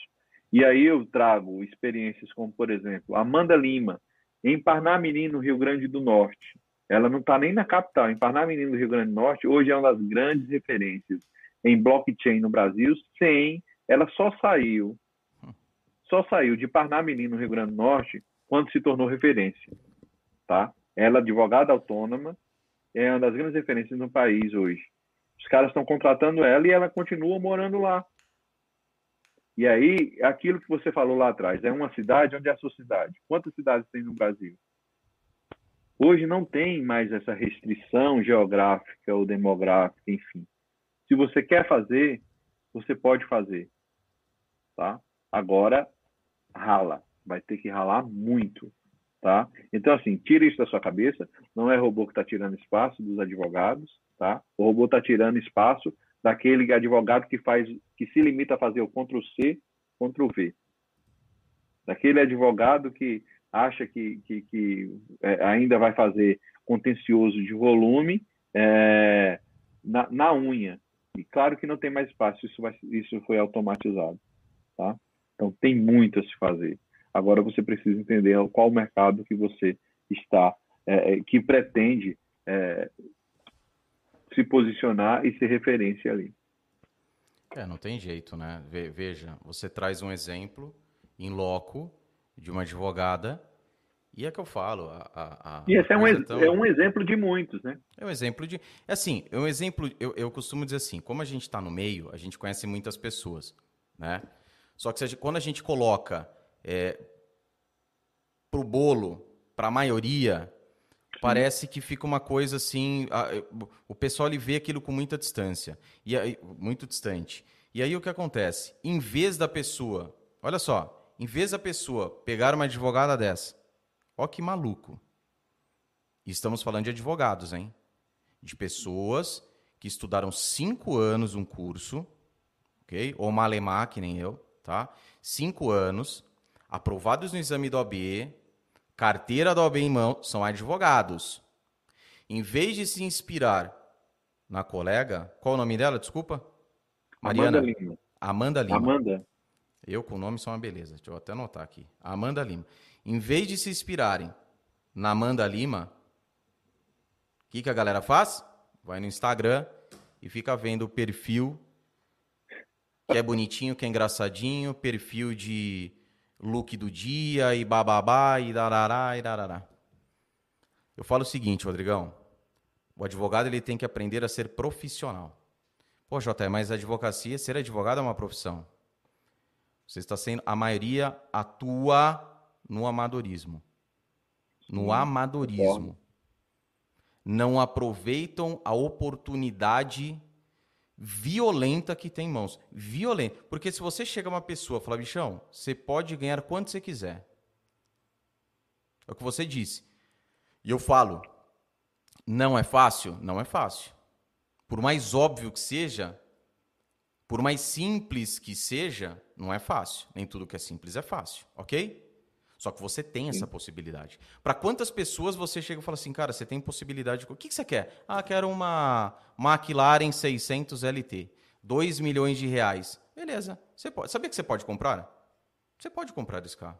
E aí eu trago experiências como, por exemplo, Amanda Lima, em Parnamirim, no Rio Grande do Norte. Ela não está nem na capital. Em Parnamirim, no Rio Grande do Norte, hoje é uma das grandes referências em blockchain no Brasil, sem ela só saiu só saiu de Parnamirim, no Rio Grande do Norte, quando se tornou referência. Tá? Ela, é advogada autônoma, é uma das grandes referências no país hoje. Os caras estão contratando ela e ela continua morando lá. E aí, aquilo que você falou lá atrás, é uma cidade onde é a sua cidade. Quantas cidades tem no Brasil? Hoje não tem mais essa restrição geográfica ou demográfica, enfim. Se você quer fazer, você pode fazer. Tá? Agora, rala, vai ter que ralar muito, tá? Então, assim, tira isso da sua cabeça, não é robô que está tirando espaço dos advogados, tá? O robô está tirando espaço daquele advogado que faz, que se limita a fazer o Ctrl C, Ctrl V. Daquele advogado que acha que, que, que é, ainda vai fazer contencioso de volume é, na, na unha. E claro que não tem mais espaço, isso, vai, isso foi automatizado, tá? Então, tem muito a se fazer. Agora, você precisa entender qual mercado que você está, é, é, que pretende é, se posicionar e ser referência ali. É, não tem jeito, né? Veja, você traz um exemplo em loco de uma advogada e é que eu falo. A, a, a e esse é um, tão... é um exemplo de muitos, né? É um exemplo de. É assim, é um exemplo. Eu, eu costumo dizer assim: como a gente está no meio, a gente conhece muitas pessoas, né? Só que quando a gente coloca é, para o bolo, para a maioria, parece que fica uma coisa assim. A, o pessoal ele vê aquilo com muita distância, e aí, muito distante. E aí o que acontece? Em vez da pessoa, olha só, em vez da pessoa pegar uma advogada dessa, ó que maluco. Estamos falando de advogados, hein? De pessoas que estudaram cinco anos um curso, ok? Ou malemar, que nem eu, tá? Cinco anos, aprovados no exame do OB, carteira do OB em mão, são advogados. Em vez de se inspirar na colega, qual o nome dela, desculpa? Mariana. Amanda Lima. Amanda Lima. Amanda. Eu com o nome sou uma beleza, deixa eu até anotar aqui. Amanda Lima. Em vez de se inspirarem na Amanda Lima, o que, que a galera faz? Vai no Instagram e fica vendo o perfil que é bonitinho, que é engraçadinho, perfil de look do dia e bababá e darará e darará. Eu falo o seguinte, Rodrigão. O advogado ele tem que aprender a ser profissional. Pô, Jota, mas advocacia, ser advogado é uma profissão. Você está sendo. A maioria atua no amadorismo. No amadorismo. Não aproveitam a oportunidade violenta que tem em mãos. Violenta. Porque se você chega uma pessoa e fala, bichão, você pode ganhar quanto você quiser. É o que você disse. E eu falo, não é fácil? Não é fácil. Por mais óbvio que seja, por mais simples que seja, não é fácil. Nem tudo que é simples é fácil, ok? Só que você tem essa possibilidade. Para quantas pessoas você chega e fala assim, cara, você tem possibilidade. O que, que você quer? Ah, quero uma McLaren 600 LT. 2 milhões de reais. Beleza. Você pode. Sabia que você pode comprar? Você pode comprar esse carro.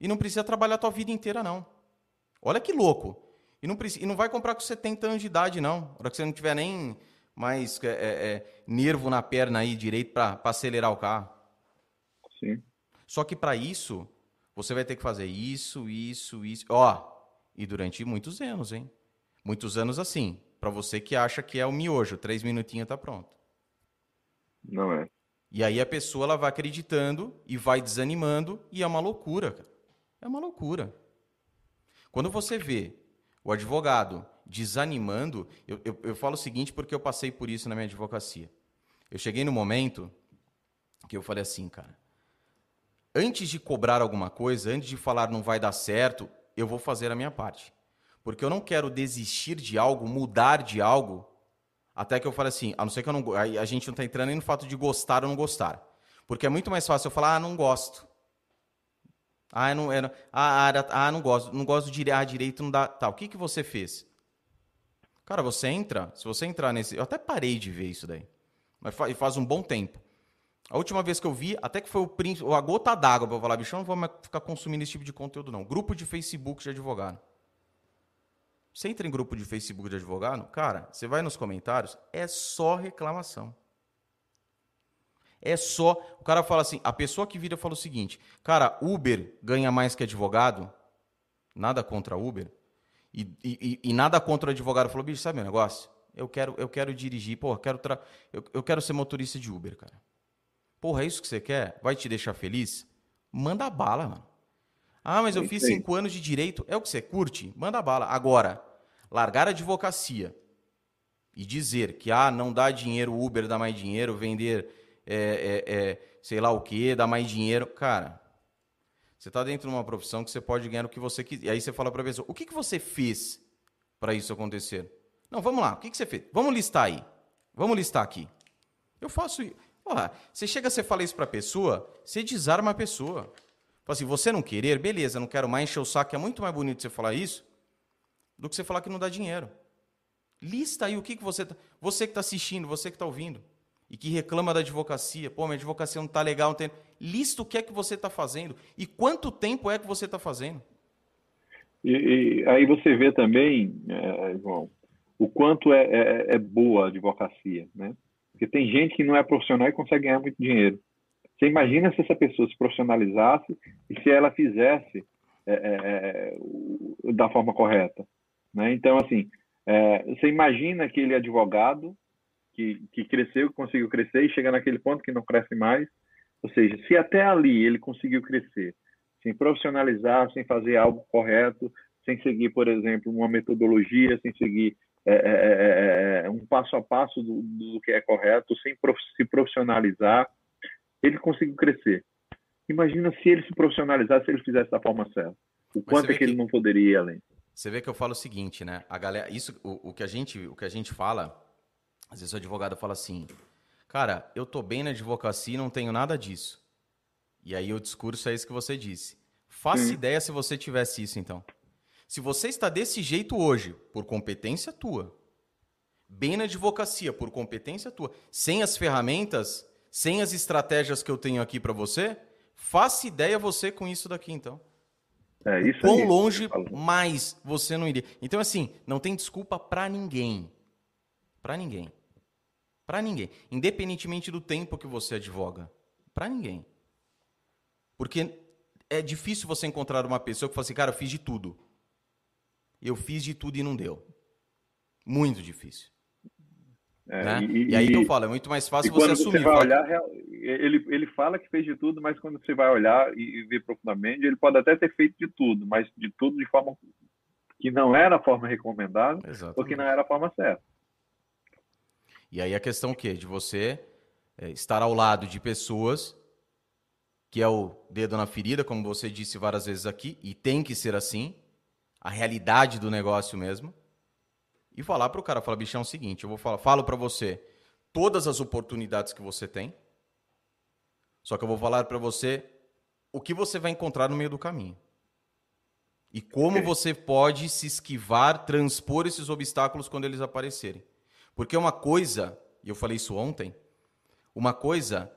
E não precisa trabalhar a tua vida inteira, não. Olha que louco. E não, precisa, e não vai comprar com 70 anos de idade, não. Na hora que você não tiver nem mais é, é, é nervo na perna aí direito para acelerar o carro. Sim. Só que para isso, você vai ter que fazer isso, isso, isso. Ó, e durante muitos anos, hein? Muitos anos assim. Para você que acha que é o miojo, três minutinhos tá pronto. Não é. E aí a pessoa ela vai acreditando e vai desanimando e é uma loucura, cara. É uma loucura. Quando você vê o advogado desanimando, eu, eu, eu falo o seguinte porque eu passei por isso na minha advocacia. Eu cheguei no momento que eu falei assim, cara, antes de cobrar alguma coisa, antes de falar não vai dar certo, eu vou fazer a minha parte. Porque eu não quero desistir de algo, mudar de algo, até que eu fale assim, a não ser que eu não. A gente não está entrando nem no fato de gostar ou não gostar. Porque é muito mais fácil eu falar, ah, não gosto. Ah, não, é, ah, ah, não gosto, não gosto de ah, direito, não dá. Tá, o que, que você fez? Cara, você entra, se você entrar nesse. Eu até parei de ver isso daí. Mas faz um bom tempo. A última vez que eu vi, até que foi o a gota d'água para falar, bicho, eu não vou mais ficar consumindo esse tipo de conteúdo, não. Grupo de Facebook de advogado. Você entra em grupo de Facebook de advogado, cara, você vai nos comentários, é só reclamação. É só. O cara fala assim: a pessoa que vira fala o seguinte, cara, Uber ganha mais que advogado. Nada contra Uber. E, e, e nada contra o advogado. Falou, bicho, sabe o negócio? Eu quero, eu quero dirigir, pô, quero tra... eu, eu quero ser motorista de Uber, cara. Porra, é isso que você quer? Vai te deixar feliz? Manda bala, mano. Ah, mas eu fiz cinco anos de direito. É o que você curte? Manda bala. Agora, largar a advocacia e dizer que ah, não dá dinheiro, Uber dá mais dinheiro, vender é, é, é, sei lá o que, dá mais dinheiro. Cara, você está dentro de uma profissão que você pode ganhar o que você quiser. E aí você fala para a pessoa, o que, que você fez para isso acontecer? Não, vamos lá, o que, que você fez? Vamos listar aí. Vamos listar aqui. Eu faço Porra, você chega, você fala isso pra pessoa, você desarma a pessoa. Fala assim, você não querer, beleza, não quero mais encher o saco, é muito mais bonito você falar isso do que você falar que não dá dinheiro. Lista aí o que, que você tá, você que está assistindo, você que está ouvindo e que reclama da advocacia, pô, minha advocacia não está legal, não tem... lista o que é que você está fazendo e quanto tempo é que você está fazendo. E, e, aí você vê também, é, João, o quanto é, é, é boa a advocacia, né? Porque tem gente que não é profissional e consegue ganhar muito dinheiro. Você imagina se essa pessoa se profissionalizasse e se ela fizesse é, é, é da forma correta. Né? Então, assim, é, você imagina aquele advogado que, que cresceu, conseguiu crescer e chega naquele ponto que não cresce mais. Ou seja, se até ali ele conseguiu crescer, sem profissionalizar, sem fazer algo correto, sem seguir, por exemplo, uma metodologia, sem seguir é é, é, é, é, um passo a passo do, do que é correto, sem prof, se profissionalizar, ele conseguiu crescer. Imagina se ele se profissionalizasse, se ele fizesse da forma certa. O quanto é que, que ele não poderia ir além. Você vê que eu falo o seguinte, né? A galera, isso, o, o, que a gente, o que a gente fala, às vezes o advogado fala assim, cara, eu tô bem na advocacia e não tenho nada disso. E aí o discurso é isso que você disse. Faça ideia se você tivesse isso, então. Se você está desse jeito hoje, por competência tua, bem na advocacia, por competência tua, sem as ferramentas, sem as estratégias que eu tenho aqui para você, faça ideia você com isso daqui, então. É, isso Quão aí, longe mais você não iria. Então, assim, não tem desculpa para ninguém. Para ninguém. Para ninguém. Independentemente do tempo que você advoga. Para ninguém. Porque é difícil você encontrar uma pessoa que fala assim, cara, eu fiz de tudo. Eu fiz de tudo e não deu. Muito difícil. É, né? e, e, aí que eu falo, é muito mais fácil você assumir. Você vai olhar, ele, ele fala que fez de tudo, mas quando você vai olhar e, ver profundamente, ele pode até ter feito de tudo, mas de tudo de forma que não era a forma recomendada Exatamente. ou que não era a forma certa. E aí a questão o quê? De você é, estar ao lado de pessoas que é o dedo na ferida, como você disse várias vezes aqui, e tem que ser assim, a realidade do negócio mesmo, e falar para o cara, falar, bichão, é o seguinte, eu vou falar, falo para você todas as oportunidades que você tem, só que eu vou falar para você o que você vai encontrar no meio do caminho. E como você pode se esquivar, transpor esses obstáculos quando eles aparecerem. Porque uma coisa, e eu falei isso ontem, uma coisa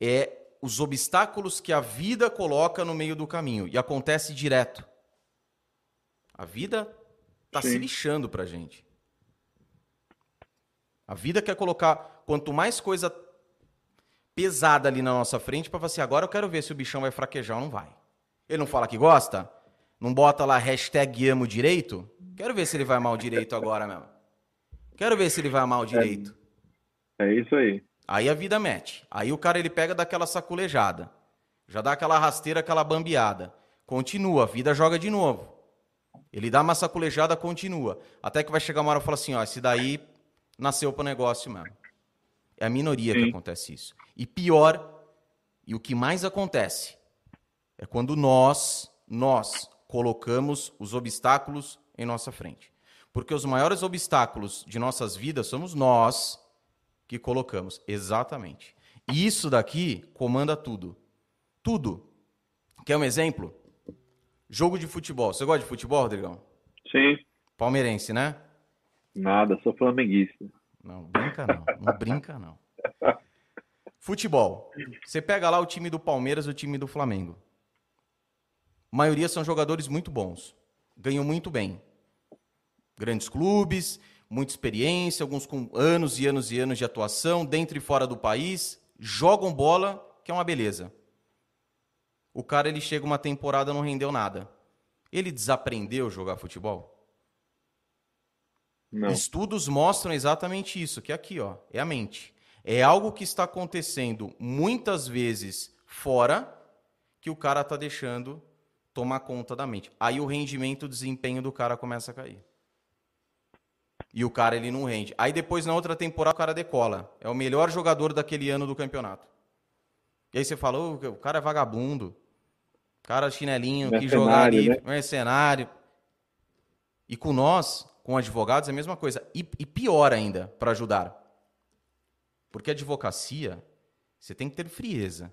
é os obstáculos que a vida coloca no meio do caminho e acontece direto. A vida está se lixando para gente. A vida quer colocar quanto mais coisa pesada ali na nossa frente para falar assim, agora eu quero ver se o bichão vai fraquejar ou não vai. Ele não fala que gosta? Não bota lá hashtag amo direito? Quero ver se ele vai mal direito agora mesmo. Quero ver se ele vai mal direito. É, é isso aí. Aí a vida mete. Aí o cara ele pega daquela saculejada. Já dá aquela rasteira, aquela bambeada. Continua, a vida joga de novo. Ele dá uma saculejada, continua. Até que vai chegar uma hora e fala assim: ó, esse daí nasceu para o negócio mesmo. É a minoria Sim. que acontece isso. E pior, e o que mais acontece, é quando nós, nós, colocamos os obstáculos em nossa frente. Porque os maiores obstáculos de nossas vidas somos nós que colocamos. Exatamente. E isso daqui comanda tudo. Tudo. Quer um exemplo? Jogo de futebol. Você gosta de futebol, Rodrigão? Sim. Palmeirense, né? Nada, sou flamenguista. Não, brinca não. Não brinca não. Futebol. Você pega lá o time do Palmeiras e o time do Flamengo. A maioria são jogadores muito bons. Ganham muito bem. Grandes clubes, muita experiência, alguns com anos e anos e anos de atuação, dentro e fora do país, jogam bola, que é uma beleza. O cara ele chega uma temporada não rendeu nada. Ele desaprendeu jogar futebol? Não. Estudos mostram exatamente isso, que é aqui, ó, é a mente. É algo que está acontecendo muitas vezes fora que o cara está deixando tomar conta da mente. Aí o rendimento, o desempenho do cara começa a cair. E o cara ele não rende. Aí depois na outra temporada o cara decola. É o melhor jogador daquele ano do campeonato. E aí você fala, oh, o cara é vagabundo. Cara chinelinho, que jogar ali, né? mercenário. E com nós, com advogados, é a mesma coisa. E, e pior ainda, para ajudar. Porque a advocacia, você tem que ter frieza.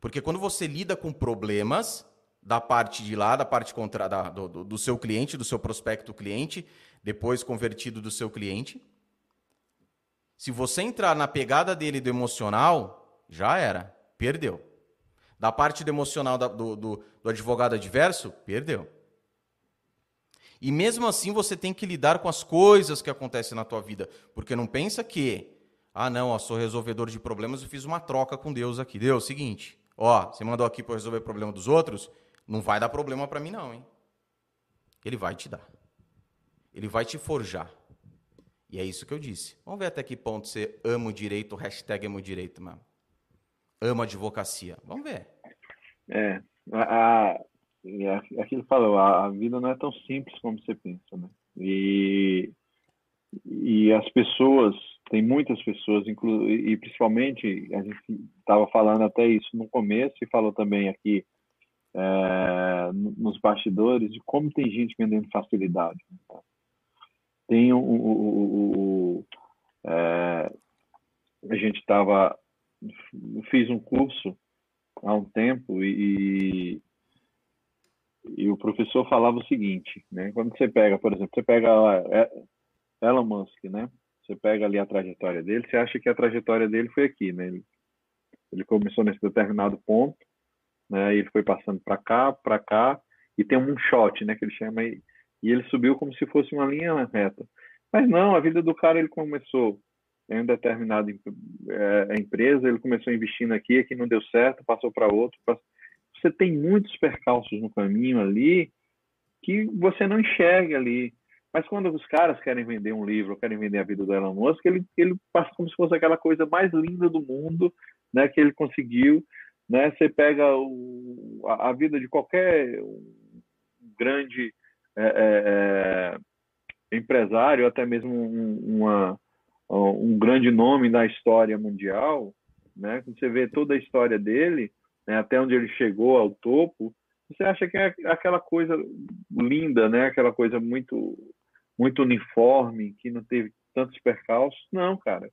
Porque quando você lida com problemas da parte de lá, da parte contra, da, do, do seu cliente, do seu prospecto cliente, depois convertido do seu cliente. Se você entrar na pegada dele do emocional, já era, perdeu. Da parte do emocional do, do, do advogado adverso, perdeu. E mesmo assim você tem que lidar com as coisas que acontecem na tua vida, porque não pensa que, ah não, ó, sou resolvedor de problemas, eu fiz uma troca com Deus aqui. Deus, seguinte, ó, você mandou aqui para resolver o problema dos outros, não vai dar problema para mim não, hein? Ele vai te dar. Ele vai te forjar. E é isso que eu disse. Vamos ver até que ponto você ama o direito, hashtag amo o direito, mano. Ama a advocacia. Vamos ver. É, a, a, é aquilo falou, a, a vida não é tão simples como você pensa, né? E, e as pessoas, tem muitas pessoas, inclu, e principalmente, a gente estava falando até isso no começo e falou também aqui é, nos bastidores, de como tem gente vendendo facilidade. Né? Tem o, o, o, o é, a gente estava fiz um curso há um tempo e, e o professor falava o seguinte, né? Quando você pega, por exemplo, você pega é, Elon Musk, né? Você pega ali a trajetória dele, você acha que a trajetória dele foi aqui, né? Ele, ele começou nesse determinado ponto, né? E ele foi passando para cá, para cá e tem um shot, né? Que ele chama e ele subiu como se fosse uma linha reta. Mas não, a vida do cara ele começou em uma determinada é, empresa, ele começou investindo aqui, aqui não deu certo, passou para outro. Passou... Você tem muitos percalços no caminho ali que você não enxerga ali. Mas quando os caras querem vender um livro, querem vender a vida do Elon Musk, ele, ele passa como se fosse aquela coisa mais linda do mundo, né, que ele conseguiu, né? Você pega o, a, a vida de qualquer grande é, é, empresário, até mesmo um, uma, um grande nome da história mundial, né? Quando você vê toda a história dele, né, até onde ele chegou ao topo, você acha que é aquela coisa linda, né? Aquela coisa muito muito uniforme, que não teve tantos percalços. Não, cara.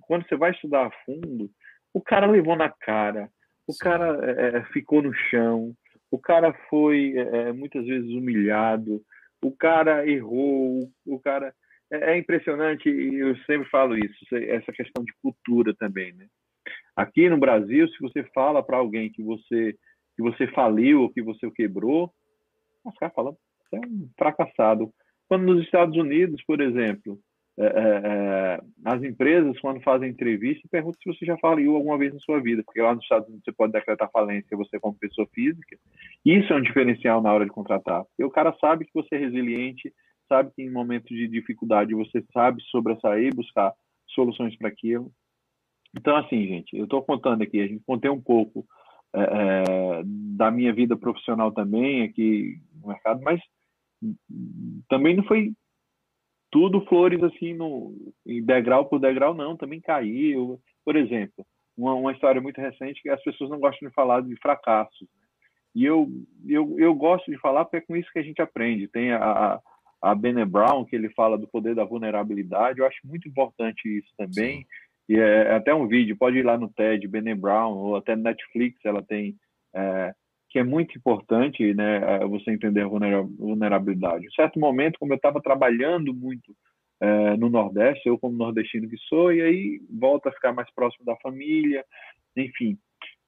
Quando você vai estudar a fundo, o cara levou na cara, o Sim. cara é, é, ficou no chão, o cara foi é, é, muitas vezes humilhado, o cara errou, o cara. É, é impressionante, e eu sempre falo isso, essa questão de cultura também, né? Aqui no Brasil, se você fala para alguém que você que você faliu ou que você quebrou, os caras falam, você é um fracassado. Quando nos Estados Unidos, por exemplo, é, é, é, as empresas, quando fazem entrevista, perguntam se você já faliu alguma vez na sua vida, porque lá nos Estados Unidos você pode decretar falência você como pessoa física. Isso é um diferencial na hora de contratar. O cara sabe que você é resiliente, sabe que em momentos de dificuldade você sabe sobressair, buscar soluções para aquilo. Então, assim, gente, eu estou contando aqui, a gente contei um pouco é, é, da minha vida profissional também aqui no mercado, mas também não foi tudo flores assim no degrau por degrau não, também caiu. Por exemplo, uma, uma história muito recente que as pessoas não gostam de falar de fracassos. Né? E eu, eu, eu gosto de falar porque é com isso que a gente aprende. Tem a, a Bene Brown, que ele fala do poder da vulnerabilidade. Eu acho muito importante isso também. E é, é, até um vídeo, pode ir lá no TED, Bene Brown, ou até Netflix, ela tem, é, que é muito importante, né, é, você entender a vulnerabilidade. Em certo momento, como eu estava trabalhando muito é, no Nordeste, eu como nordestino que sou, e aí volta a ficar mais próximo da família, enfim,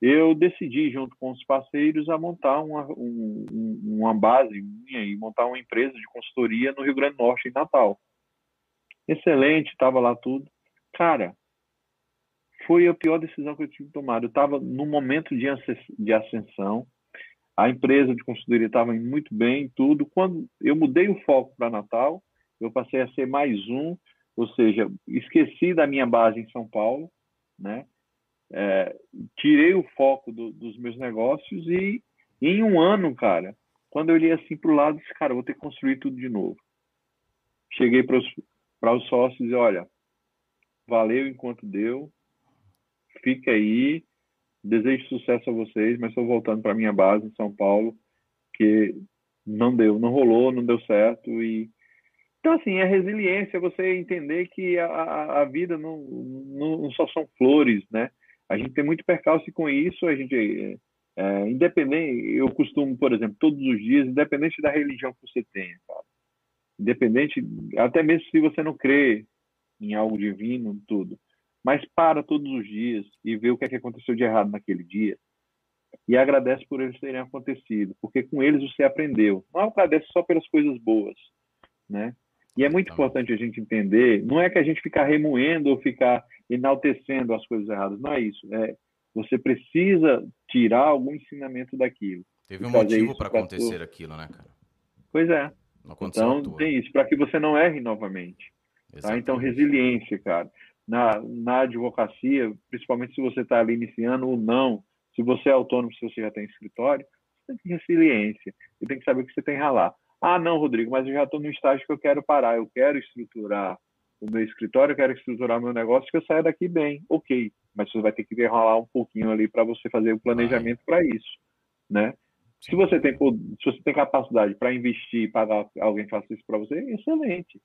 eu decidi, junto com os parceiros, a montar uma, um, uma base minha e montar uma empresa de consultoria no Rio Grande do Norte, em Natal. Excelente, estava lá tudo. Cara, foi a pior decisão que eu tive tomado. Eu estava num momento de ascensão, a empresa de consultoria estava muito bem, tudo. Quando eu mudei o foco para Natal, eu passei a ser mais um, ou seja, esqueci da minha base em São Paulo, né? É, tirei o foco do, dos meus negócios e em um ano, cara, quando eu olhei assim para o lado, disse, cara, vou ter que construir tudo de novo. Cheguei para os sócios e olha, valeu enquanto deu, fica aí. Desejo sucesso a vocês, mas estou voltando para minha base em São Paulo, que não deu, não rolou, não deu certo e então assim é resiliência, você entender que a, a vida não, não só são flores, né? A gente tem muito percalço com isso, a gente é, é, independente, eu costumo, por exemplo, todos os dias, independente da religião que você tenha, cara, independente, até mesmo se você não crê em algo divino, tudo, mas para todos os dias e vê o que, é que aconteceu de errado naquele dia e agradece por eles terem acontecido, porque com eles você aprendeu. Não agradece só pelas coisas boas, né? E é muito importante a gente entender, não é que a gente ficar remoendo ou ficar enaltecendo as coisas erradas, não é isso. É você precisa tirar algum ensinamento daquilo. Teve um motivo para acontecer tu... aquilo, né, cara? Pois é. então tem isso, para que você não erre novamente. Tá? Então resiliência, cara na, na advocacia, principalmente se você está ali iniciando ou não, se você é autônomo, se você já tem escritório, você tem que ter resiliência, você tem que saber o que você tem que ralar. Ah, não, Rodrigo, mas eu já estou no estágio que eu quero parar, eu quero estruturar o meu escritório, eu quero estruturar o meu negócio, que eu saia daqui bem, ok, mas você vai ter que ralar um pouquinho ali para você fazer o planejamento para isso, né? Se você tem, se você tem capacidade para investir e pagar alguém faça isso para você, excelente,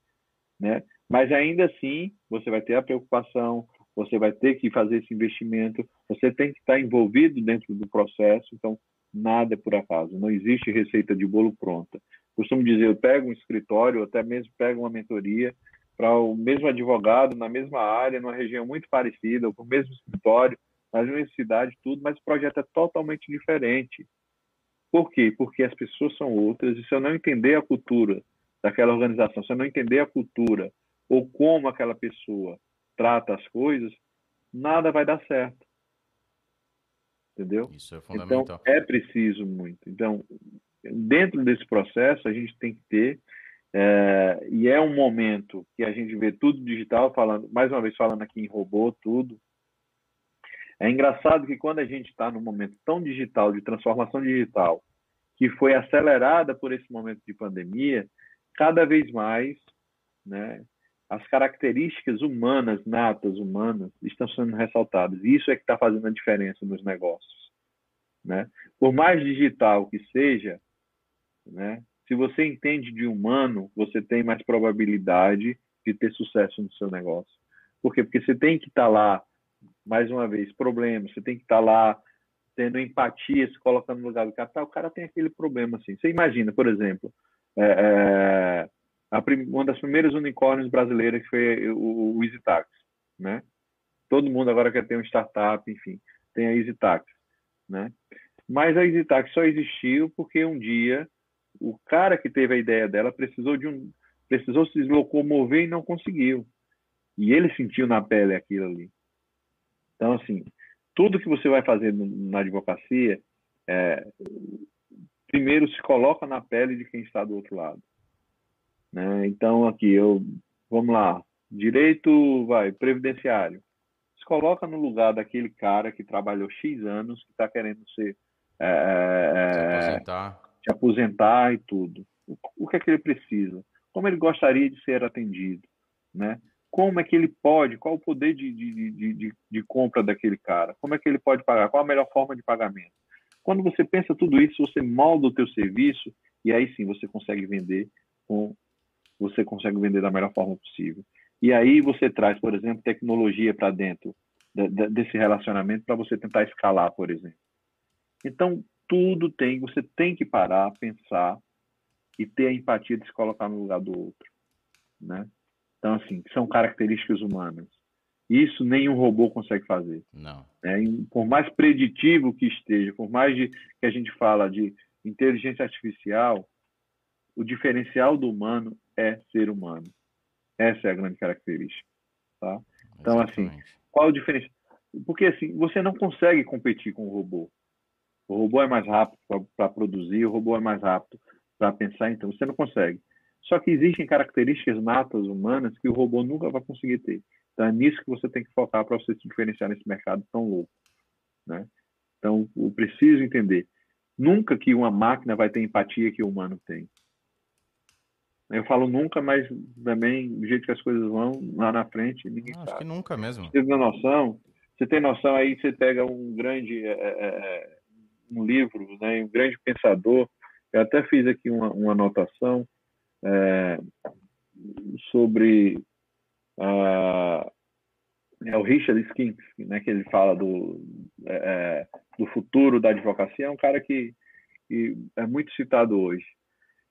né? Mas ainda assim, você vai ter a preocupação, você vai ter que fazer esse investimento, você tem que estar envolvido dentro do processo, então nada é por acaso, não existe receita de bolo pronta. Costumo dizer, eu pego um escritório, até mesmo pego uma mentoria para o mesmo advogado, na mesma área, numa região muito parecida, com o mesmo escritório, na universidade, tudo, mas o projeto é totalmente diferente. Por quê? Porque as pessoas são outras, e se eu não entender a cultura daquela organização, se eu não entender a cultura, ou como aquela pessoa trata as coisas, nada vai dar certo. Entendeu? Isso é fundamental. Então, é preciso muito. Então, dentro desse processo, a gente tem que ter, é, e é um momento que a gente vê tudo digital, falando, mais uma vez falando aqui em robô, tudo. É engraçado que quando a gente está num momento tão digital, de transformação digital, que foi acelerada por esse momento de pandemia, cada vez mais, né, as características humanas, natas humanas, estão sendo ressaltadas. E isso é que está fazendo a diferença nos negócios. né? Por mais digital que seja, né? Se você entende de humano, você tem mais probabilidade de ter sucesso no seu negócio. Por quê? Porque você tem que estar tá lá, mais uma vez, problemas, você tem que estar tá lá tendo empatia, se colocando no lugar do cara. Tá, o cara tem aquele problema assim. Você imagina, por exemplo, é, é, uma das primeiras unicórnios brasileiras que foi o, o né? Todo mundo agora quer ter um startup, enfim, tem a EasyTax, né? Mas a EasyTax só existiu porque um dia o cara que teve a ideia dela precisou de um precisou se locomover e não conseguiu. E ele sentiu na pele aquilo ali. Então, assim, tudo que você vai fazer na advocacia, é, primeiro se coloca na pele de quem está do outro lado. Né? Então, aqui, eu, vamos lá, direito, vai, previdenciário. Se coloca no lugar daquele cara que trabalhou X anos, que está querendo ser... É, é, se aposentar se aposentar e tudo. O, o que é que ele precisa? Como ele gostaria de ser atendido? Né? Como é que ele pode? Qual o poder de, de, de, de, de compra daquele cara? Como é que ele pode pagar? Qual a melhor forma de pagamento? Quando você pensa tudo isso, você molda o teu serviço e aí sim você consegue vender com você consegue vender da melhor forma possível. E aí você traz, por exemplo, tecnologia para dentro desse relacionamento para você tentar escalar, por exemplo. Então, tudo tem, você tem que parar, pensar e ter a empatia de se colocar no lugar do outro, né? Então, assim, são características humanas. Isso nenhum robô consegue fazer. Não. É, por mais preditivo que esteja, por mais de, que a gente fala de inteligência artificial, o diferencial do humano é ser humano. Essa é a grande característica. Tá? Então, assim, Exatamente. assim, qual o diferencial? Porque assim, você não consegue competir com o robô. O robô é mais rápido para produzir, o robô é mais rápido para pensar, então você não consegue. Só que existem características natas humanas que o robô nunca vai conseguir ter. Então é nisso que você tem que focar para você se diferenciar nesse mercado tão louco. Né? Então, eu preciso entender. Nunca que uma máquina vai ter empatia que o humano tem. Eu falo nunca, mas também do jeito que as coisas vão lá na frente, ninguém Acho sabe. que nunca mesmo. Você tem noção? Você tem noção aí, você pega um grande é, um livro, né, um grande pensador. Eu até fiz aqui uma, uma anotação é, sobre uh, é o Richard Skinks, né, que ele fala do, é, é, do futuro da advocacia, é um cara que, que, é muito citado hoje.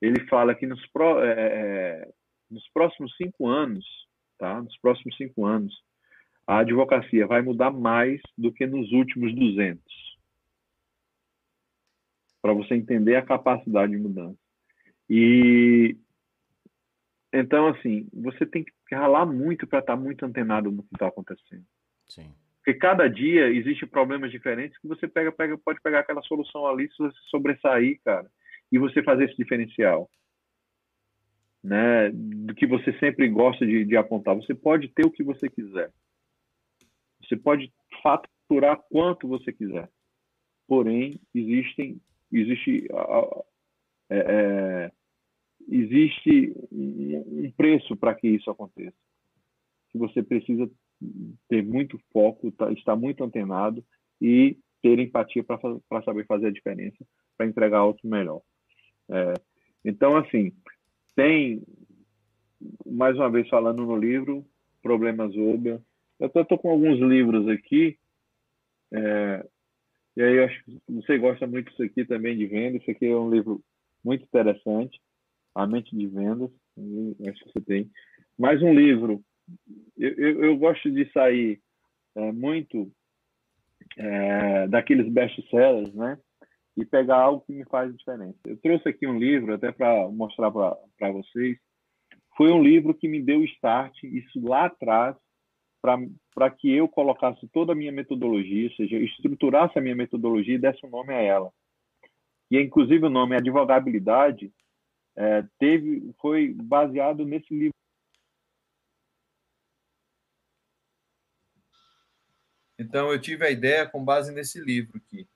Ele fala que nos, pro, é, é, nos próximos cinco anos, tá, nos próximos cinco anos, a advocacia vai mudar mais do que nos últimos 200 para você entender a capacidade de mudança. E então, assim, você tem que ralar muito para estar muito antenado no que está acontecendo. Sim. Porque cada dia existem problemas diferentes que você pega, pega, pode pegar aquela solução ali, se você sobressair, cara, e você fazer esse diferencial. Né, do que você sempre gosta de, de apontar. Você pode ter o que você quiser. Você pode faturar quanto você quiser. Porém, existem existe, é, é, existe um preço para que isso aconteça. Que você precisa ter muito foco, tá, estar muito antenado e ter empatia para saber fazer a diferença, para entregar algo melhor. É, então, assim, tem, mais uma vez falando no livro, Problemas Obra. Eu estou com alguns livros aqui, é, e aí, eu acho que você gosta muito disso aqui também de venda. Isso aqui é um livro muito interessante, A Mente de Vendas. Acho que você tem. Mais um livro. Eu, eu, eu gosto de sair é, muito é, daqueles best-sellers, né? E pegar algo que me faz diferença. Eu trouxe aqui um livro, até para mostrar para vocês. Foi um livro que me deu start, isso lá atrás, para que eu colocasse toda a minha metodologia, ou seja, estruturasse a minha metodologia e desse um nome a ela. E, inclusive, o nome Advogabilidade é, teve, foi baseado nesse livro. Então, eu tive a ideia com base nesse livro aqui,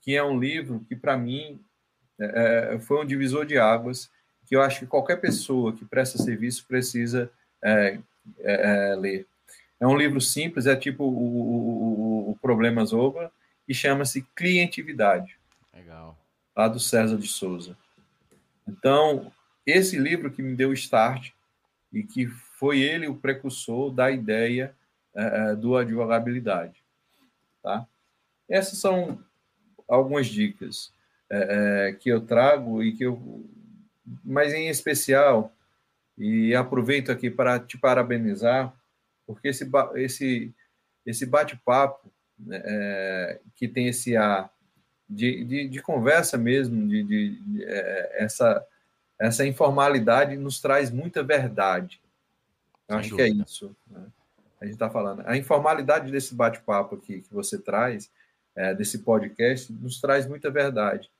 que é um livro que, para mim, é, é, foi um divisor de águas, que eu acho que qualquer pessoa que presta serviço precisa é, é, é ler. É um livro simples, é tipo o, o, o Problemas Over, e chama-se Clientividade. Legal. Lá do César de Souza. Então, esse livro que me deu o start e que foi ele o precursor da ideia é, do advogabilidade. Tá? Essas são algumas dicas é, é, que eu trago e que eu, mas em especial, e aproveito aqui para te parabenizar, porque esse, esse, esse bate-papo né, é, que tem esse ar de, de, de conversa mesmo, de, de, de é, essa, essa informalidade nos traz muita verdade. Eu acho que é isso. Né? A gente está falando. A informalidade desse bate-papo aqui que você traz, é, desse podcast, nos traz muita verdade.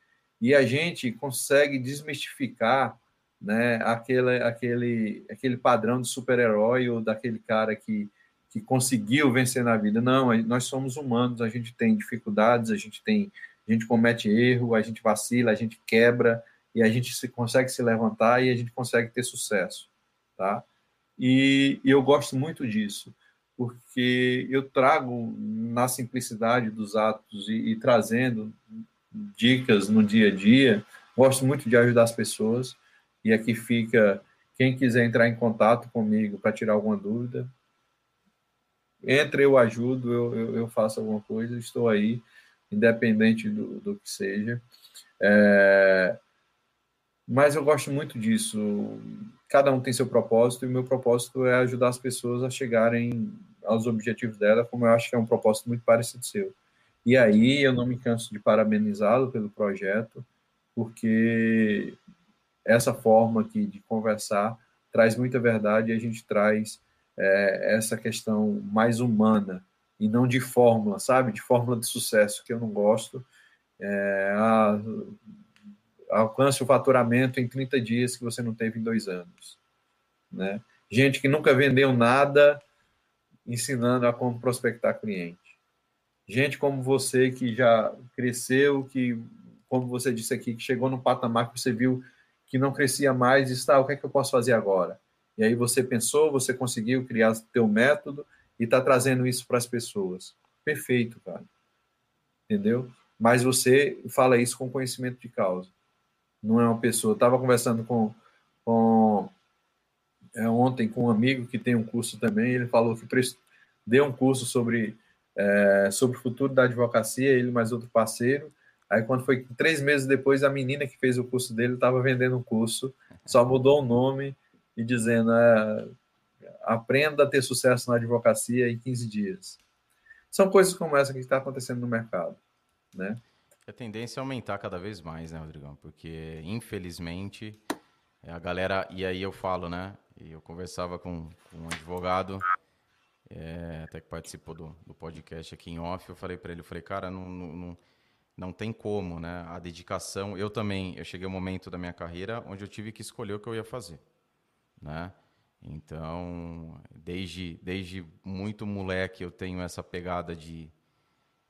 E a gente consegue desmistificar né, aquele, aquele, aquele padrão de super-herói ou daquele cara que, que conseguiu vencer na vida. Não, nós somos humanos, a gente tem dificuldades, a gente tem, a gente comete erro, a gente vacila, a gente quebra e a gente se, consegue se levantar e a gente consegue ter sucesso, tá? E, e eu gosto muito disso, porque eu trago na simplicidade dos atos e, e trazendo dicas no dia a dia. Gosto muito de ajudar as pessoas e aqui fica quem quiser entrar em contato comigo para tirar alguma dúvida, entre, eu ajudo, eu, eu, eu, faço alguma coisa, estou aí, independente do, do que seja. É, mas eu gosto muito disso. Cada um tem seu propósito, e o meu propósito é ajudar as pessoas a chegarem aos objetivos dela, como eu acho que é um propósito muito parecido seu. E aí eu não me canso de parabenizá-lo pelo projeto, porque essa forma aqui de conversar traz muita verdade e a gente traz é, essa questão mais humana e não de fórmula, sabe? De fórmula de sucesso, que eu não gosto. É, a, alcance o faturamento em 30 dias que você não teve em dois anos. Né? Gente que nunca vendeu nada ensinando a como prospectar cliente. Gente como você que já cresceu, que, como você disse aqui, que chegou no patamar que você viu que não crescia mais e está, o que é que eu posso fazer agora? E aí você pensou, você conseguiu criar teu método e está trazendo isso para as pessoas. Perfeito, cara. Entendeu? Mas você fala isso com conhecimento de causa não é uma pessoa. Estava conversando com, com é, ontem com um amigo que tem um curso também, ele falou que deu um curso sobre, é, sobre o futuro da advocacia, ele mais outro parceiro. Aí, quando foi três meses depois, a menina que fez o curso dele estava vendendo um curso, só mudou o nome e dizendo: é, aprenda a ter sucesso na advocacia em 15 dias. São coisas como essa que está acontecendo no mercado, né? A tendência é aumentar cada vez mais, né, Rodrigão? Porque, infelizmente, a galera. E aí eu falo, né? E eu conversava com, com um advogado, é, até que participou do, do podcast aqui em off. Eu falei para ele: eu falei, cara, não, não, não tem como, né? A dedicação. Eu também. Eu cheguei um momento da minha carreira onde eu tive que escolher o que eu ia fazer, né? Então, desde, desde muito moleque, eu tenho essa pegada de,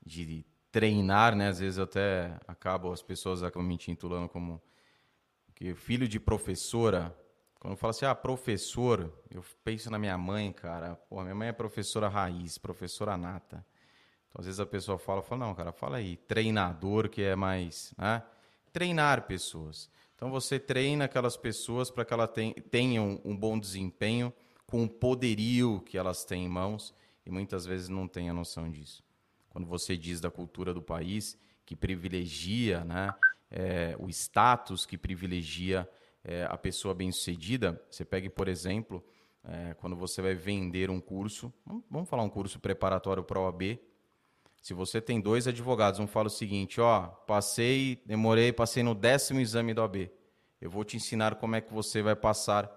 de treinar, né? Às vezes eu até acabo, as pessoas acabam me intitulando como que filho de professora. Quando eu falo assim, ah, professor, eu penso na minha mãe, cara. Pô, minha mãe é professora raiz, professora nata. Então, às vezes a pessoa fala, fala, não, cara, fala aí, treinador, que é mais, né? Treinar pessoas. Então, você treina aquelas pessoas para que elas tenham um bom desempenho com o poderio que elas têm em mãos e muitas vezes não têm a noção disso quando você diz da cultura do país, que privilegia né, é, o status, que privilegia é, a pessoa bem-sucedida. Você pegue, por exemplo, é, quando você vai vender um curso, vamos falar um curso preparatório para a OAB. Se você tem dois advogados, um fala o seguinte, ó, passei, demorei, passei no décimo exame da OAB. Eu vou te ensinar como é que você vai passar,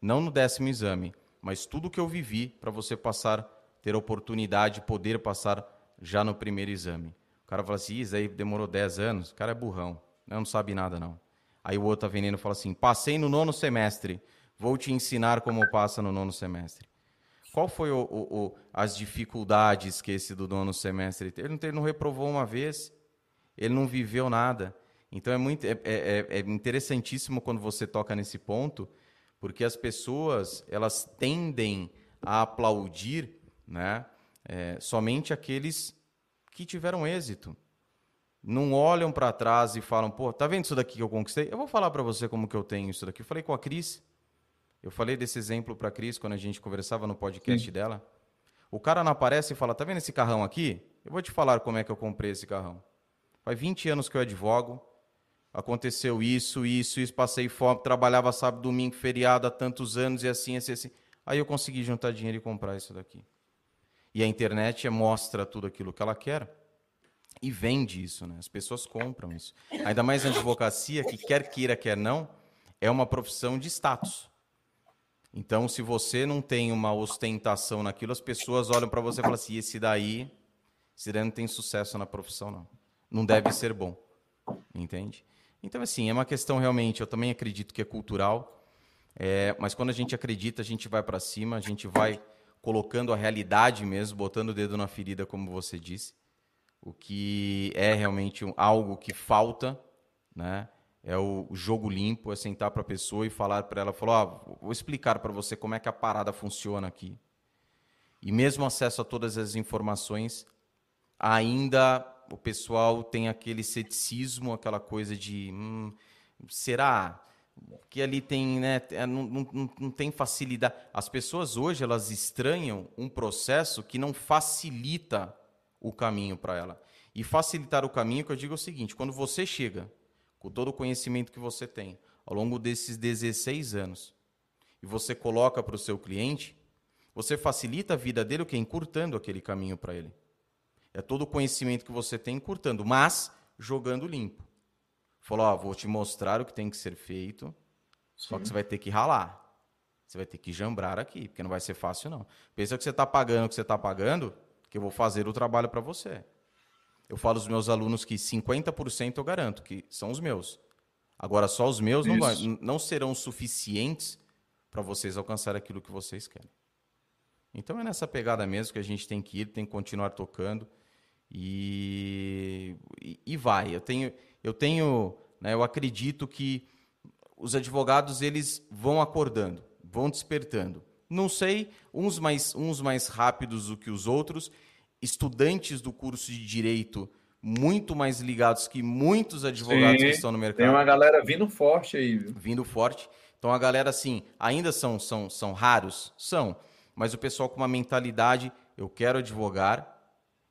não no décimo exame, mas tudo que eu vivi para você passar, ter oportunidade de poder passar já no primeiro exame. O cara fala assim, isso aí demorou 10 anos, o cara é burrão, não sabe nada não. Aí o outro veneno fala assim, passei no nono semestre, vou te ensinar como passa no nono semestre. Qual foi o, o, o, as dificuldades que esse do nono semestre teve? Ele não, ele não reprovou uma vez, ele não viveu nada. Então é muito é, é, é interessantíssimo quando você toca nesse ponto, porque as pessoas elas tendem a aplaudir, né? é, somente aqueles que tiveram êxito. não olham para trás e falam, pô, tá vendo isso daqui que eu conquistei? Eu vou falar para você como que eu tenho isso daqui. Eu falei com a Cris, eu falei desse exemplo para a Cris quando a gente conversava no podcast Sim. dela. O cara não aparece e fala, tá vendo esse carrão aqui? Eu vou te falar como é que eu comprei esse carrão. Faz 20 anos que eu advogo, aconteceu isso, isso, isso, passei fome, trabalhava sábado, domingo, feriado há tantos anos e assim, assim, assim. Aí eu consegui juntar dinheiro e comprar isso daqui. E a internet mostra tudo aquilo que ela quer e vende isso, né? As pessoas compram isso. Ainda mais na advocacia, que quer queira, quer não, é uma profissão de status. Então, se você não tem uma ostentação naquilo, as pessoas olham para você e falam assim: esse daí, esse daí não tem sucesso na profissão, não. Não deve ser bom. Entende? Então, assim, é uma questão realmente, eu também acredito que é cultural, é, mas quando a gente acredita, a gente vai para cima, a gente vai colocando a realidade mesmo, botando o dedo na ferida, como você disse o que é realmente algo que falta, né? É o, jogo limpo, é sentar para a pessoa e falar para ela, falar, oh, vou explicar para você como é que a parada funciona aqui. E mesmo acesso a todas as informações, ainda o pessoal tem aquele ceticismo, aquela coisa de, hum, será que ali tem, né, é, não, não, não tem facilidade. As pessoas hoje elas estranham um processo que não facilita o caminho para ela. E facilitar o caminho, que eu digo é o seguinte: quando você chega com todo o conhecimento que você tem ao longo desses 16 anos e você coloca para o seu cliente, você facilita a vida dele, o que? Encurtando aquele caminho para ele. É todo o conhecimento que você tem encurtando, mas jogando limpo. Falou, ó, vou te mostrar o que tem que ser feito, Sim. só que você vai ter que ralar. Você vai ter que jambrar aqui, porque não vai ser fácil, não. Pensa que você está pagando o que você está pagando, que eu vou fazer o trabalho para você. Eu falo aos meus alunos que 50% eu garanto que são os meus. Agora, só os meus não, vai, não serão suficientes para vocês alcançar aquilo que vocês querem. Então é nessa pegada mesmo que a gente tem que ir, tem que continuar tocando e, e, e vai. Eu tenho, eu tenho, né, eu acredito que os advogados eles vão acordando, vão despertando. Não sei, uns mais, uns mais rápidos do que os outros, estudantes do curso de direito muito mais ligados que muitos advogados Sim, que estão no mercado. Tem uma galera vindo forte aí. Viu? Vindo forte. Então a galera, assim, ainda são, são, são raros? São. Mas o pessoal com uma mentalidade, eu quero advogar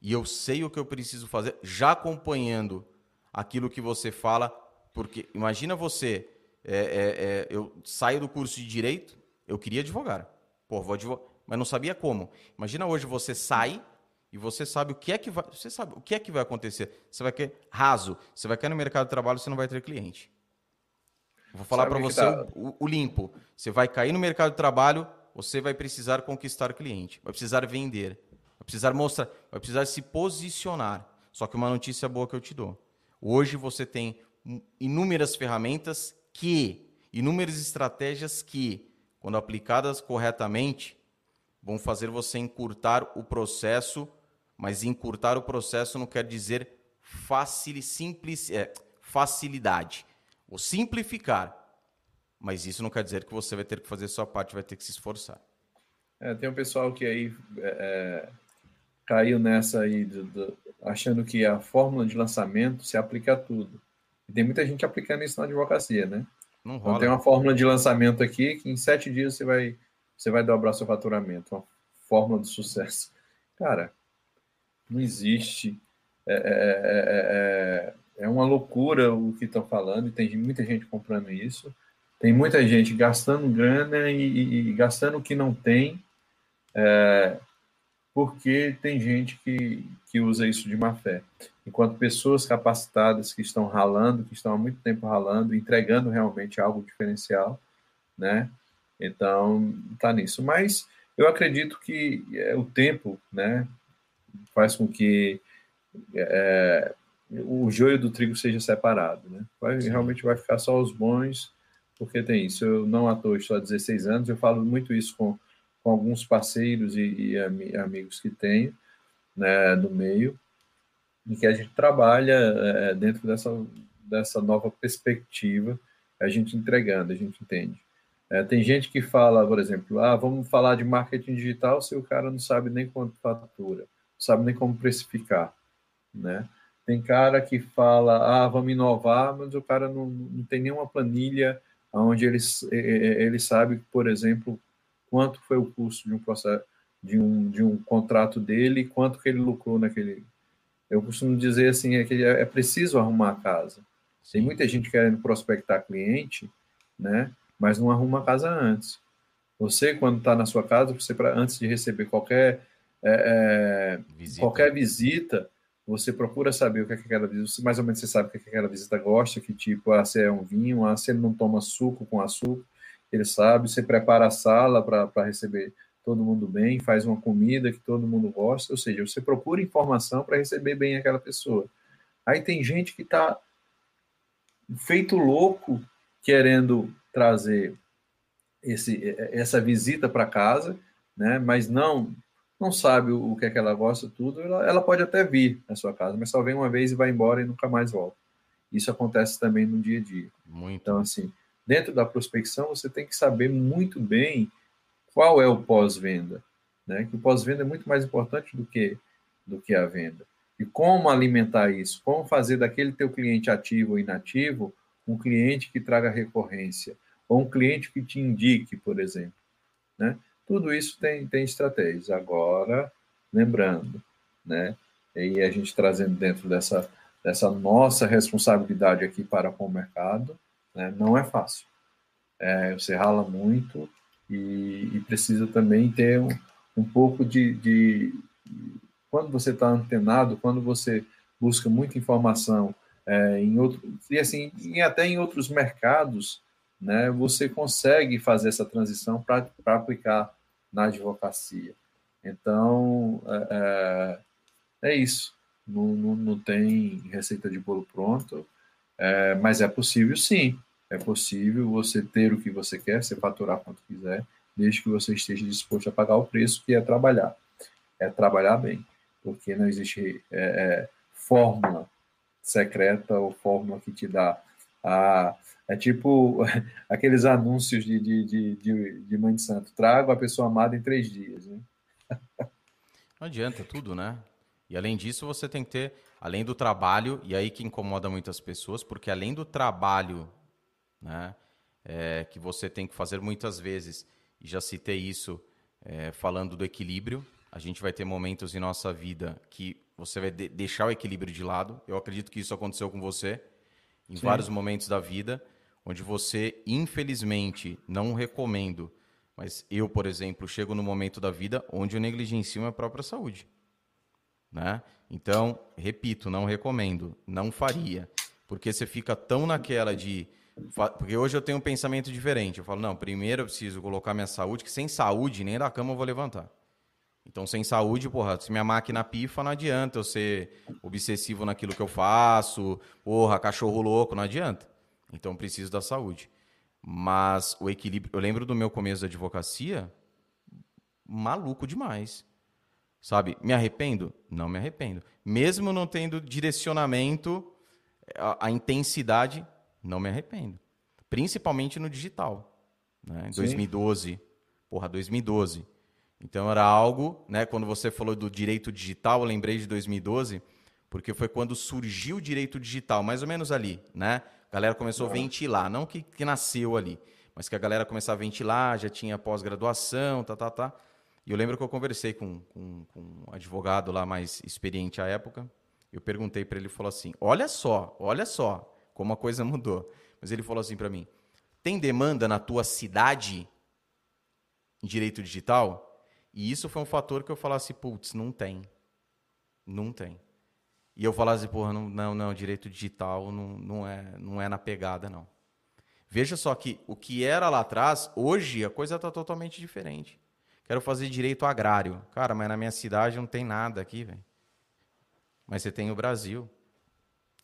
e eu sei o que eu preciso fazer, já acompanhando aquilo que você fala, porque imagina você, é, é, é, eu saio do curso de direito, eu queria advogar. Pô, vou advogar, mas não sabia como. Imagina hoje você sai e você sabe o que é que vai, você sabe o que é que vai acontecer. Você vai querer raso, você vai cair no mercado de trabalho, você não vai ter cliente. Vou falar para você tá... o, o, limpo. Você vai cair no mercado de trabalho, você vai precisar conquistar cliente, vai precisar vender, vai precisar mostrar, vai precisar se posicionar. Só que uma notícia boa que eu te dou. Hoje você tem inúmeras ferramentas que, inúmeras estratégias que quando aplicadas corretamente, vão fazer você encurtar o processo, mas encurtar o processo não quer dizer facil, simples, é, facilidade. Ou simplificar. Mas isso não quer dizer que você vai ter que fazer sua parte, vai ter que se esforçar. É, tem um pessoal que aí é, é caiu nessa aí, do, do, achando que a fórmula de lançamento se aplica a tudo. E tem muita gente aplicando isso na advocacia, né? Não rola. Então, tem uma fórmula de lançamento aqui que em sete dias você vai, você vai dobrar seu faturamento. Uma fórmula de sucesso. Cara, não existe. É, é, é, é uma loucura o que estão falando e tem muita gente comprando isso. Tem muita gente gastando grana e, e, e gastando o que não tem, é, porque tem gente que, que usa isso de má fé enquanto pessoas capacitadas que estão ralando, que estão há muito tempo ralando, entregando realmente algo diferencial, né? Então, tá nisso. Mas eu acredito que é, o tempo, né, faz com que é, o joio do trigo seja separado, né? Vai, realmente vai ficar só os bons, porque tem isso. Eu não toa estou há 16 anos, eu falo muito isso com, com alguns parceiros e, e amigos que tenho, né, do meio, em que a gente trabalha é, dentro dessa, dessa nova perspectiva, a gente entregando, a gente entende. É, tem gente que fala, por exemplo, ah, vamos falar de marketing digital se o cara não sabe nem quanto fatura, sabe nem como precificar, né? Tem cara que fala, ah, vamos inovar, mas o cara não, não tem nenhuma planilha onde ele, ele sabe, por exemplo, quanto foi o custo de um processo, de um, de um contrato dele e quanto que ele lucrou naquele. Eu costumo dizer assim, é que é preciso arrumar a casa. Tem muita gente querendo prospectar cliente, né? Mas não arruma a casa antes. Você, quando está na sua casa, você antes de receber qualquer é, é, visita. qualquer visita, você procura saber o que é que aquela visita, mais ou menos você sabe o que, é que aquela visita gosta, que tipo, ah, se é um vinho, ah, se ele não toma suco com açúcar, ele sabe, você prepara a sala para receber todo mundo bem, faz uma comida que todo mundo gosta, ou seja, você procura informação para receber bem aquela pessoa. Aí tem gente que está feito louco querendo trazer esse, essa visita para casa, né? mas não não sabe o que é que ela gosta, tudo, ela, ela pode até vir na sua casa, mas só vem uma vez e vai embora e nunca mais volta. Isso acontece também no dia a dia. Muito. Então, assim, dentro da prospecção, você tem que saber muito bem qual é o pós-venda. Né? Que o pós-venda é muito mais importante do que, do que a venda. E como alimentar isso? Como fazer daquele teu cliente ativo ou inativo um cliente que traga recorrência? Ou um cliente que te indique, por exemplo. Né? Tudo isso tem, tem estratégias. Agora, lembrando, né? E a gente trazendo dentro dessa, dessa nossa responsabilidade aqui para com o mercado, né? não é fácil. É, você rala muito e, e precisa também ter um, um pouco de, de quando você está antenado, quando você busca muita informação é, em outro e assim e até em outros mercados, né, você consegue fazer essa transição para aplicar na advocacia. Então, é, é, é isso. Não, não, não, tem receita de bolo pronto, é, mas é possível sim. É possível você ter o que você quer, você faturar quanto quiser, desde que você esteja disposto a pagar o preço que é trabalhar. É trabalhar bem, porque não existe é, é fórmula secreta ou fórmula que te dá é tipo aqueles anúncios de, de, de, de, de Mãe de Santo. Trago a pessoa amada em três dias. Né? Não adianta tudo, né? E além disso, você tem que ter, além do trabalho, e aí que incomoda muitas pessoas, porque além do trabalho né, é, que você tem que fazer muitas vezes, e já citei isso é, falando do equilíbrio, a gente vai ter momentos em nossa vida que você vai de deixar o equilíbrio de lado. Eu acredito que isso aconteceu com você em Sim. vários momentos da vida onde você, infelizmente, não recomendo, mas eu, por exemplo, chego no momento da vida onde eu negligencio a própria saúde. Né? Então, repito, não recomendo, não faria, porque você fica tão naquela de. Porque hoje eu tenho um pensamento diferente. Eu falo, não, primeiro eu preciso colocar minha saúde, que sem saúde nem da cama eu vou levantar. Então, sem saúde, porra, se minha máquina pifa, não adianta eu ser obsessivo naquilo que eu faço, porra, cachorro louco, não adianta. Então preciso da saúde. Mas o equilíbrio. Eu lembro do meu começo da advocacia, maluco demais. Sabe? Me arrependo? Não me arrependo. Mesmo não tendo direcionamento, a, a intensidade, não me arrependo. Principalmente no digital. Né? Em 2012. Porra, 2012. Então era algo, né? Quando você falou do direito digital, eu lembrei de 2012, porque foi quando surgiu o direito digital, mais ou menos ali, né? A galera começou a ventilar, não que, que nasceu ali, mas que a galera começava a ventilar, já tinha pós-graduação, tá, tá, tá. E eu lembro que eu conversei com, com, com um advogado lá mais experiente à época. Eu perguntei para ele, ele falou assim: Olha só, olha só como a coisa mudou. Mas ele falou assim para mim: Tem demanda na tua cidade em direito digital? E isso foi um fator que eu falasse: Putz, não tem. Não tem. E eu falasse, porra, não, não, não, direito digital não, não, é, não é na pegada, não. Veja só que o que era lá atrás, hoje a coisa está totalmente diferente. Quero fazer direito agrário. Cara, mas na minha cidade não tem nada aqui, velho. Mas você tem o Brasil.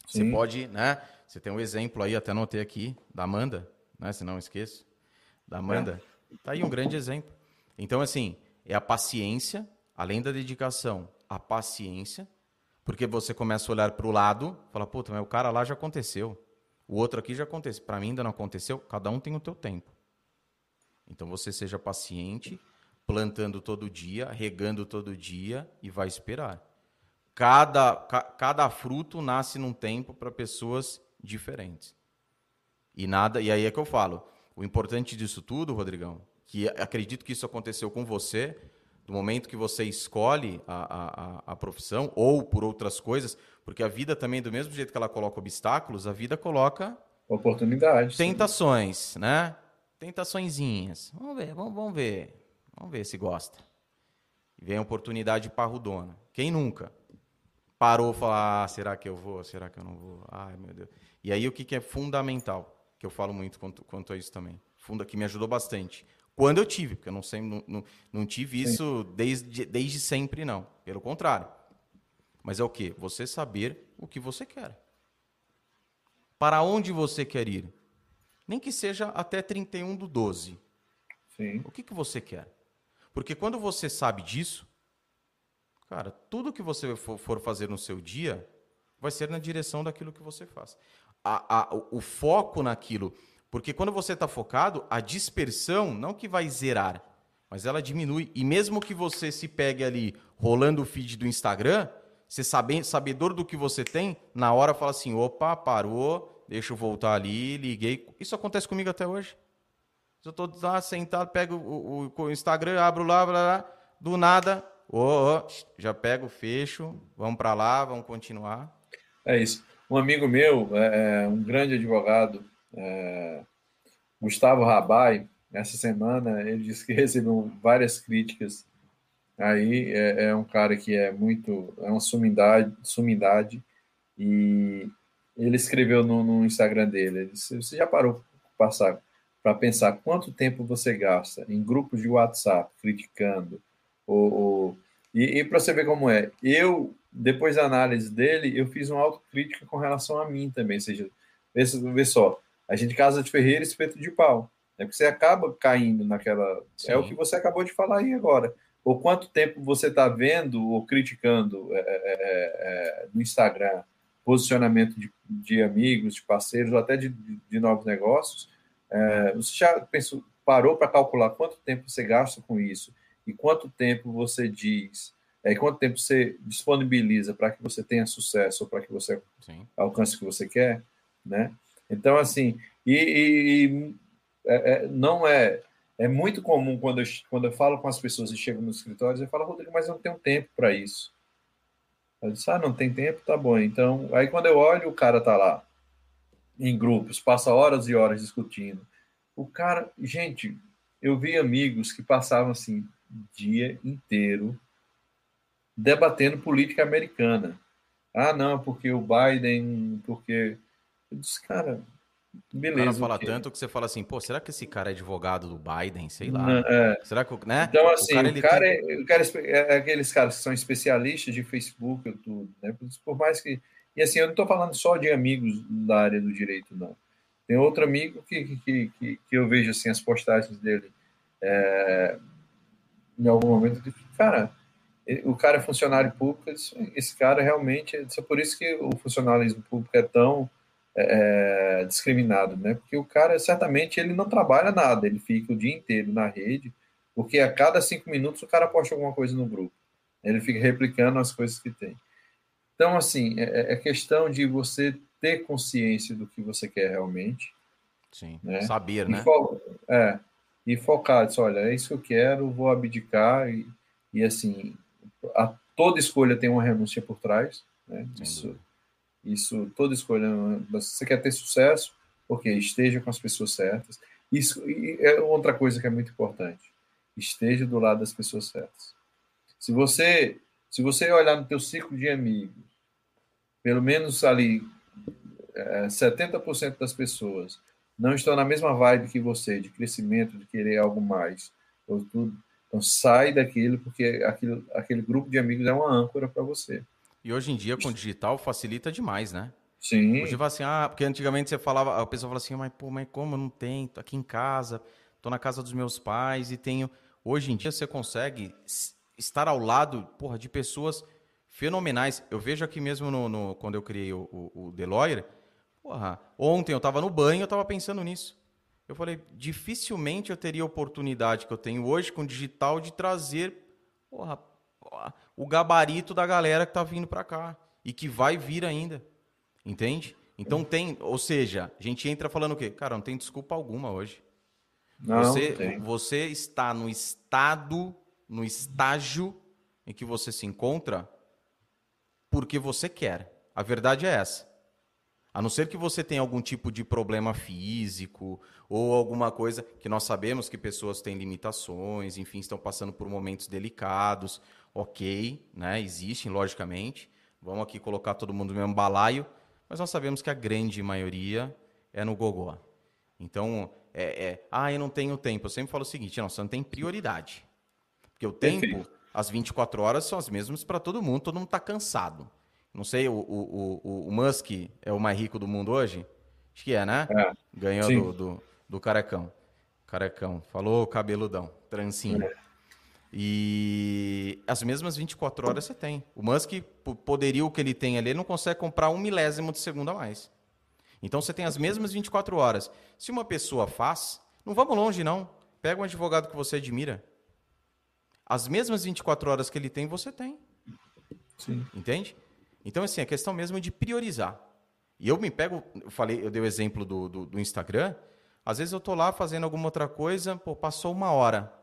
Sim. Você pode, né? Você tem um exemplo aí, até anotei aqui, da Amanda, né? Se não esqueço. Da Amanda. É. Tá aí um grande exemplo. Então, assim, é a paciência, além da dedicação, a paciência porque você começa a olhar para o lado, fala, puta, mas o cara lá já aconteceu. O outro aqui já aconteceu. Para mim ainda não aconteceu. Cada um tem o teu tempo. Então você seja paciente, plantando todo dia, regando todo dia e vai esperar. cada, ca, cada fruto nasce num tempo para pessoas diferentes. E nada, e aí é que eu falo. O importante disso tudo, Rodrigão, que acredito que isso aconteceu com você, do momento que você escolhe a, a, a profissão, ou por outras coisas, porque a vida também, do mesmo jeito que ela coloca obstáculos, a vida coloca oportunidades. Tentações, sim. né? Tentaçõezinhas. Vamos ver, vamos, vamos ver. Vamos ver se gosta. Vem a oportunidade parrudona. Quem nunca? Parou e falou: ah, será que eu vou? Será que eu não vou? Ai, meu Deus. E aí o que, que é fundamental? que eu falo muito quanto, quanto a isso também. Funda que me ajudou bastante. Quando eu tive, porque eu não, sei, não, não, não tive isso desde, desde sempre, não. Pelo contrário. Mas é o quê? Você saber o que você quer. Para onde você quer ir. Nem que seja até 31 do 12. Sim. O que, que você quer? Porque quando você sabe disso, cara, tudo que você for fazer no seu dia vai ser na direção daquilo que você faz a, a, o foco naquilo. Porque quando você está focado, a dispersão, não que vai zerar, mas ela diminui. E mesmo que você se pegue ali rolando o feed do Instagram, você sabe, sabedor do que você tem, na hora fala assim: opa, parou, deixa eu voltar ali, liguei. Isso acontece comigo até hoje. Eu estou lá sentado, pego o, o, o Instagram, abro lá, blá, blá, do nada, oh, oh, já pego, fecho, vamos para lá, vamos continuar. É isso. Um amigo meu, é, é, um grande advogado, é, Gustavo Rabai, essa semana ele disse que recebeu várias críticas. Aí é, é um cara que é muito, é uma sumidade, sumidade e ele escreveu no, no Instagram dele, ele disse, você já parou para pensar quanto tempo você gasta em grupos de WhatsApp criticando ou, ou e, e para você ver como é, eu depois da análise dele, eu fiz uma autocrítica com relação a mim também. Ou seja, vê, só, a gente casa de Ferreira e espeto de pau. É porque você acaba caindo naquela. Sim. É o que você acabou de falar aí agora. Ou quanto tempo você está vendo ou criticando é, é, é, é, no Instagram posicionamento de, de, amigos, de parceiros, ou até de, de novos negócios. É, você já pensou, parou para calcular quanto tempo você gasta com isso e quanto tempo você diz é, quanto tempo você disponibiliza para que você tenha sucesso ou para que você Sim. alcance o que você quer, né? Então, assim, e, e é, é, não é é muito comum quando eu, quando eu falo com as pessoas e chego nos escritórios, eu falo, Rodrigo, mas eu não tenho tempo para isso. Eu disse, ah, não tem tempo, tá bom. Então, aí quando eu olho, o cara tá lá, em grupos, passa horas e horas discutindo. O cara, gente, eu vi amigos que passavam assim, dia inteiro debatendo política americana. Ah, não, porque o Biden, porque. Eu disse, cara, beleza. O cara fala tanto que você fala assim, pô, será que esse cara é advogado do Biden? Sei lá. Não, é. Será que, né? Então, assim, o cara, o cara, tem... é, o cara é, é, aqueles caras que são especialistas de Facebook, tudo, né? Por mais que. E assim, eu não estou falando só de amigos da área do direito, não. Tem outro amigo que, que, que, que eu vejo assim, as postagens dele é, em algum momento, cara, o cara é funcionário público, esse cara realmente, é por isso que o funcionalismo público é tão é, é, discriminado, né? Porque o cara, certamente, ele não trabalha nada, ele fica o dia inteiro na rede, porque a cada cinco minutos o cara posta alguma coisa no grupo. Ele fica replicando as coisas que tem. Então, assim, é, é questão de você ter consciência do que você quer realmente. Sim, né? saber, né? E é, e focar, diz, olha, é isso que eu quero, vou abdicar e, e assim, a, toda escolha tem uma renúncia por trás, né? Isso, isso, toda escolha. Você quer ter sucesso? Ok, esteja com as pessoas certas. Isso é outra coisa que é muito importante. Esteja do lado das pessoas certas. Se você, se você olhar no teu ciclo de amigos, pelo menos ali é, 70% das pessoas não estão na mesma vibe que você, de crescimento, de querer algo mais, ou tudo, então sai daquilo, porque aquilo, aquele grupo de amigos é uma âncora para você. E hoje em dia, com o digital, facilita demais, né? Sim. Hoje assim, ah, porque antigamente você falava, a pessoa fala assim, mas pô, mas como eu não tenho? Tô aqui em casa, tô na casa dos meus pais e tenho. Hoje em dia você consegue estar ao lado, porra, de pessoas fenomenais. Eu vejo aqui mesmo no, no quando eu criei o, o, o Deloitte, porra, ontem eu tava no banho, eu tava pensando nisso. Eu falei, dificilmente eu teria a oportunidade que eu tenho hoje com o digital de trazer porra, o gabarito da galera que tá vindo para cá e que vai vir ainda. Entende? Então tem, ou seja, a gente entra falando o quê? Cara, não tem desculpa alguma hoje. Não, você, você está no estado, no estágio em que você se encontra porque você quer. A verdade é essa. A não ser que você tenha algum tipo de problema físico ou alguma coisa que nós sabemos que pessoas têm limitações, enfim, estão passando por momentos delicados, ok, né? Existem, logicamente. Vamos aqui colocar todo mundo no mesmo balaio, mas nós sabemos que a grande maioria é no gogó. Então, é, é, ah, eu não tenho tempo. Eu sempre falo o seguinte, não, você não tem prioridade. Porque o tempo, as 24 horas são as mesmas para todo mundo, todo mundo está cansado. Não sei, o, o, o, o, Musk é o mais rico do mundo hoje? Acho que é, né? É. Ganhou do, do, do, carecão. Carecão. Falou cabeludão, trancinho. É. E as mesmas 24 horas você tem. O Musk, poderia o que ele tem ali, ele não consegue comprar um milésimo de segundo a mais. Então você tem as mesmas 24 horas. Se uma pessoa faz, não vamos longe não. Pega um advogado que você admira. As mesmas 24 horas que ele tem, você tem. Sim. Entende? Então, assim, a questão mesmo de priorizar. E eu me pego, eu falei, eu dei o exemplo do, do, do Instagram. Às vezes eu tô lá fazendo alguma outra coisa, pô, passou uma hora.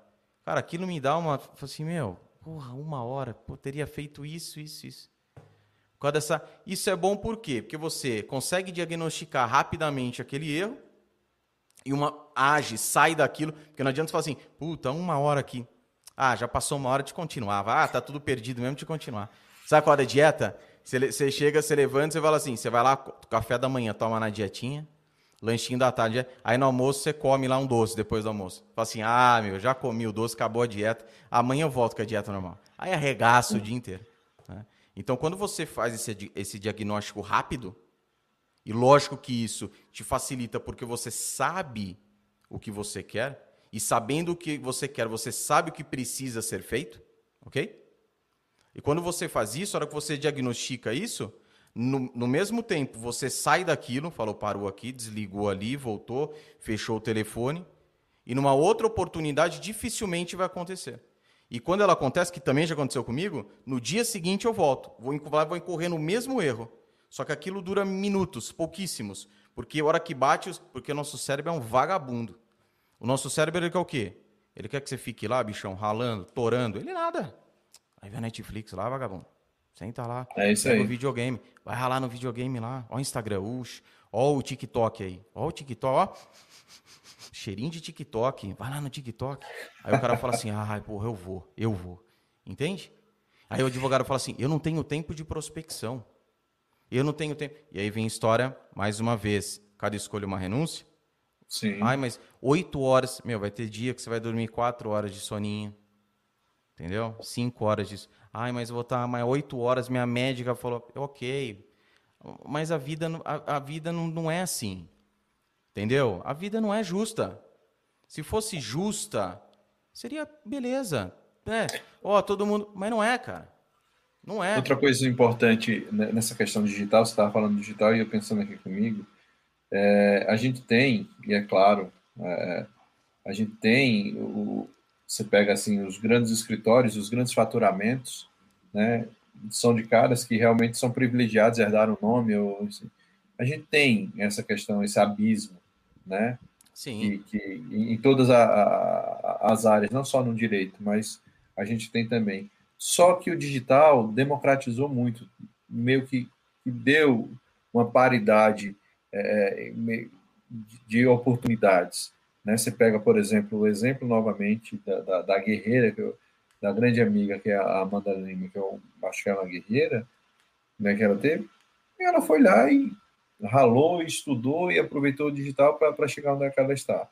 Cara, aquilo me dá uma. Assim, meu, porra, uma hora, pô, teria feito isso, isso, isso. Por dessa. Isso é bom por quê? Porque você consegue diagnosticar rapidamente aquele erro e uma age, sai daquilo, porque não adianta você falar assim, puta, uma hora aqui. Ah, já passou uma hora de continuar. Ah, tá tudo perdido mesmo de continuar. Sabe qual é a dieta? Você chega, você levanta, você fala assim, você vai lá, café da manhã, toma na dietinha, lanchinho da tarde, aí no almoço você come lá um doce depois do almoço. Fala assim, ah, meu, já comi o doce, acabou a dieta, amanhã eu volto com a dieta normal. Aí arregaça o dia inteiro. Né? Então, quando você faz esse, esse diagnóstico rápido, e lógico que isso te facilita porque você sabe o que você quer, e sabendo o que você quer, você sabe o que precisa ser feito, ok? E quando você faz isso, a hora que você diagnostica isso, no, no, mesmo tempo você sai daquilo, falou, parou aqui, desligou ali, voltou, fechou o telefone, e numa outra oportunidade dificilmente vai acontecer. E quando ela acontece, que também já aconteceu comigo, no dia seguinte eu volto, vou, vou incorrer no mesmo erro. Só que aquilo dura minutos, pouquíssimos, porque a hora que bate, porque o nosso cérebro é um vagabundo. O nosso cérebro ele quer o quê? Ele quer que você fique lá, bichão, ralando, torando. Ele nada. Vai ver a Netflix lá, vagabundo. Senta lá. É isso aí. No videogame. Vai ralar no videogame lá. Ó o Instagram, ux. Ó o TikTok aí. Ó o TikTok, ó. Cheirinho de TikTok. Vai lá no TikTok. Aí o cara fala assim, ai, porra, eu vou, eu vou. Entende? Aí o advogado fala assim, eu não tenho tempo de prospecção. Eu não tenho tempo. E aí vem a história, mais uma vez, cada escolha uma renúncia. Sim. Ai, mas oito horas. Meu, vai ter dia que você vai dormir quatro horas de soninho. Entendeu? Cinco horas disso. Ai, mas vou estar mais oito horas. Minha médica falou, ok. Mas a vida, a, a vida não, não é assim. Entendeu? A vida não é justa. Se fosse justa, seria beleza. É, ó, todo mundo. Mas não é, cara. Não é. Outra coisa importante nessa questão digital, você estava falando digital e eu pensando aqui comigo, é, a gente tem, e é claro, é, a gente tem o, você pega assim os grandes escritórios, os grandes faturamentos, né, são de caras que realmente são privilegiados, herdaram o nome. Ou, assim. A gente tem essa questão, esse abismo, né? Sim. Que, que em todas a, a, as áreas, não só no direito, mas a gente tem também. Só que o digital democratizou muito, meio que, que deu uma paridade é, de oportunidades. Né? Você pega, por exemplo, o exemplo novamente da, da, da guerreira, que eu, da grande amiga, que é a Amanda Lima, que eu acho que é uma guerreira, né, que ela teve, e ela foi lá e ralou, estudou e aproveitou o digital para chegar onde é ela está.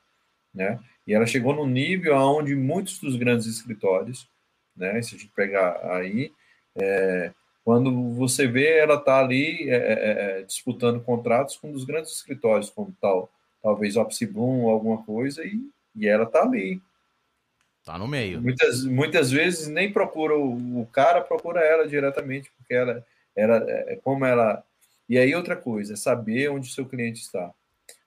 Né? E ela chegou no nível onde muitos dos grandes escritórios, né, se a gente pegar aí, é, quando você vê ela está ali é, é, é, disputando contratos com um dos grandes escritórios, como tal talvez Opsibum ou alguma coisa, e, e ela tá ali. Tá no meio. Muitas, muitas vezes nem procura o, o cara, procura ela diretamente, porque ela, ela é, é como ela. E aí outra coisa, saber onde o seu cliente está.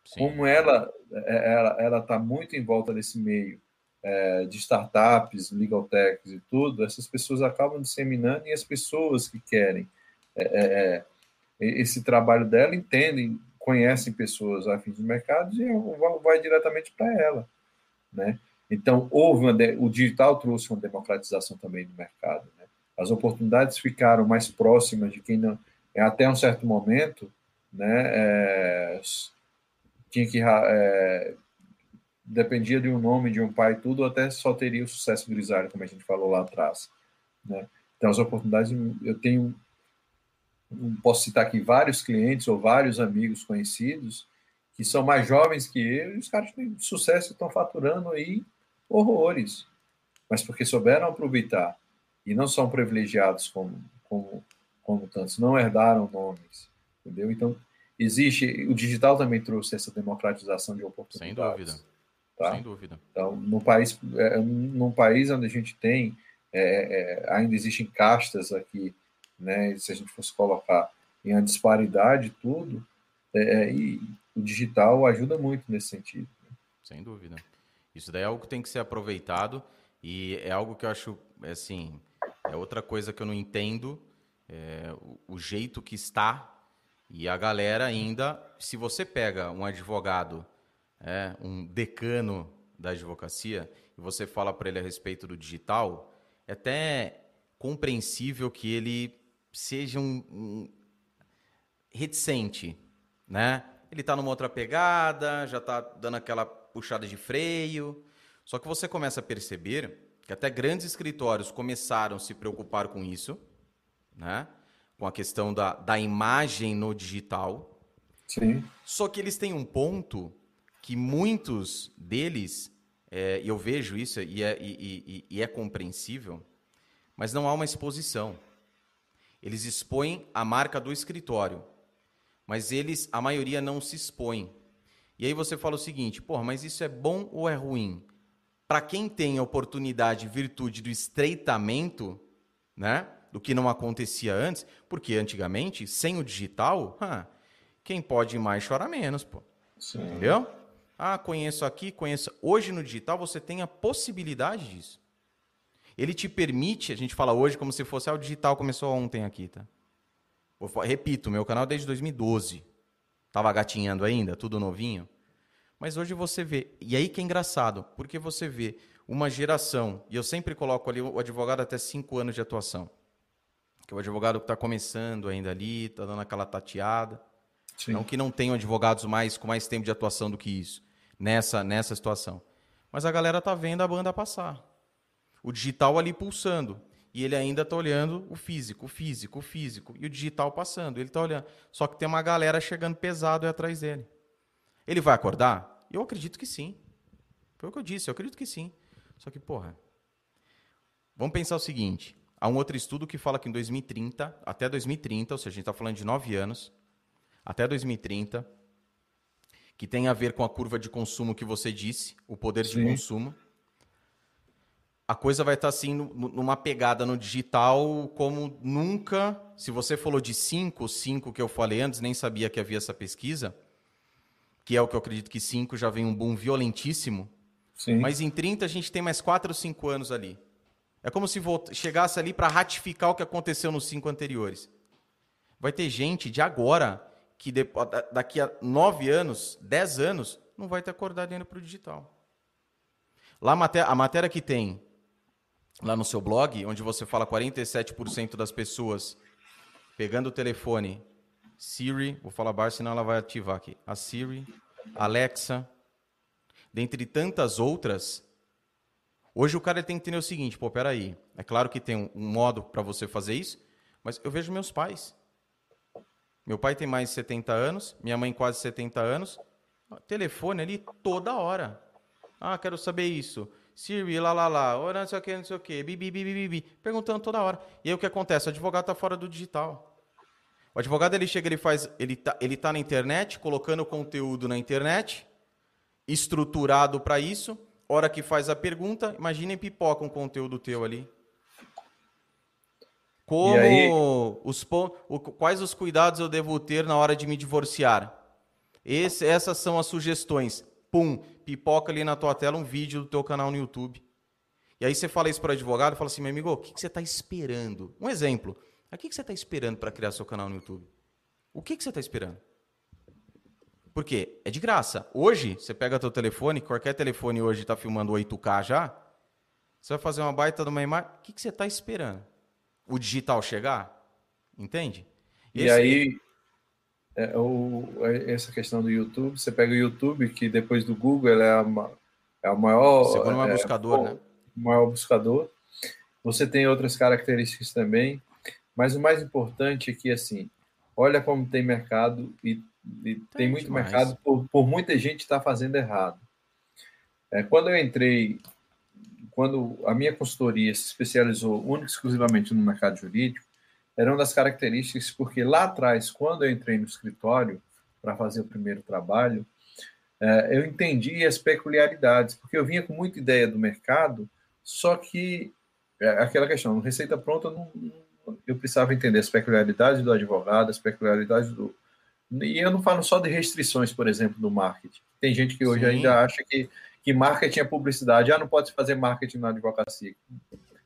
Sim. Como ela, é, ela ela está muito em volta desse meio, é, de startups, legal techs e tudo, essas pessoas acabam disseminando e as pessoas que querem é, é, é esse trabalho dela entendem, conhecem pessoas afins de mercado e vai, diretamente para ela, né? Então, houve uma, o digital trouxe uma democratização também do mercado. Né? As oportunidades ficaram mais próximas de quem não. Até um certo momento, né, é, tinha que. É, dependia de um nome, de um pai, tudo, até só teria o sucesso grisalho, como a gente falou lá atrás. Né? Então, as oportunidades, eu tenho. Posso citar aqui vários clientes ou vários amigos conhecidos que são mais jovens que eu, e os caras têm sucesso e estão faturando aí horrores, mas porque souberam aproveitar e não são privilegiados como, como, como tantos, não herdaram nomes, entendeu? Então, existe, o digital também trouxe essa democratização de oportunidades. Sem dúvida. Tá? Sem dúvida. Então, no país, é, num país onde a gente tem, é, é, ainda existem castas aqui, né, se a gente fosse colocar em a disparidade tudo, é, é, e o digital ajuda muito nesse sentido. Né? Sem dúvida. Isso daí é algo que tem que ser aproveitado e é algo que eu acho, assim, é outra coisa que eu não entendo, é, o, o jeito que está e a galera ainda, se você pega um advogado, é, um decano da advocacia, e você fala para ele a respeito do digital, é até compreensível que ele seja um, um reticente, né? Ele está numa outra pegada, já está dando aquela puxada de freio. Só que você começa a perceber que até grandes escritórios começaram a se preocupar com isso, né? com a questão da, da imagem no digital. Sim. Só que eles têm um ponto que muitos deles, é, eu vejo isso e é, e, e, e é compreensível, mas não há uma exposição. Eles expõem a marca do escritório, mas eles, a maioria, não se expõe. E aí você fala o seguinte, porra, mas isso é bom ou é ruim? Para quem tem a oportunidade, virtude do estreitamento, né? Do que não acontecia antes, porque antigamente, sem o digital, quem pode mais chora menos, pô. Sim. Entendeu? Ah, conheço aqui, conheço. Hoje no digital você tem a possibilidade disso. Ele te permite, a gente fala hoje como se fosse ah, o digital começou ontem aqui, tá? Repito, meu canal é desde 2012. Tava gatinhando ainda, tudo novinho. Mas hoje você vê, e aí que é engraçado, porque você vê uma geração, e eu sempre coloco ali o advogado até cinco anos de atuação, que é o advogado que está começando ainda ali, está dando aquela tateada. Sim. Não que não tenham advogados mais com mais tempo de atuação do que isso, nessa, nessa situação. Mas a galera tá vendo a banda passar. O digital ali pulsando. E ele ainda está olhando o físico, o físico, o físico. E o digital passando. Ele está olhando. Só que tem uma galera chegando pesado atrás dele. Ele vai acordar? Eu acredito que sim. Foi o que eu disse, eu acredito que sim. Só que, porra. Vamos pensar o seguinte: há um outro estudo que fala que em 2030, até 2030, ou seja, a gente está falando de nove anos, até 2030, que tem a ver com a curva de consumo que você disse, o poder sim. de consumo a coisa vai estar tá, assim numa pegada no digital como nunca. Se você falou de 5, 5 que eu falei antes, nem sabia que havia essa pesquisa, que é o que eu acredito que 5 já vem um boom violentíssimo. Sim. Mas em 30 a gente tem mais 4 ou 5 anos ali. É como se chegasse ali para ratificar o que aconteceu nos 5 anteriores. Vai ter gente de agora que daqui a 9 anos, 10 anos, não vai ter acordado ainda para o digital. Lá a matéria que tem lá no seu blog, onde você fala 47% das pessoas pegando o telefone, Siri, vou falar baixo, senão ela vai ativar aqui. A Siri, Alexa, dentre tantas outras. Hoje o cara tem que entender o seguinte, pô, peraí, é claro que tem um, um modo para você fazer isso, mas eu vejo meus pais. Meu pai tem mais de 70 anos, minha mãe quase 70 anos, telefone ali toda hora. Ah, quero saber isso. Siri, lá, lá, lá, ora não sei o que, não sei o que, bibi, bibi, bibi, perguntando toda hora. E aí o que acontece? O advogado está fora do digital. O advogado ele chega, ele faz, ele tá, ele tá na internet, colocando conteúdo na internet, estruturado para isso. Hora que faz a pergunta, imaginem pipoca um conteúdo teu ali. Como os o, quais os cuidados eu devo ter na hora de me divorciar? Esse, essas são as sugestões. Pum, pipoca ali na tua tela um vídeo do teu canal no YouTube. E aí você fala isso para o advogado e fala assim, meu amigo, o que, que você está esperando? Um exemplo. O que, que você está esperando para criar seu canal no YouTube? O que, que você está esperando? Por quê? É de graça. Hoje, você pega teu telefone, qualquer telefone hoje está filmando 8K já, você vai fazer uma baita de uma imagem, o que, que você está esperando? O digital chegar? Entende? E Esse... aí, é, o, é, essa questão do YouTube, você pega o YouTube, que depois do Google ele é, a, é o maior... Segundo é, buscador, né? O maior buscador. Você tem outras características também, mas o mais importante é que, assim, olha como tem mercado e, e tem, tem muito demais. mercado por, por muita gente está fazendo errado. É, quando eu entrei, quando a minha consultoria se especializou única e exclusivamente no mercado jurídico, era uma das características, porque lá atrás, quando eu entrei no escritório para fazer o primeiro trabalho, é, eu entendi as peculiaridades, porque eu vinha com muita ideia do mercado, só que é, aquela questão, receita pronta, não, eu precisava entender as peculiaridades do advogado, as peculiaridades do. E eu não falo só de restrições, por exemplo, do marketing. Tem gente que hoje Sim. ainda acha que, que marketing é publicidade. Ah, não pode fazer marketing na advocacia.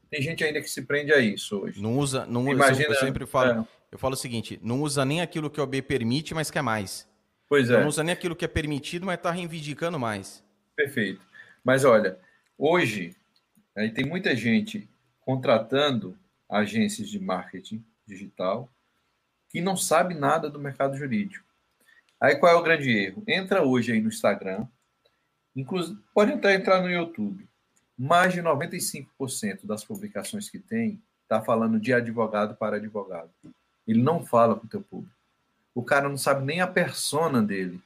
Tem gente ainda que se prende a isso hoje. Não usa, não Imagina, eu sempre falo, é. eu falo o seguinte, não usa nem aquilo que o OB permite, mas quer mais. Pois então, é. Não usa nem aquilo que é permitido, mas está reivindicando mais. Perfeito. Mas olha, hoje aí tem muita gente contratando agências de marketing digital que não sabe nada do mercado jurídico. Aí qual é o grande erro? Entra hoje aí no Instagram, inclusive pode até entrar no YouTube mais de 95% das publicações que tem está falando de advogado para advogado. Ele não fala com o teu público. O cara não sabe nem a persona dele.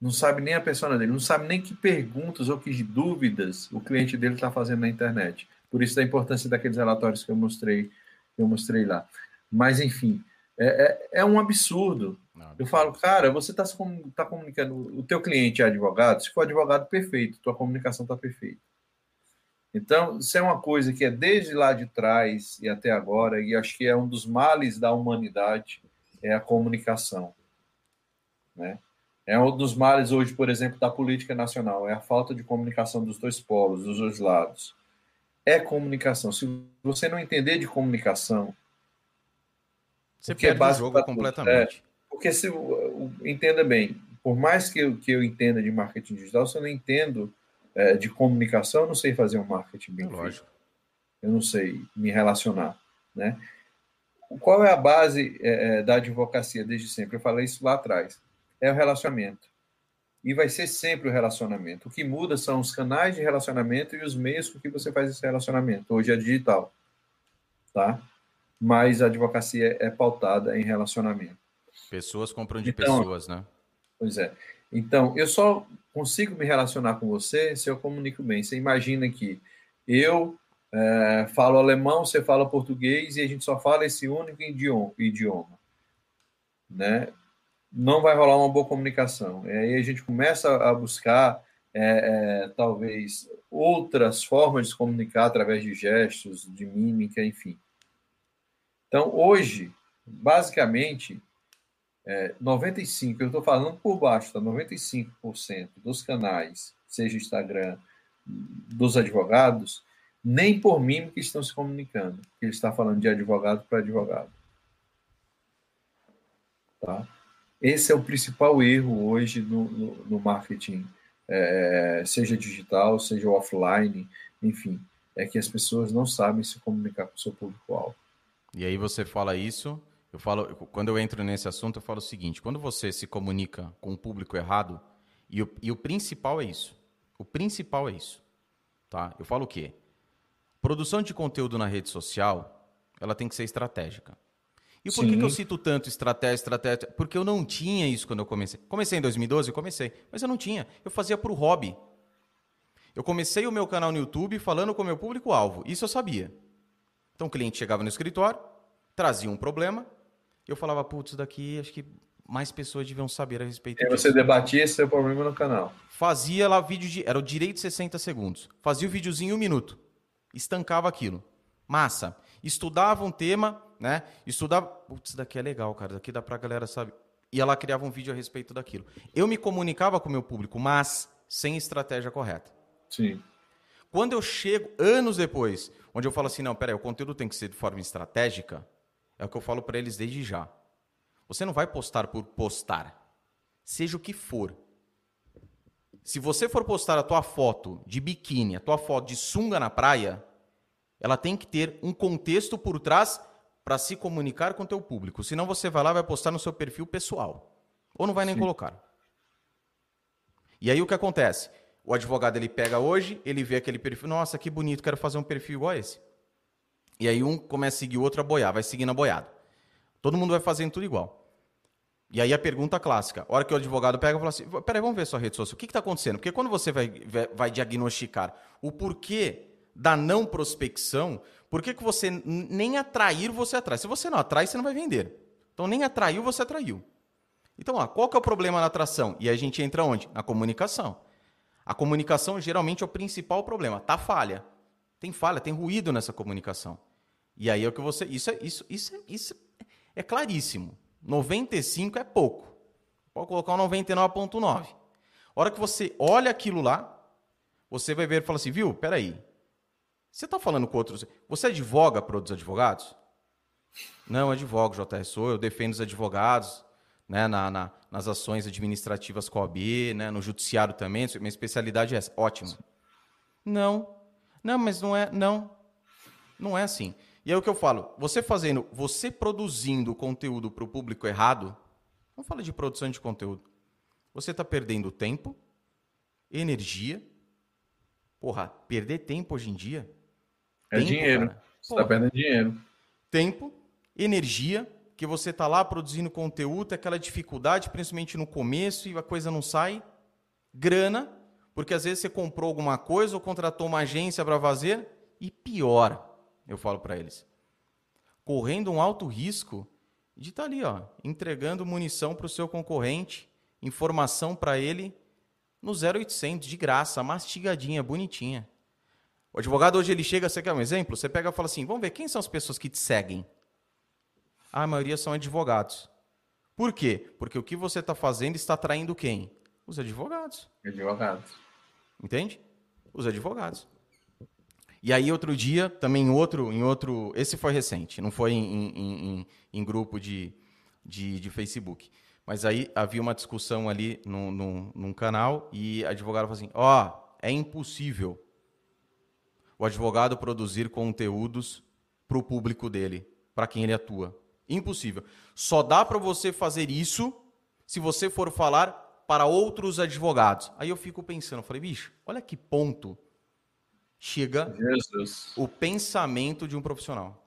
Não sabe nem a persona dele, não sabe nem que perguntas ou que dúvidas o cliente dele está fazendo na internet. Por isso a importância daqueles relatórios que eu mostrei, que eu mostrei lá. Mas enfim, é, é, é um absurdo eu falo, cara, você está tá comunicando, o teu cliente é advogado, se for advogado, perfeito, tua comunicação está perfeita. Então, isso é uma coisa que é desde lá de trás e até agora, e acho que é um dos males da humanidade, é a comunicação. Né? É um dos males hoje, por exemplo, da política nacional, é a falta de comunicação dos dois polos, dos dois lados. É comunicação. Se você não entender de comunicação, você perde é o jogo completamente. É, porque se entenda bem, por mais que eu, que eu entenda de marketing digital, se eu não entendo é, de comunicação, eu não sei fazer um marketing bem Lógico. feito. Eu não sei me relacionar, né? Qual é a base é, é, da advocacia desde sempre? Eu falei isso lá atrás. É o relacionamento. E vai ser sempre o relacionamento. O que muda são os canais de relacionamento e os meios com que você faz esse relacionamento. Hoje é digital, tá? Mas a advocacia é pautada em relacionamento. Pessoas compram de então, pessoas, né? Pois é. Então, eu só consigo me relacionar com você se eu comunico bem. Você imagina que eu é, falo alemão, você fala português e a gente só fala esse único idioma, né? Não vai rolar uma boa comunicação. E aí a gente começa a buscar, é, é, talvez, outras formas de se comunicar através de gestos, de mímica, enfim. Então, hoje, basicamente, é, 95%, eu estou falando por baixo, tá? 95% dos canais, seja Instagram, dos advogados, nem por mim que estão se comunicando. Ele está falando de advogado para advogado. Tá? Esse é o principal erro hoje no, no, no marketing, é, seja digital, seja offline, enfim, é que as pessoas não sabem se comunicar com o seu público-alvo. E aí você fala isso, eu falo, quando eu entro nesse assunto, eu falo o seguinte: quando você se comunica com o público errado, e o, e o principal é isso. O principal é isso. Tá? Eu falo o quê? Produção de conteúdo na rede social, ela tem que ser estratégica. E por que, que, eu cito tanto estratégia, estratégia? Porque eu não tinha isso quando eu comecei. Comecei em 2012, eu comecei, mas eu não tinha. Eu fazia por hobby. Eu comecei o meu canal no YouTube falando com o meu público-alvo. Isso eu sabia. Então o cliente chegava no escritório, trazia um problema, eu falava, putz, daqui acho que mais pessoas deviam saber a respeito e disso. você debatia esse seu problema no canal. Fazia lá vídeo de. Era o direito de 60 segundos. Fazia o videozinho em um minuto. Estancava aquilo. Massa. Estudava um tema, né? Estudava. Putz, daqui é legal, cara. Daqui dá pra galera, sabe? e ela criava um vídeo a respeito daquilo. Eu me comunicava com o meu público, mas sem estratégia correta. Sim. Quando eu chego, anos depois, onde eu falo assim, não, peraí, o conteúdo tem que ser de forma estratégica, é o que eu falo para eles desde já. Você não vai postar por postar. Seja o que for. Se você for postar a tua foto de biquíni, a tua foto de sunga na praia, ela tem que ter um contexto por trás para se comunicar com o teu público. Senão você vai lá e vai postar no seu perfil pessoal. Ou não vai nem Sim. colocar. E aí o que acontece? O advogado ele pega hoje, ele vê aquele perfil, nossa, que bonito, quero fazer um perfil igual a esse. E aí um começa a seguir o outro a boiar, vai seguindo a boiada. Todo mundo vai fazendo tudo igual. E aí a pergunta clássica, a hora que o advogado pega e fala assim, peraí, vamos ver sua rede social, o que está acontecendo? Porque quando você vai, vai diagnosticar o porquê da não prospecção, por que, que você nem atrair você atrai? Se você não atrai, você não vai vender. Então nem atraiu, você atraiu. Então, ó, qual que é o problema na atração? E a gente entra onde? Na comunicação. A comunicação geralmente é o principal problema. Tá falha. Tem falha, tem ruído nessa comunicação. E aí é o que você. Isso é, isso, isso, é, isso é claríssimo. 95 é pouco. Pode colocar um 99,9. A hora que você olha aquilo lá, você vai ver e fala assim, viu? Peraí, você está falando com outros. Você advoga para outros advogados? Não, advogo, JR, sou. Eu defendo os advogados né, na, na, nas ações administrativas com a OAB, né, no judiciário também. Minha especialidade é essa. Ótimo. Não. Não, mas não é. Não. Não é assim. E aí o que eu falo? Você fazendo, você produzindo conteúdo para o público errado, vamos falar de produção de conteúdo. Você está perdendo tempo, energia. Porra, perder tempo hoje em dia é tempo, dinheiro. Cara. Você está perdendo dinheiro. Tempo, energia, que você está lá produzindo conteúdo, aquela dificuldade, principalmente no começo, e a coisa não sai. Grana, porque às vezes você comprou alguma coisa ou contratou uma agência para fazer, e pior, eu falo para eles, correndo um alto risco de estar tá ali, ó, entregando munição para o seu concorrente, informação para ele no 0800 de graça, mastigadinha, bonitinha. O advogado hoje ele chega, você quer um exemplo? Você pega e fala assim: vamos ver quem são as pessoas que te seguem. A maioria são advogados. Por quê? Porque o que você está fazendo está atraindo quem? Os advogados. Advogados. Entende? Os advogados. E aí, outro dia, também em outro, em outro. Esse foi recente, não foi em, em, em, em grupo de, de, de, Facebook. Mas aí havia uma discussão ali num, num, num canal e a advogada falou assim: ó, oh, é impossível o advogado produzir conteúdos para o público dele, para quem ele atua. Impossível. Só dá para você fazer isso se você for falar para outros advogados. Aí eu fico pensando, eu falei, bicho, olha que ponto chega Jesus. o pensamento de um profissional.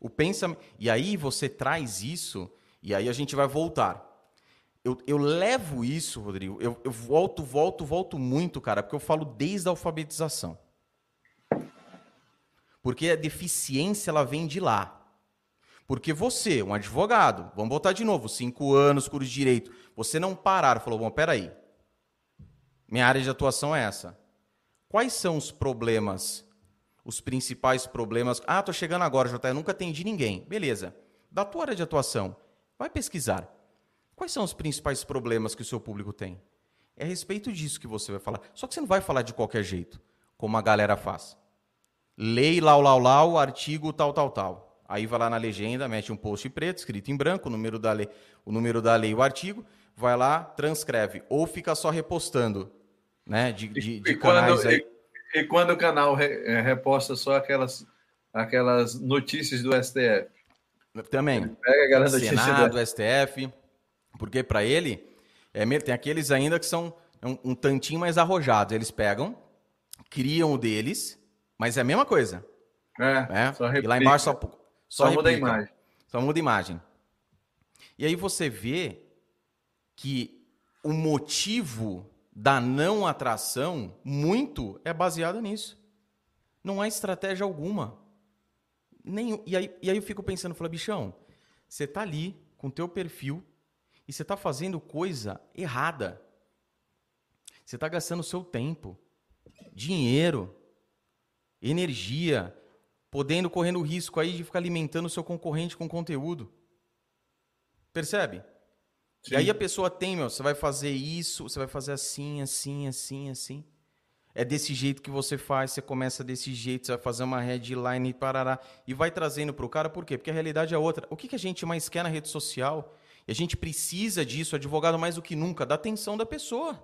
O pensamento. E aí você traz isso, e aí a gente vai voltar. Eu, eu levo isso, Rodrigo, eu, eu volto, volto, volto muito, cara, porque eu falo desde a alfabetização. Porque a deficiência ela vem de lá. Porque você, um advogado, vamos voltar de novo, cinco anos, curso de direito, você não parar, falou, bom, peraí, minha área de atuação é essa. Quais são os problemas, os principais problemas? Ah, tô chegando agora, JT, nunca atendi ninguém. Beleza. Da tua área de atuação, vai pesquisar. Quais são os principais problemas que o seu público tem? É a respeito disso que você vai falar. Só que você não vai falar de qualquer jeito, como a galera faz. Lei lau lau lau, artigo tal tal tal. Aí vai lá na legenda, mete um post preto, escrito em branco, o número da lei, o número da lei, o artigo, vai lá, transcreve ou fica só repostando, né, de, de, de e canais quando, aí. E, e, quando o canal re, é, reposta só aquelas aquelas notícias do STF. Também. Pega a galera Senado, do STF, porque para ele, é, tem aqueles ainda que são um, um, tantinho mais arrojados. Eles pegam, criam o deles, mas é a mesma coisa. É, né? só replica. E lá embaixo só, só, só muda a imagem. Só muda a imagem. E aí você vê que o motivo da não atração, muito, é baseado nisso. Não há estratégia alguma. Nem, e, aí, e aí eu fico pensando, falo, bichão, você tá ali com teu perfil e você está fazendo coisa errada. Você está gastando seu tempo, dinheiro, energia, podendo correndo o risco aí de ficar alimentando o seu concorrente com conteúdo. Percebe? Sim. E aí a pessoa tem, meu, você vai fazer isso, você vai fazer assim, assim, assim, assim. É desse jeito que você faz, você começa desse jeito, você vai fazer uma headline e parará. E vai trazendo para o cara, por quê? Porque a realidade é outra. O que, que a gente mais quer na rede social? E a gente precisa disso, advogado mais do que nunca, da atenção da pessoa.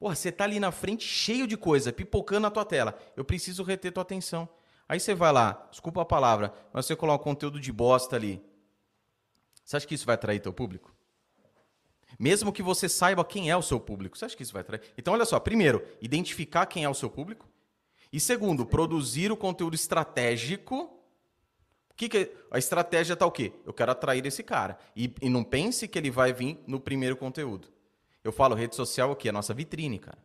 Porra, você tá ali na frente cheio de coisa, pipocando na tua tela. Eu preciso reter tua atenção. Aí você vai lá, desculpa a palavra, mas você coloca um conteúdo de bosta ali. Você acha que isso vai atrair teu público? Mesmo que você saiba quem é o seu público, você acha que isso vai atrair? Então, olha só, primeiro, identificar quem é o seu público. E segundo, produzir o conteúdo estratégico. O que, que a estratégia está o quê? Eu quero atrair esse cara. E, e não pense que ele vai vir no primeiro conteúdo. Eu falo, rede social é o quê? A nossa vitrine, cara.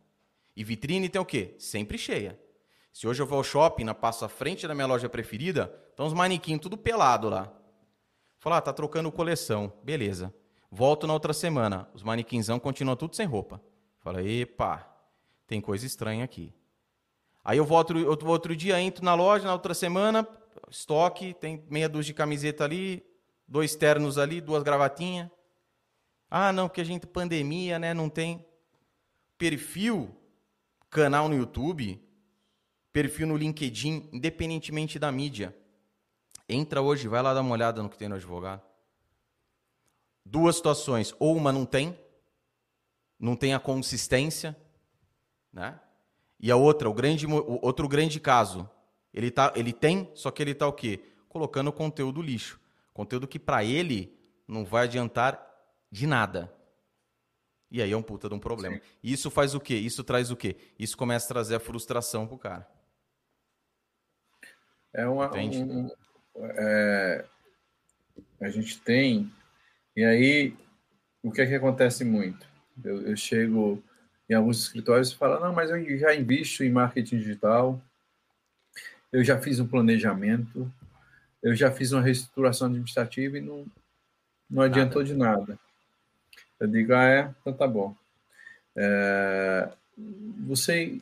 E vitrine tem o quê? Sempre cheia. Se hoje eu vou ao shopping, na passo à frente da minha loja preferida, estão os manequins tudo pelado lá. Falar, ah, tá trocando coleção. Beleza. Volto na outra semana. Os manequinzão continuam tudo sem roupa. Fala, epa, tem coisa estranha aqui. Aí eu volto outro, outro dia, entro na loja, na outra semana, estoque, tem meia dúzia de camiseta ali, dois ternos ali, duas gravatinhas. Ah, não, porque a gente pandemia, né? Não tem perfil, canal no YouTube, perfil no LinkedIn, independentemente da mídia. Entra hoje, vai lá dar uma olhada no que tem no advogado. Duas situações, ou uma não tem, não tem a consistência, né? E a outra, o grande, o outro grande caso, ele tá, ele tem, só que ele tá o quê? Colocando conteúdo lixo, conteúdo que para ele não vai adiantar de nada. E aí é um puta de um problema. Sim. E isso faz o quê? Isso traz o quê? Isso começa a trazer a frustração pro cara. É uma. Um, é, a gente tem. E aí, o que é que acontece muito? Eu, eu chego em alguns escritórios e falo: não, mas eu já invisto em marketing digital, eu já fiz um planejamento, eu já fiz uma reestruturação administrativa e não, não adiantou nada. de nada. Eu digo, ah, é? Então tá bom. É, você,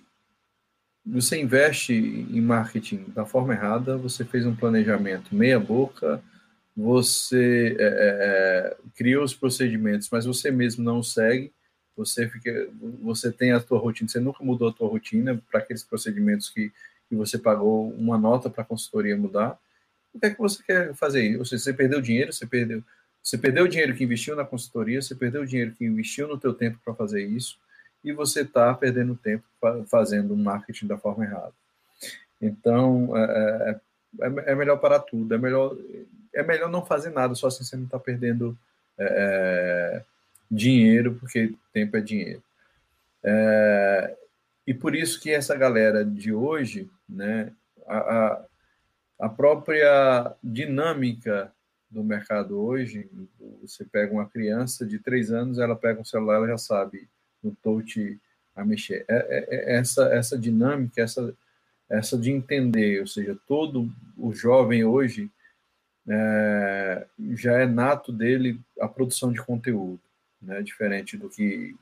você investe em marketing da forma errada, você fez um planejamento meia boca, você é, é, cria os procedimentos, mas você mesmo não segue, você fica, você tem a tua rotina, você nunca mudou a tua rotina para aqueles procedimentos que, que você pagou uma nota para a consultoria mudar. O que é que você quer fazer? Ou seja, você perdeu dinheiro, você perdeu você perdeu o dinheiro que investiu na consultoria, você perdeu o dinheiro que investiu no teu tempo para fazer isso, e você está perdendo tempo fazendo marketing da forma errada. Então, é, é, é, é, melhor parar tudo, é melhor, é melhor não fazer nada, só assim você não está perdendo é, é, dinheiro, porque tempo é dinheiro. É, e por isso que essa galera de hoje, né, a, a, a própria dinâmica do mercado hoje, você pega uma criança de três anos, ela pega um celular, ela já sabe no touch a mexer. É, é, é essa, essa dinâmica, essa, essa de entender, ou seja, todo o jovem hoje é, já é nato dele a produção de conteúdo, né? diferente do que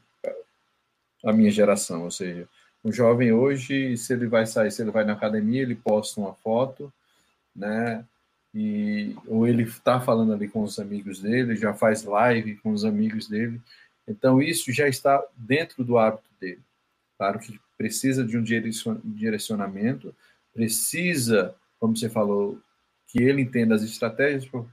a minha geração, ou seja, o jovem hoje, se ele vai sair, se ele vai na academia, ele posta uma foto, né? e ou ele está falando ali com os amigos dele, já faz live com os amigos dele. Então isso já está dentro do hábito dele. Claro que precisa de um direcionamento, precisa, como você falou, que ele entenda as estratégias por,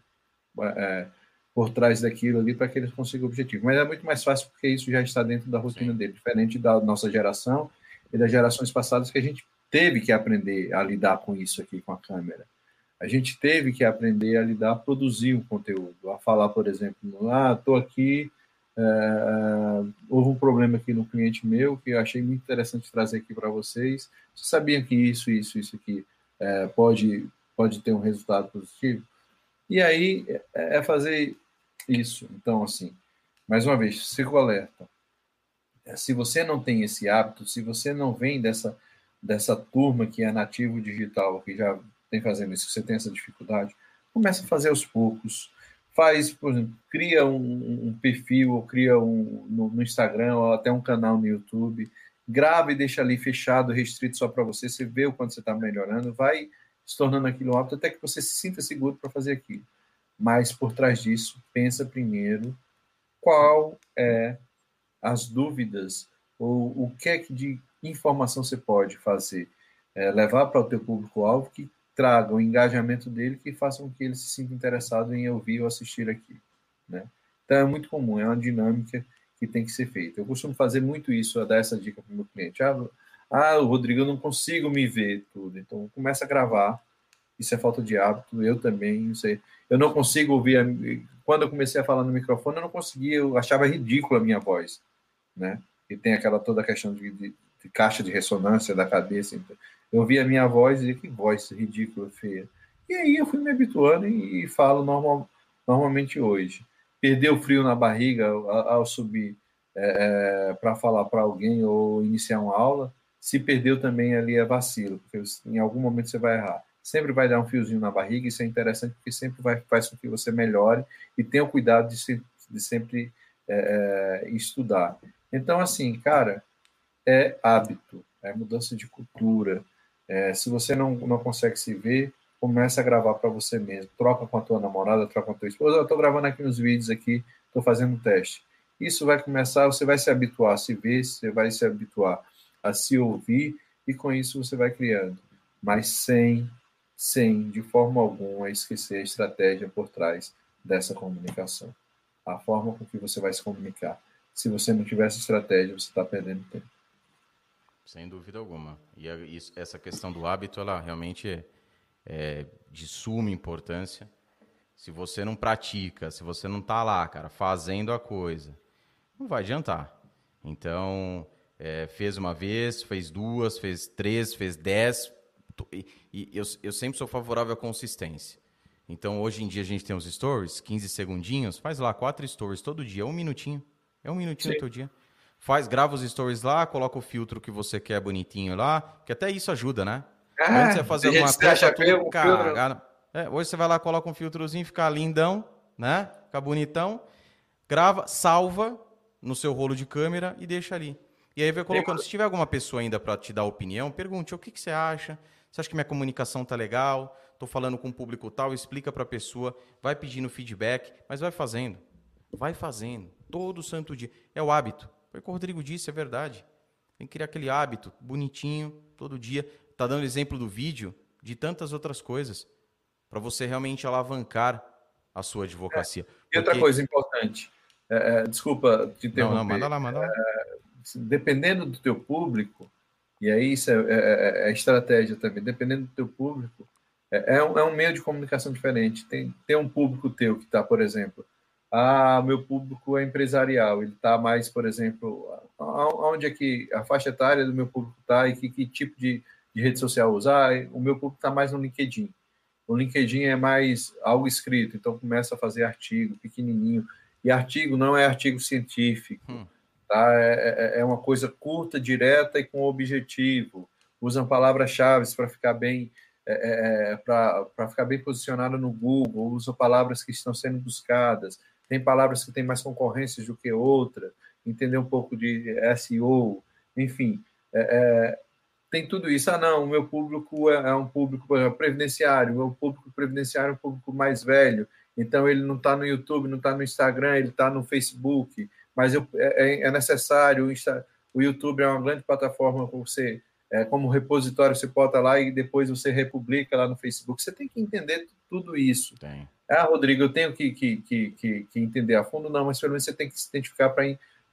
é, por trás daquilo ali para que ele consiga o objetivo. Mas é muito mais fácil porque isso já está dentro da rotina Sim. dele, diferente da nossa geração e das gerações passadas que a gente teve que aprender a lidar com isso aqui com a câmera a gente teve que aprender a lidar, a produzir um conteúdo, a falar, por exemplo, ah, estou aqui, é, houve um problema aqui no cliente meu que eu achei muito interessante trazer aqui para vocês. Você sabia que isso, isso, isso aqui é, pode, pode ter um resultado positivo? E aí é, é fazer isso. Então, assim, mais uma vez, sigo alerta. É, se você não tem esse hábito, se você não vem dessa, dessa turma que é nativo digital, que já tem fazendo isso, você tem essa dificuldade, começa a fazer aos poucos. Faz, por exemplo, cria um, um perfil, ou cria um no, no, Instagram, ou até um canal no YouTube, grava e deixa ali fechado, restrito só para você, você vê o quanto você está melhorando, vai se tornando aquilo hábito até que você se sinta seguro para fazer aquilo. mas por trás disso, pensa primeiro qual é as dúvidas ou o que é que de informação você pode fazer, é, levar para o teu público-alvo que traga o engajamento dele, que faça com que ele se sinta interessado em ouvir ou assistir aqui, né? Então é muito comum, é uma dinâmica que tem que ser feita. Eu costumo fazer muito isso, dar essa dica para o meu cliente. Ah, ah, Rodrigo, eu não consigo me ver tudo. Então começa a gravar. Isso é falta de hábito. Eu também, não sei. Eu não consigo ouvir. A... Quando eu comecei a falar no microfone, eu não conseguia. Eu achava ridícula a minha voz, né? E tem aquela toda a questão de, de, de caixa de ressonância da cabeça. Então, eu via a minha voz e dizia que voz ridícula, feia. E aí eu fui me habituando e, e falo normal, normalmente hoje perder o frio na barriga ao, ao subir é, é para falar para alguém ou iniciar uma aula, se perdeu também ali é vacilo, porque em algum momento você vai errar. Sempre vai dar um fiozinho na barriga, isso é interessante porque sempre vai, faz com que você melhore e tenha o cuidado de, se, de sempre é, é, estudar. Então, assim, cara, é hábito, é mudança de cultura. É, se você não, não consegue se ver, começa a gravar para você mesmo. Troca com a tua namorada, troca com a tua esposa. Eu estou gravando aqui uns vídeos aqui, estou fazendo um teste. Isso vai começar, você vai se habituar a se ver, você vai se habituar a se ouvir e com isso você vai criando. Mas sem, sem de forma alguma esquecer a estratégia por trás dessa comunicação. A forma com que você vai se comunicar. Se você não tiver essa estratégia, você está perdendo tempo. Sem dúvida alguma. E isso, essa questão do hábito, ela realmente é é, de suma importância. Se você não pratica, se você não está lá, cara, fazendo a coisa, não vai adiantar. Então, é, fez uma vez, fez duas, fez três, fez dez. E, e eu, eu sempre sou favorável à consistência. Então, hoje em dia, a gente tem os stories, 15 segundinhos. Faz lá quatro stories todo dia, um minutinho. É um minutinho Sim. todo dia. Faz, grava os stories lá, coloca o filtro que você quer bonitinho lá, que até isso ajuda, né? Ah, Antes de fazer alguma coisa, tudo cagado. É, hoje você vai lá, coloca um filtrozinho, fica lindão, né? Fica bonitão. Grava, salva no seu rolo de câmera e deixa ali. E aí vai colocando. Se tiver alguma pessoa ainda para te dar opinião, pergunte o que, que você acha. Você acha que minha comunicação tá legal? Estou falando com o público tal, explica para a pessoa, vai pedindo feedback, mas vai fazendo. Vai fazendo. Todo santo dia. É o hábito. Foi o que o Rodrigo disse, é verdade. Tem que criar aquele hábito bonitinho, todo dia está dando exemplo do vídeo, de tantas outras coisas, para você realmente alavancar a sua advocacia. É. E outra coisa importante, é, é, desculpa te interromper. Não, não, manda lá, manda lá. É, dependendo do teu público, e aí isso é, é, é estratégia também, dependendo do teu público, é, um, é um meio de comunicação diferente. Tem, tem um público teu que está, por exemplo, ah, meu público é empresarial, ele está mais, por exemplo, onde é que a faixa etária do meu público está e que, que tipo de de rede social usar, o meu público está mais no LinkedIn. O LinkedIn é mais algo escrito, então começa a fazer artigo pequenininho. E artigo não é artigo científico, hum. Tá? É, é, é, uma coisa curta, direta e com objetivo. Usam palavras-chave para ficar bem é, é, é para ficar bem posicionado no Google, usam palavras que estão sendo buscadas, tem palavras que têm mais concorrências do que outra, entender um pouco de SEO, enfim. É, é tem tudo isso. Ah, não, o meu público é, um público previdenciário, o meu público previdenciário é um público mais velho, então ele não está no YouTube, não está no Instagram, ele está no Facebook, mas eu, é, é, é necessário, o, Insta, o, YouTube é uma grande plataforma para você, é, como repositório, você bota lá e depois você republica lá no Facebook. Você tem que entender tudo isso. Tem. Ah, Rodrigo, eu tenho que, que, que, que, que entender a fundo, não, mas pelo menos você tem que se identificar para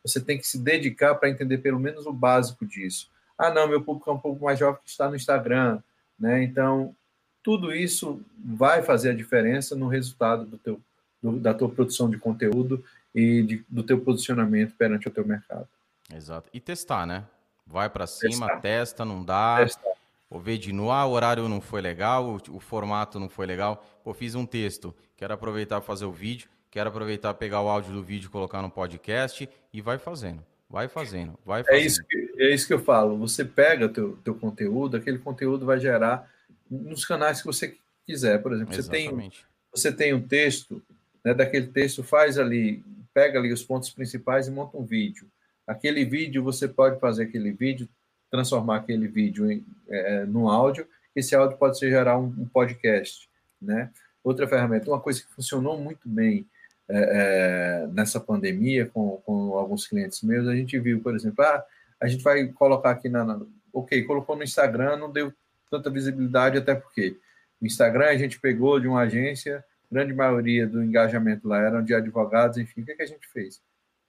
você tem que se dedicar para entender pelo menos o básico disso. Ah, não, meu público é um pouco mais jovem que está no Instagram, né? Então, tudo isso vai fazer a diferença no resultado do teu, do, da tua produção de conteúdo e de, do teu posicionamento perante o teu mercado. Exato. E testar, né? Vai para cima, testar. testa, não dá. Testar. Vou ver de novo, ah, o horário não foi legal, o, o formato não foi legal. Pô, fiz um texto, quero aproveitar para fazer o vídeo, quero aproveitar pegar o áudio do vídeo e colocar no podcast e vai fazendo. Vai fazendo, vai fazendo. É isso que, é isso que eu falo. Você pega teu, teu conteúdo, aquele conteúdo vai gerar nos canais que você quiser. Por exemplo, você tem, você tem um texto, né, daquele texto faz ali, pega ali os pontos principais e monta um vídeo. Aquele vídeo, você pode fazer aquele vídeo, transformar aquele vídeo em, é, num áudio. Esse áudio pode ser gerar um, um podcast, né? outra ferramenta. Uma coisa que funcionou muito bem é, é, nessa pandemia com, com alguns clientes meus, a gente viu, por exemplo, ah, a gente vai colocar aqui na, na. Ok, colocou no Instagram, não deu tanta visibilidade, até porque o Instagram a gente pegou de uma agência, grande maioria do engajamento lá eram de advogados, enfim, o que, é que a gente fez?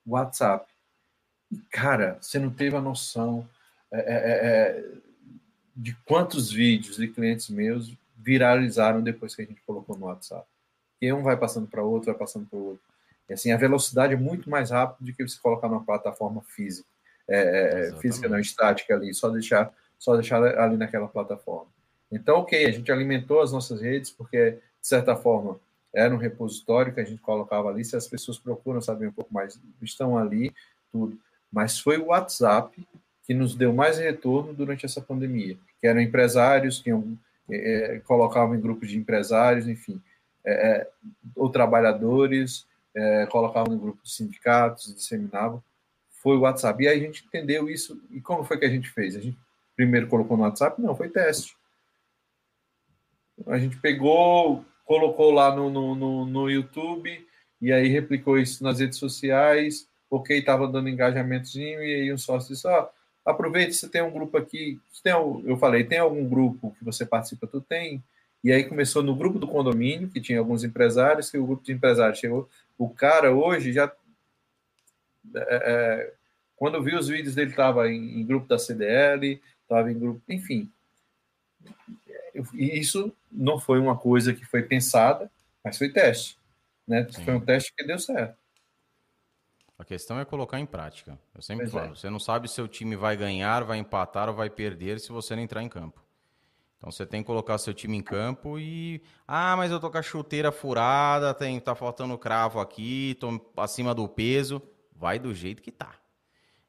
WhatsApp. E, cara, você não teve a noção é, é, é, é de quantos vídeos de clientes meus viralizaram depois que a gente colocou no WhatsApp. E um vai passando para outro, vai passando para outro. E assim, a velocidade é muito mais rápida do que você colocar numa plataforma física. É, física não, estática ali, só deixar, só deixar ali naquela plataforma. Então, ok, a gente alimentou as nossas redes, porque, de certa forma, era um repositório que a gente colocava ali. Se as pessoas procuram saber um pouco mais, estão ali, tudo. Mas foi o WhatsApp que nos deu mais retorno durante essa pandemia, que eram empresários que iam, é, colocavam em grupos de empresários, enfim, é, ou trabalhadores, é, colocavam em grupos de sindicatos, disseminavam. Foi o WhatsApp. E aí a gente entendeu isso. E como foi que a gente fez? A gente primeiro colocou no WhatsApp? Não, foi teste. A gente pegou, colocou lá no, no, no, no YouTube e aí replicou isso nas redes sociais, porque estava dando engajamentozinho e aí um sócio disse, ó, oh, aproveite, você tem um grupo aqui, tem, eu falei, tem algum grupo que você participa? Tu tem? E aí começou no grupo do condomínio, que tinha alguns empresários, que o grupo de empresários chegou, o cara hoje já, é, quando viu os vídeos dele, estava em, em grupo da CDL, estava em grupo, enfim, isso não foi uma coisa que foi pensada, mas foi teste. Né? Foi um teste que deu certo. A questão é colocar em prática. Eu sempre pois falo, é. você não sabe se o time vai ganhar, vai empatar ou vai perder se você não entrar em campo. Então você tem que colocar seu time em campo e. Ah, mas eu tô com a chuteira furada, tem, tá faltando cravo aqui, tô acima do peso. Vai do jeito que tá.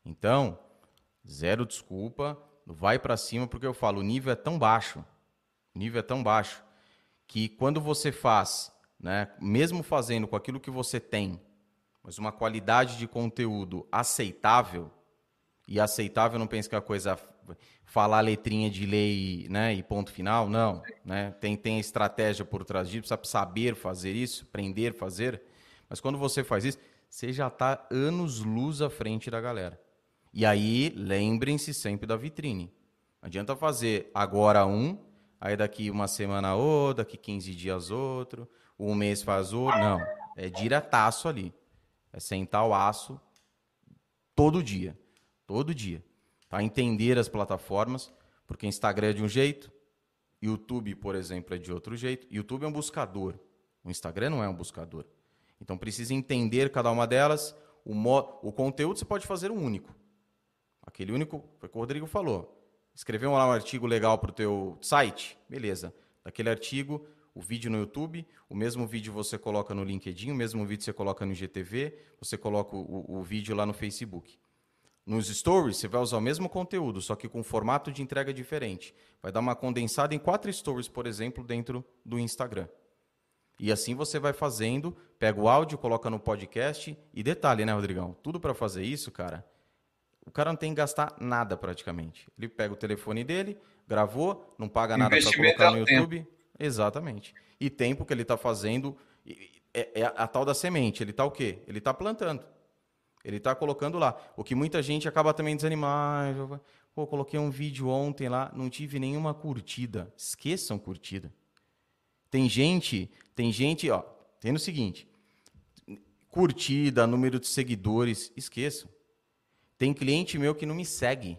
Então, zero desculpa, vai para cima, porque eu falo, o nível é tão baixo o nível é tão baixo que quando você faz, né, mesmo fazendo com aquilo que você tem, mas uma qualidade de conteúdo aceitável, e aceitável não pense que é a coisa falar letrinha de lei né, e ponto final, não. Né? Tem, tem estratégia por trás disso, precisa saber fazer isso, aprender a fazer. Mas quando você faz isso, você já está anos luz à frente da galera. E aí, lembrem-se sempre da vitrine. Não adianta fazer agora um aí daqui uma semana outro, daqui 15 dias outro, um mês faz outro. Não, é diretaço ali. É sentar o aço todo dia. Todo dia. Tá? Entender as plataformas, porque Instagram é de um jeito, YouTube, por exemplo, é de outro jeito. YouTube é um buscador. O Instagram não é um buscador. Então precisa entender cada uma delas. O, o conteúdo você pode fazer um único. Aquele único, foi o que o Rodrigo falou escreveu lá um artigo legal para o teu site, beleza. Daquele artigo, o vídeo no YouTube, o mesmo vídeo você coloca no LinkedIn, o mesmo vídeo você coloca no IGTV, você coloca o, o vídeo lá no Facebook. Nos stories, você vai usar o mesmo conteúdo, só que com formato de entrega diferente. Vai dar uma condensada em quatro stories, por exemplo, dentro do Instagram. E assim você vai fazendo, pega o áudio, coloca no podcast. E detalhe, né, Rodrigão? Tudo para fazer isso, cara, o cara não tem que gastar nada praticamente. Ele pega o telefone dele, gravou, não paga nada para colocar no YouTube. Tempo. Exatamente. E tempo que ele está fazendo é, é, a tal da semente. Ele está o quê? Ele está plantando. Ele está colocando lá. O que muita gente acaba também desanimando. Pô, coloquei um vídeo ontem lá, não tive nenhuma curtida. Esqueçam curtida. Tem gente, tem gente, ó, tem o seguinte: curtida, número de seguidores, esqueçam. Tem cliente meu que não me segue,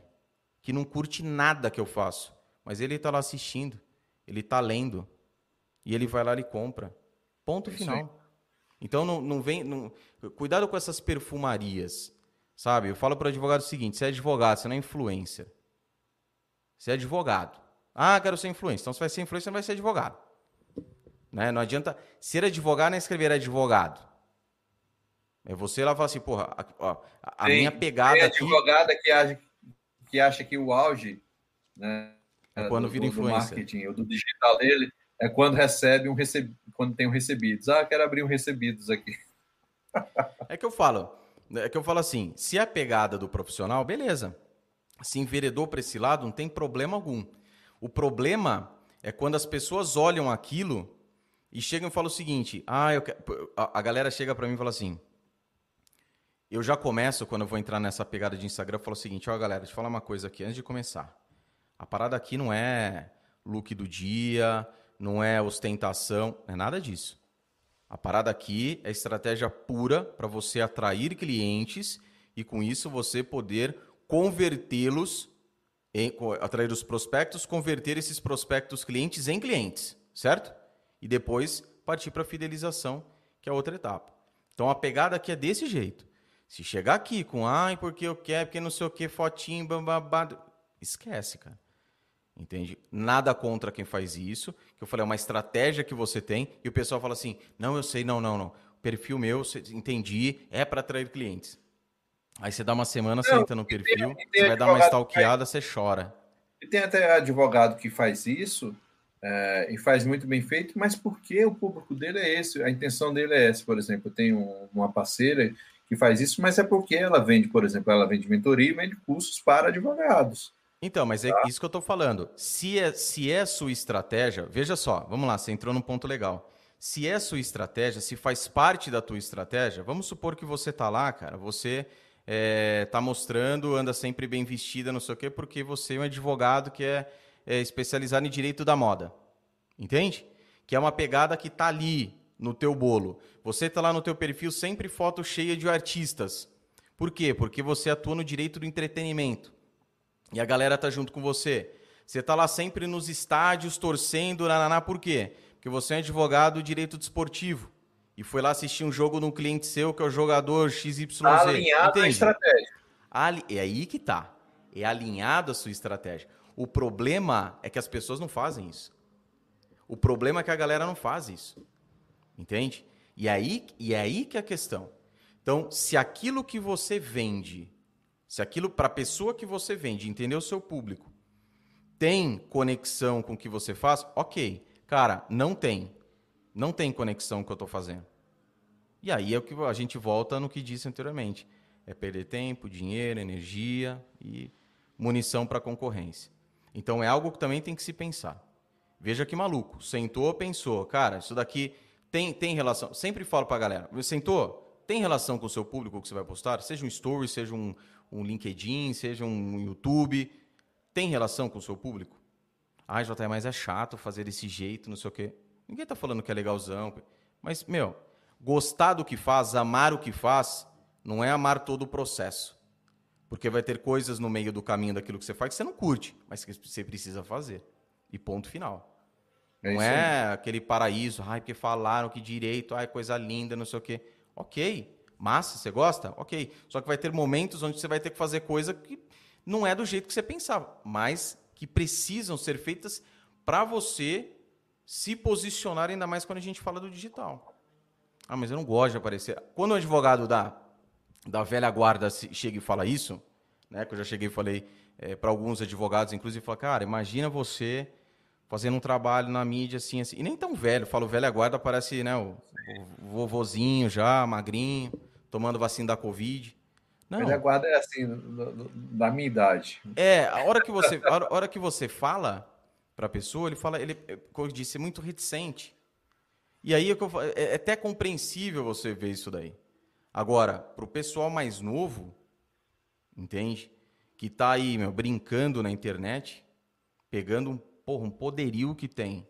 que não curte nada que eu faço, mas ele está lá assistindo, ele está lendo e ele vai lá e compra. Ponto é final. Então não, não vem, não... cuidado com essas perfumarias, sabe? Eu falo para o advogado o seguinte: você é advogado, você não é influencer. Você é advogado. Ah, quero ser influencer. Então, se vai ser influencer, você não vai ser advogado. Né? Não adianta ser advogado nem escrever advogado. É você lá falar assim, porra, a, tem, minha pegada. Tem advogada aqui... que, acha, que acha que o auge né, é quando do, vira influência. marketing ou do digital dele é quando recebe um receb... quando tem um recebidos. Ah, quero abrir um recebidos aqui. É que eu falo, é que eu falo assim, se é a pegada do profissional, beleza. Se enveredou para esse lado, não tem problema algum. O problema é quando as pessoas olham aquilo e chegam e falam o seguinte: ah, eu quero... a galera chega para mim e fala assim. Eu já começo, quando eu vou entrar nessa pegada de Instagram, eu falo o seguinte: ó, galera, deixa eu falar uma coisa aqui antes de começar. A parada aqui não é look do dia, não é ostentação, não é nada disso. A parada aqui é estratégia pura para você atrair clientes e com isso você poder convertê-los, atrair os prospectos, converter esses prospectos clientes em clientes, certo? E depois partir para a fidelização, que é outra etapa. Então a pegada aqui é desse jeito. Se chegar aqui com, ai, porque eu quero, porque não sei o que, fotinho, bababá, esquece, cara. Entende? Nada contra quem faz isso. Que eu falei, é uma estratégia que você tem. E o pessoal fala assim: não, eu sei, não, não, não. Perfil meu, entendi, é para atrair clientes. Aí você dá uma semana, não, você entra no perfil, tem, tem você vai dar uma stalkeada, faz... você chora. E tem até advogado que faz isso é, e faz muito bem feito, mas porque o público dele é esse, a intenção dele é essa. Por exemplo, eu tenho uma parceira que faz isso, mas é porque ela vende, por exemplo, ela vende mentoria e vende cursos para advogados. Então, mas é tá. isso que eu estou falando. Se é, se é sua estratégia, veja só, vamos lá, você entrou num ponto legal. Se é sua estratégia, se faz parte da tua estratégia, vamos supor que você está lá, cara, você está é, mostrando, anda sempre bem vestida, não sei o quê, porque você é um advogado que é, é especializado em direito da moda. Entende? Que é uma pegada que está ali no teu bolo. Você está lá no teu perfil sempre foto cheia de artistas. Por quê? Porque você atua no direito do entretenimento. E a galera tá junto com você. Você tá lá sempre nos estádios torcendo, nananá, por quê? Porque você é advogado do direito desportivo. E foi lá assistir um jogo num cliente seu, que é o jogador XYZ. Tá alinhado Entende? a estratégia. Ali... É aí que tá. É alinhado a sua estratégia. O problema é que as pessoas não fazem isso. O problema é que a galera não faz isso. Entende? E aí, e é aí que é a questão. Então, se aquilo que você vende se aquilo para a pessoa que você vende, entender o seu público, tem conexão com o que você faz, ok. Cara, não tem. Não tem conexão com o que eu estou fazendo. E aí é o que a gente volta no que disse anteriormente. É perder tempo, dinheiro, energia e munição para concorrência. Então é algo que também tem que se pensar. Veja que maluco. Sentou, pensou. Cara, isso daqui tem, tem relação. Sempre falo para galera. Sentou? Tem relação com o seu público que você vai postar? Seja um story, seja um, um LinkedIn, seja um YouTube, tem relação com o seu público? Ah, JR, mas é chato fazer desse jeito, não sei o quê. Ninguém está falando que é legalzão. Mas, meu, gostar do que faz, amar o que faz, não é amar todo o processo. Porque vai ter coisas no meio do caminho daquilo que você faz que você não curte, mas que você precisa fazer. E ponto final. É não é aquele paraíso, ai, porque falaram que direito, ai, coisa linda, não sei o quê. Ok. Massa, você gosta? Ok. Só que vai ter momentos onde você vai ter que fazer coisa que não é do jeito que você pensava, mas que precisam ser feitas para você se posicionar, ainda mais quando a gente fala do digital. Ah, mas eu não gosto de aparecer. Quando o advogado da, da velha guarda chega e fala isso, né, que eu já cheguei e falei é, para alguns advogados, inclusive, fala, cara, imagina você fazendo um trabalho na mídia assim, assim. E nem tão velho, falo velha guarda, parece né, o, o vovozinho já, magrinho tomando vacina da Covid. Não. Ele aguarda é assim, da minha idade. É, a hora que você, a hora que você fala para a pessoa, ele fala, ele, como eu disse, é muito reticente. E aí é, é até compreensível você ver isso daí. Agora, para o pessoal mais novo, entende? Que está aí, meu, brincando na internet, pegando um, porra, um poderio que tem.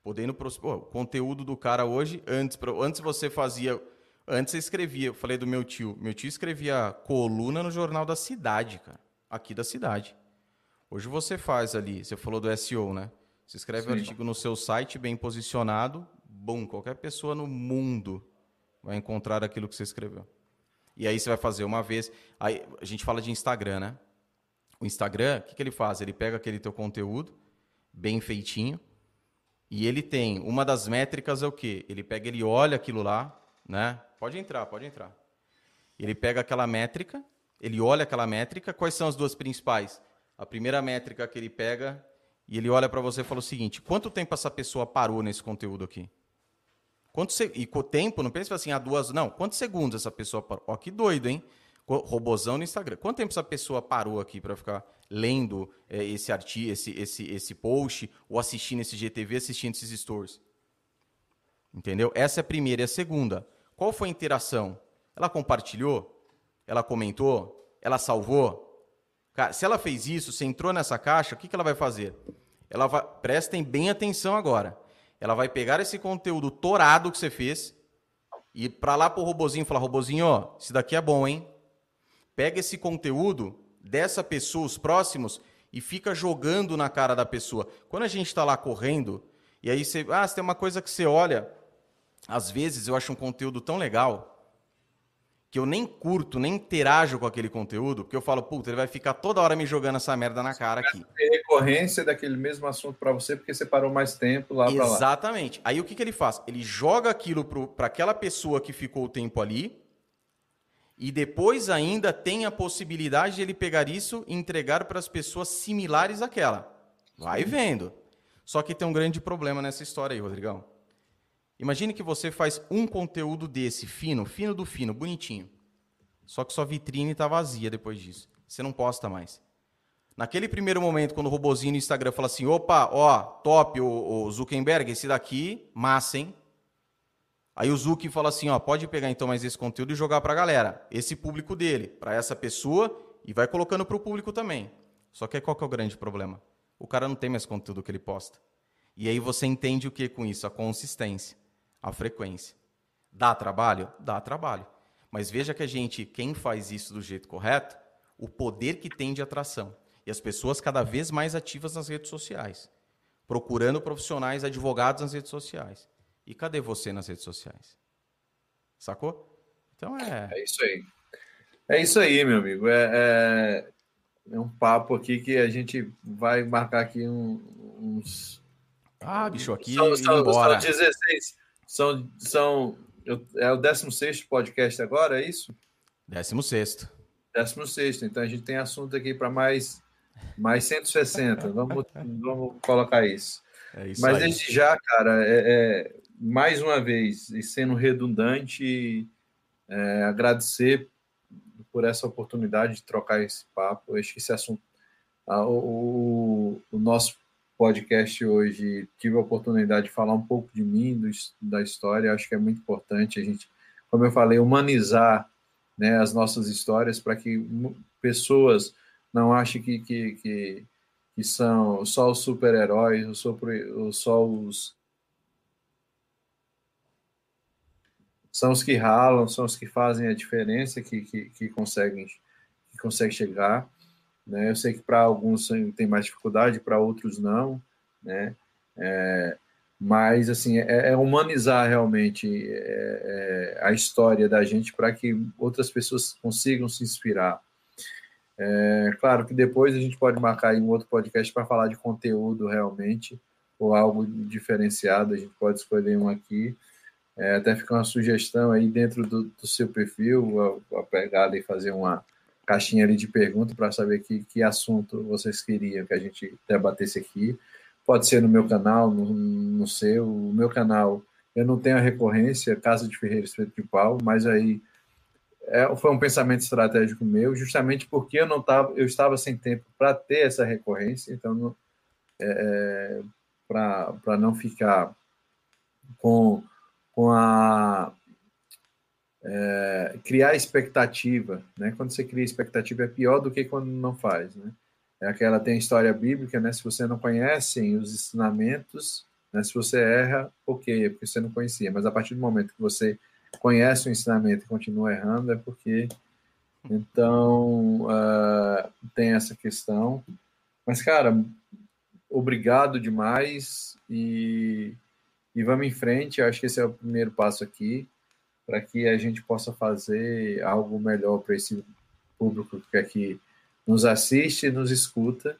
Podendo, pô, o conteúdo do cara hoje, antes, antes você fazia Antes eu escrevia, eu falei do meu tio. Meu tio escrevia coluna no jornal da cidade, cara. Aqui da cidade. Hoje você faz ali, você falou do SEO, né? Você escreve o um artigo no seu site bem posicionado, bom, qualquer pessoa no mundo vai encontrar aquilo que você escreveu. E aí você vai fazer uma vez. Aí a gente fala de Instagram, né? O Instagram, o que, que ele faz? Ele pega aquele teu conteúdo, bem feitinho, e ele tem. Uma das métricas é o quê? Ele pega, ele olha aquilo lá, né? Pode entrar, pode entrar. Ele pega aquela métrica, ele olha aquela métrica, quais são as duas principais? A primeira métrica que ele pega e ele olha para você e fala o seguinte: quanto tempo essa pessoa parou nesse conteúdo aqui? Quanto se... E com o tempo, não pensa assim, há duas. Não, quantos segundos essa pessoa parou? Ó, que doido, hein? Robozão no Instagram. Quanto tempo essa pessoa parou aqui para ficar lendo é, esse artigo, esse, esse, esse post, ou assistindo esse GTV, assistindo esses stories? Entendeu? Essa é a primeira. E a segunda, qual foi a interação? Ela compartilhou? Ela comentou? Ela salvou? Cara, se ela fez isso, você entrou nessa caixa, o que, que ela vai fazer? Ela vai. Prestem bem atenção agora. Ela vai pegar esse conteúdo torado que você fez e para lá pro robozinho falar, robozinho, ó, isso daqui é bom, hein? Pega esse conteúdo dessa pessoa, os próximos, e fica jogando na cara da pessoa. Quando a gente está lá correndo, e aí você, ah, você tem uma coisa que você olha, às vezes eu acho um conteúdo tão legal que eu nem curto, nem interajo com aquele conteúdo, porque eu falo, puta, ele vai ficar toda hora me jogando essa merda na cara aqui. Tem recorrência daquele mesmo assunto para você, porque você parou mais tempo lá para lá. Exatamente. Aí o que, que ele faz? Ele joga aquilo para aquela pessoa que ficou o tempo ali, e depois ainda tem a possibilidade de ele pegar isso e entregar para as pessoas similares àquela. Vai vendo. Só que tem um grande problema nessa história aí, Rodrigão. Imagine que você faz um conteúdo desse, fino, fino do fino, bonitinho. Só que sua vitrine está vazia depois disso. Você não posta mais. Naquele primeiro momento, quando o robozinho no Instagram fala assim: opa, ó, top, o, o Zuckerberg, esse daqui, massa, hein? Aí o Zuki fala assim: ó, pode pegar então mais esse conteúdo e jogar para a galera, esse público dele, para essa pessoa, e vai colocando para o público também. Só que qual que é o grande problema? O cara não tem mais conteúdo que ele posta. E aí você entende o que com isso? A consistência a frequência. Dá trabalho? Dá trabalho. Mas veja que a gente, quem faz isso do jeito correto, o poder que tem de atração. E as pessoas cada vez mais ativas nas redes sociais, procurando profissionais, advogados nas redes sociais. E cadê você nas redes sociais? Sacou? Então é. É isso aí. É isso aí, meu amigo. É, é, é um papo aqui que a gente vai marcar aqui um, uns. Ah, bicho, aqui. São, são, embora. são 16, são, são, é o 16 podcast agora, é isso? 16. 16. Então a gente tem assunto aqui para mais, mais 160. vamos, vamos colocar isso. É isso Mas aí. desde já, cara, é, é, mais uma vez, e sendo redundante, é, agradecer por essa oportunidade de trocar esse papo. Eu acho que esse assunto, o, o, o nosso podcast hoje tive a oportunidade de falar um pouco de mim, do, da história. Acho que é muito importante a gente, como eu falei, humanizar né, as nossas histórias para que pessoas não achem que, que, que, que são só os super-heróis, ou só os. São os que ralam, são os que fazem a diferença, que, que, que conseguem, que conseguem chegar. Né? Eu sei que para alguns tem mais dificuldade, para outros não, né? É, mas assim é, é humanizar realmente é, é a história da gente para que outras pessoas consigam se inspirar. É, claro que depois a gente pode marcar um outro podcast para falar de conteúdo realmente ou algo diferenciado. A gente pode escolher um aqui. É, até fica uma sugestão aí dentro do, do seu perfil, a, a pegada e fazer uma, caixinha ali de pergunta para saber que, que assunto vocês queriam que a gente debatesse aqui. Pode ser no meu canal, no, no seu. O meu canal, eu não tenho a recorrência, Casa de Ferreira Estreito de Pau, mas aí é, foi um pensamento estratégico meu, justamente porque eu não tava, eu estava sem tempo para ter essa recorrência, então é, é para não ficar com, com a é, criar expectativa, né? Quando você cria expectativa é pior do que quando não faz, né? É aquela tem a história bíblica, né? Se você não conhece os ensinamentos, né? Se você erra, ok, é porque você não conhecia. Mas a partir do momento que você conhece o ensinamento e continua errando, é porque então uh, tem essa questão. Mas cara, obrigado demais e, e vamos em frente. Eu acho que esse é o primeiro passo aqui para que a gente possa fazer algo melhor para esse público que aqui nos assiste e nos escuta.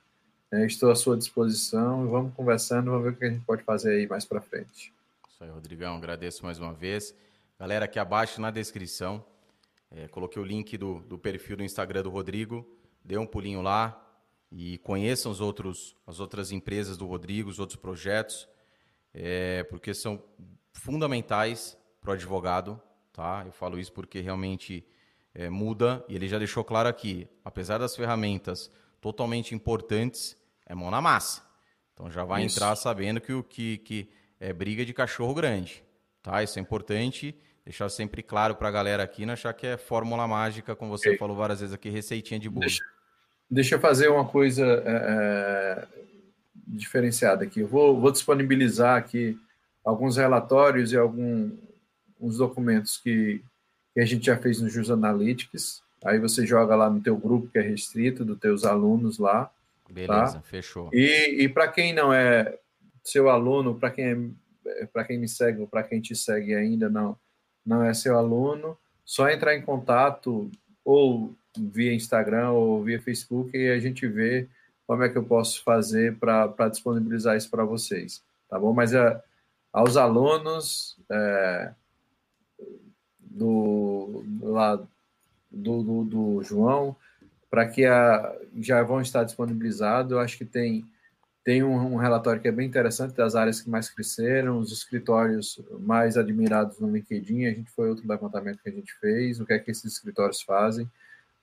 É, estou à sua disposição. Vamos conversando, vamos ver o que a gente pode fazer aí mais para frente. Isso aí, Rodrigão. Agradeço mais uma vez. Galera, aqui abaixo na descrição, é, coloquei o link do, do perfil do Instagram do Rodrigo. Dê um pulinho lá e conheçam os outros, as outras empresas do Rodrigo, os outros projetos, é, porque são fundamentais para o advogado tá? Eu falo isso porque realmente é, muda e ele já deixou claro aqui, apesar das ferramentas totalmente importantes, é mão na massa. Então já vai isso. entrar sabendo que o que, que é briga de cachorro grande, tá? Isso é importante. Deixar sempre claro para a galera aqui, não achar que é fórmula mágica, como você okay. falou várias vezes aqui, receitinha de bolo. Deixa, deixa eu fazer uma coisa é, diferenciada aqui. Eu vou, vou disponibilizar aqui alguns relatórios e alguns documentos que, que a gente já fez no Jus Analytics. Aí você joga lá no teu grupo que é restrito, dos teus alunos lá. Beleza, tá? fechou. E, e para quem não é seu aluno, para quem é, para quem me segue ou para quem te segue ainda não não é seu aluno, só entrar em contato ou via Instagram ou via Facebook e a gente vê como é que eu posso fazer para disponibilizar isso para vocês, tá bom? Mas é, aos alunos é, do, lá, do, do, do João, para que a, já vão estar disponibilizados, eu acho que tem tem um, um, relatório que é bem interessante das áreas que mais cresceram, os escritórios mais admirados no LinkedIn. A gente foi outro levantamento que a gente fez, o que é que esses escritórios fazem.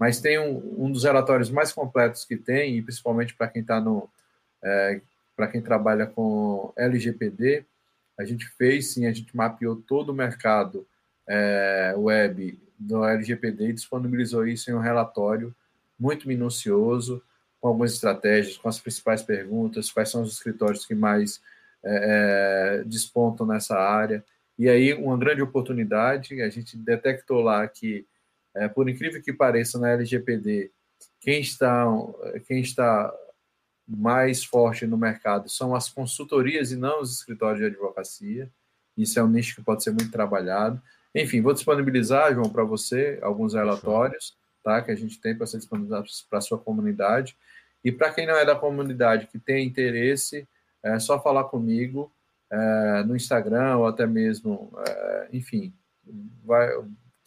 Mas tem um, um dos relatórios mais completos que tem, e principalmente para quem está no. É, para quem trabalha com LGPD, a gente fez sim, a gente mapeou todo o mercado é, web do LGPD e disponibilizou isso em um relatório muito minucioso com algumas estratégias, com as principais perguntas, quais são os escritórios que mais é, é, despontam nessa área. E aí, uma grande oportunidade, a gente detectou lá que, é, por incrível que pareça, na LGPD, quem está, quem está mais forte no mercado são as consultorias e não os escritórios de advocacia. Isso é um nicho que pode ser muito trabalhado. Enfim, vou disponibilizar, João, para você alguns relatórios tá, que a gente tem para ser disponibilizado para a sua comunidade. E para quem não é da comunidade, que tem interesse, é só falar comigo é, no Instagram ou até mesmo, é, enfim, vai,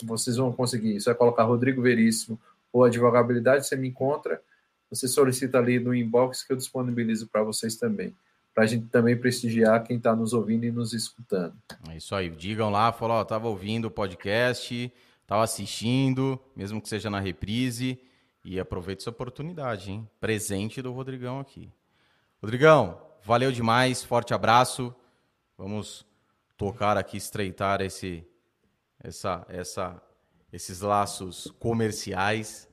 vocês vão conseguir. Você vai colocar Rodrigo Veríssimo ou Advogabilidade, você me encontra, você solicita ali no inbox que eu disponibilizo para vocês também. Para a gente também prestigiar quem está nos ouvindo e nos escutando. É isso aí. Digam lá, falou, estava ouvindo o podcast, estava assistindo, mesmo que seja na reprise. E aproveite essa oportunidade, hein? Presente do Rodrigão aqui. Rodrigão, valeu demais, forte abraço. Vamos tocar aqui, estreitar esse, essa, essa, esses laços comerciais.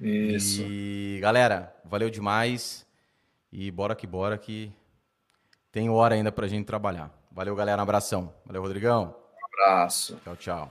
Isso. E galera, valeu demais. E bora que bora que tem hora ainda pra gente trabalhar. Valeu, galera. Um abração. Valeu, Rodrigão. Um abraço. Tchau, tchau.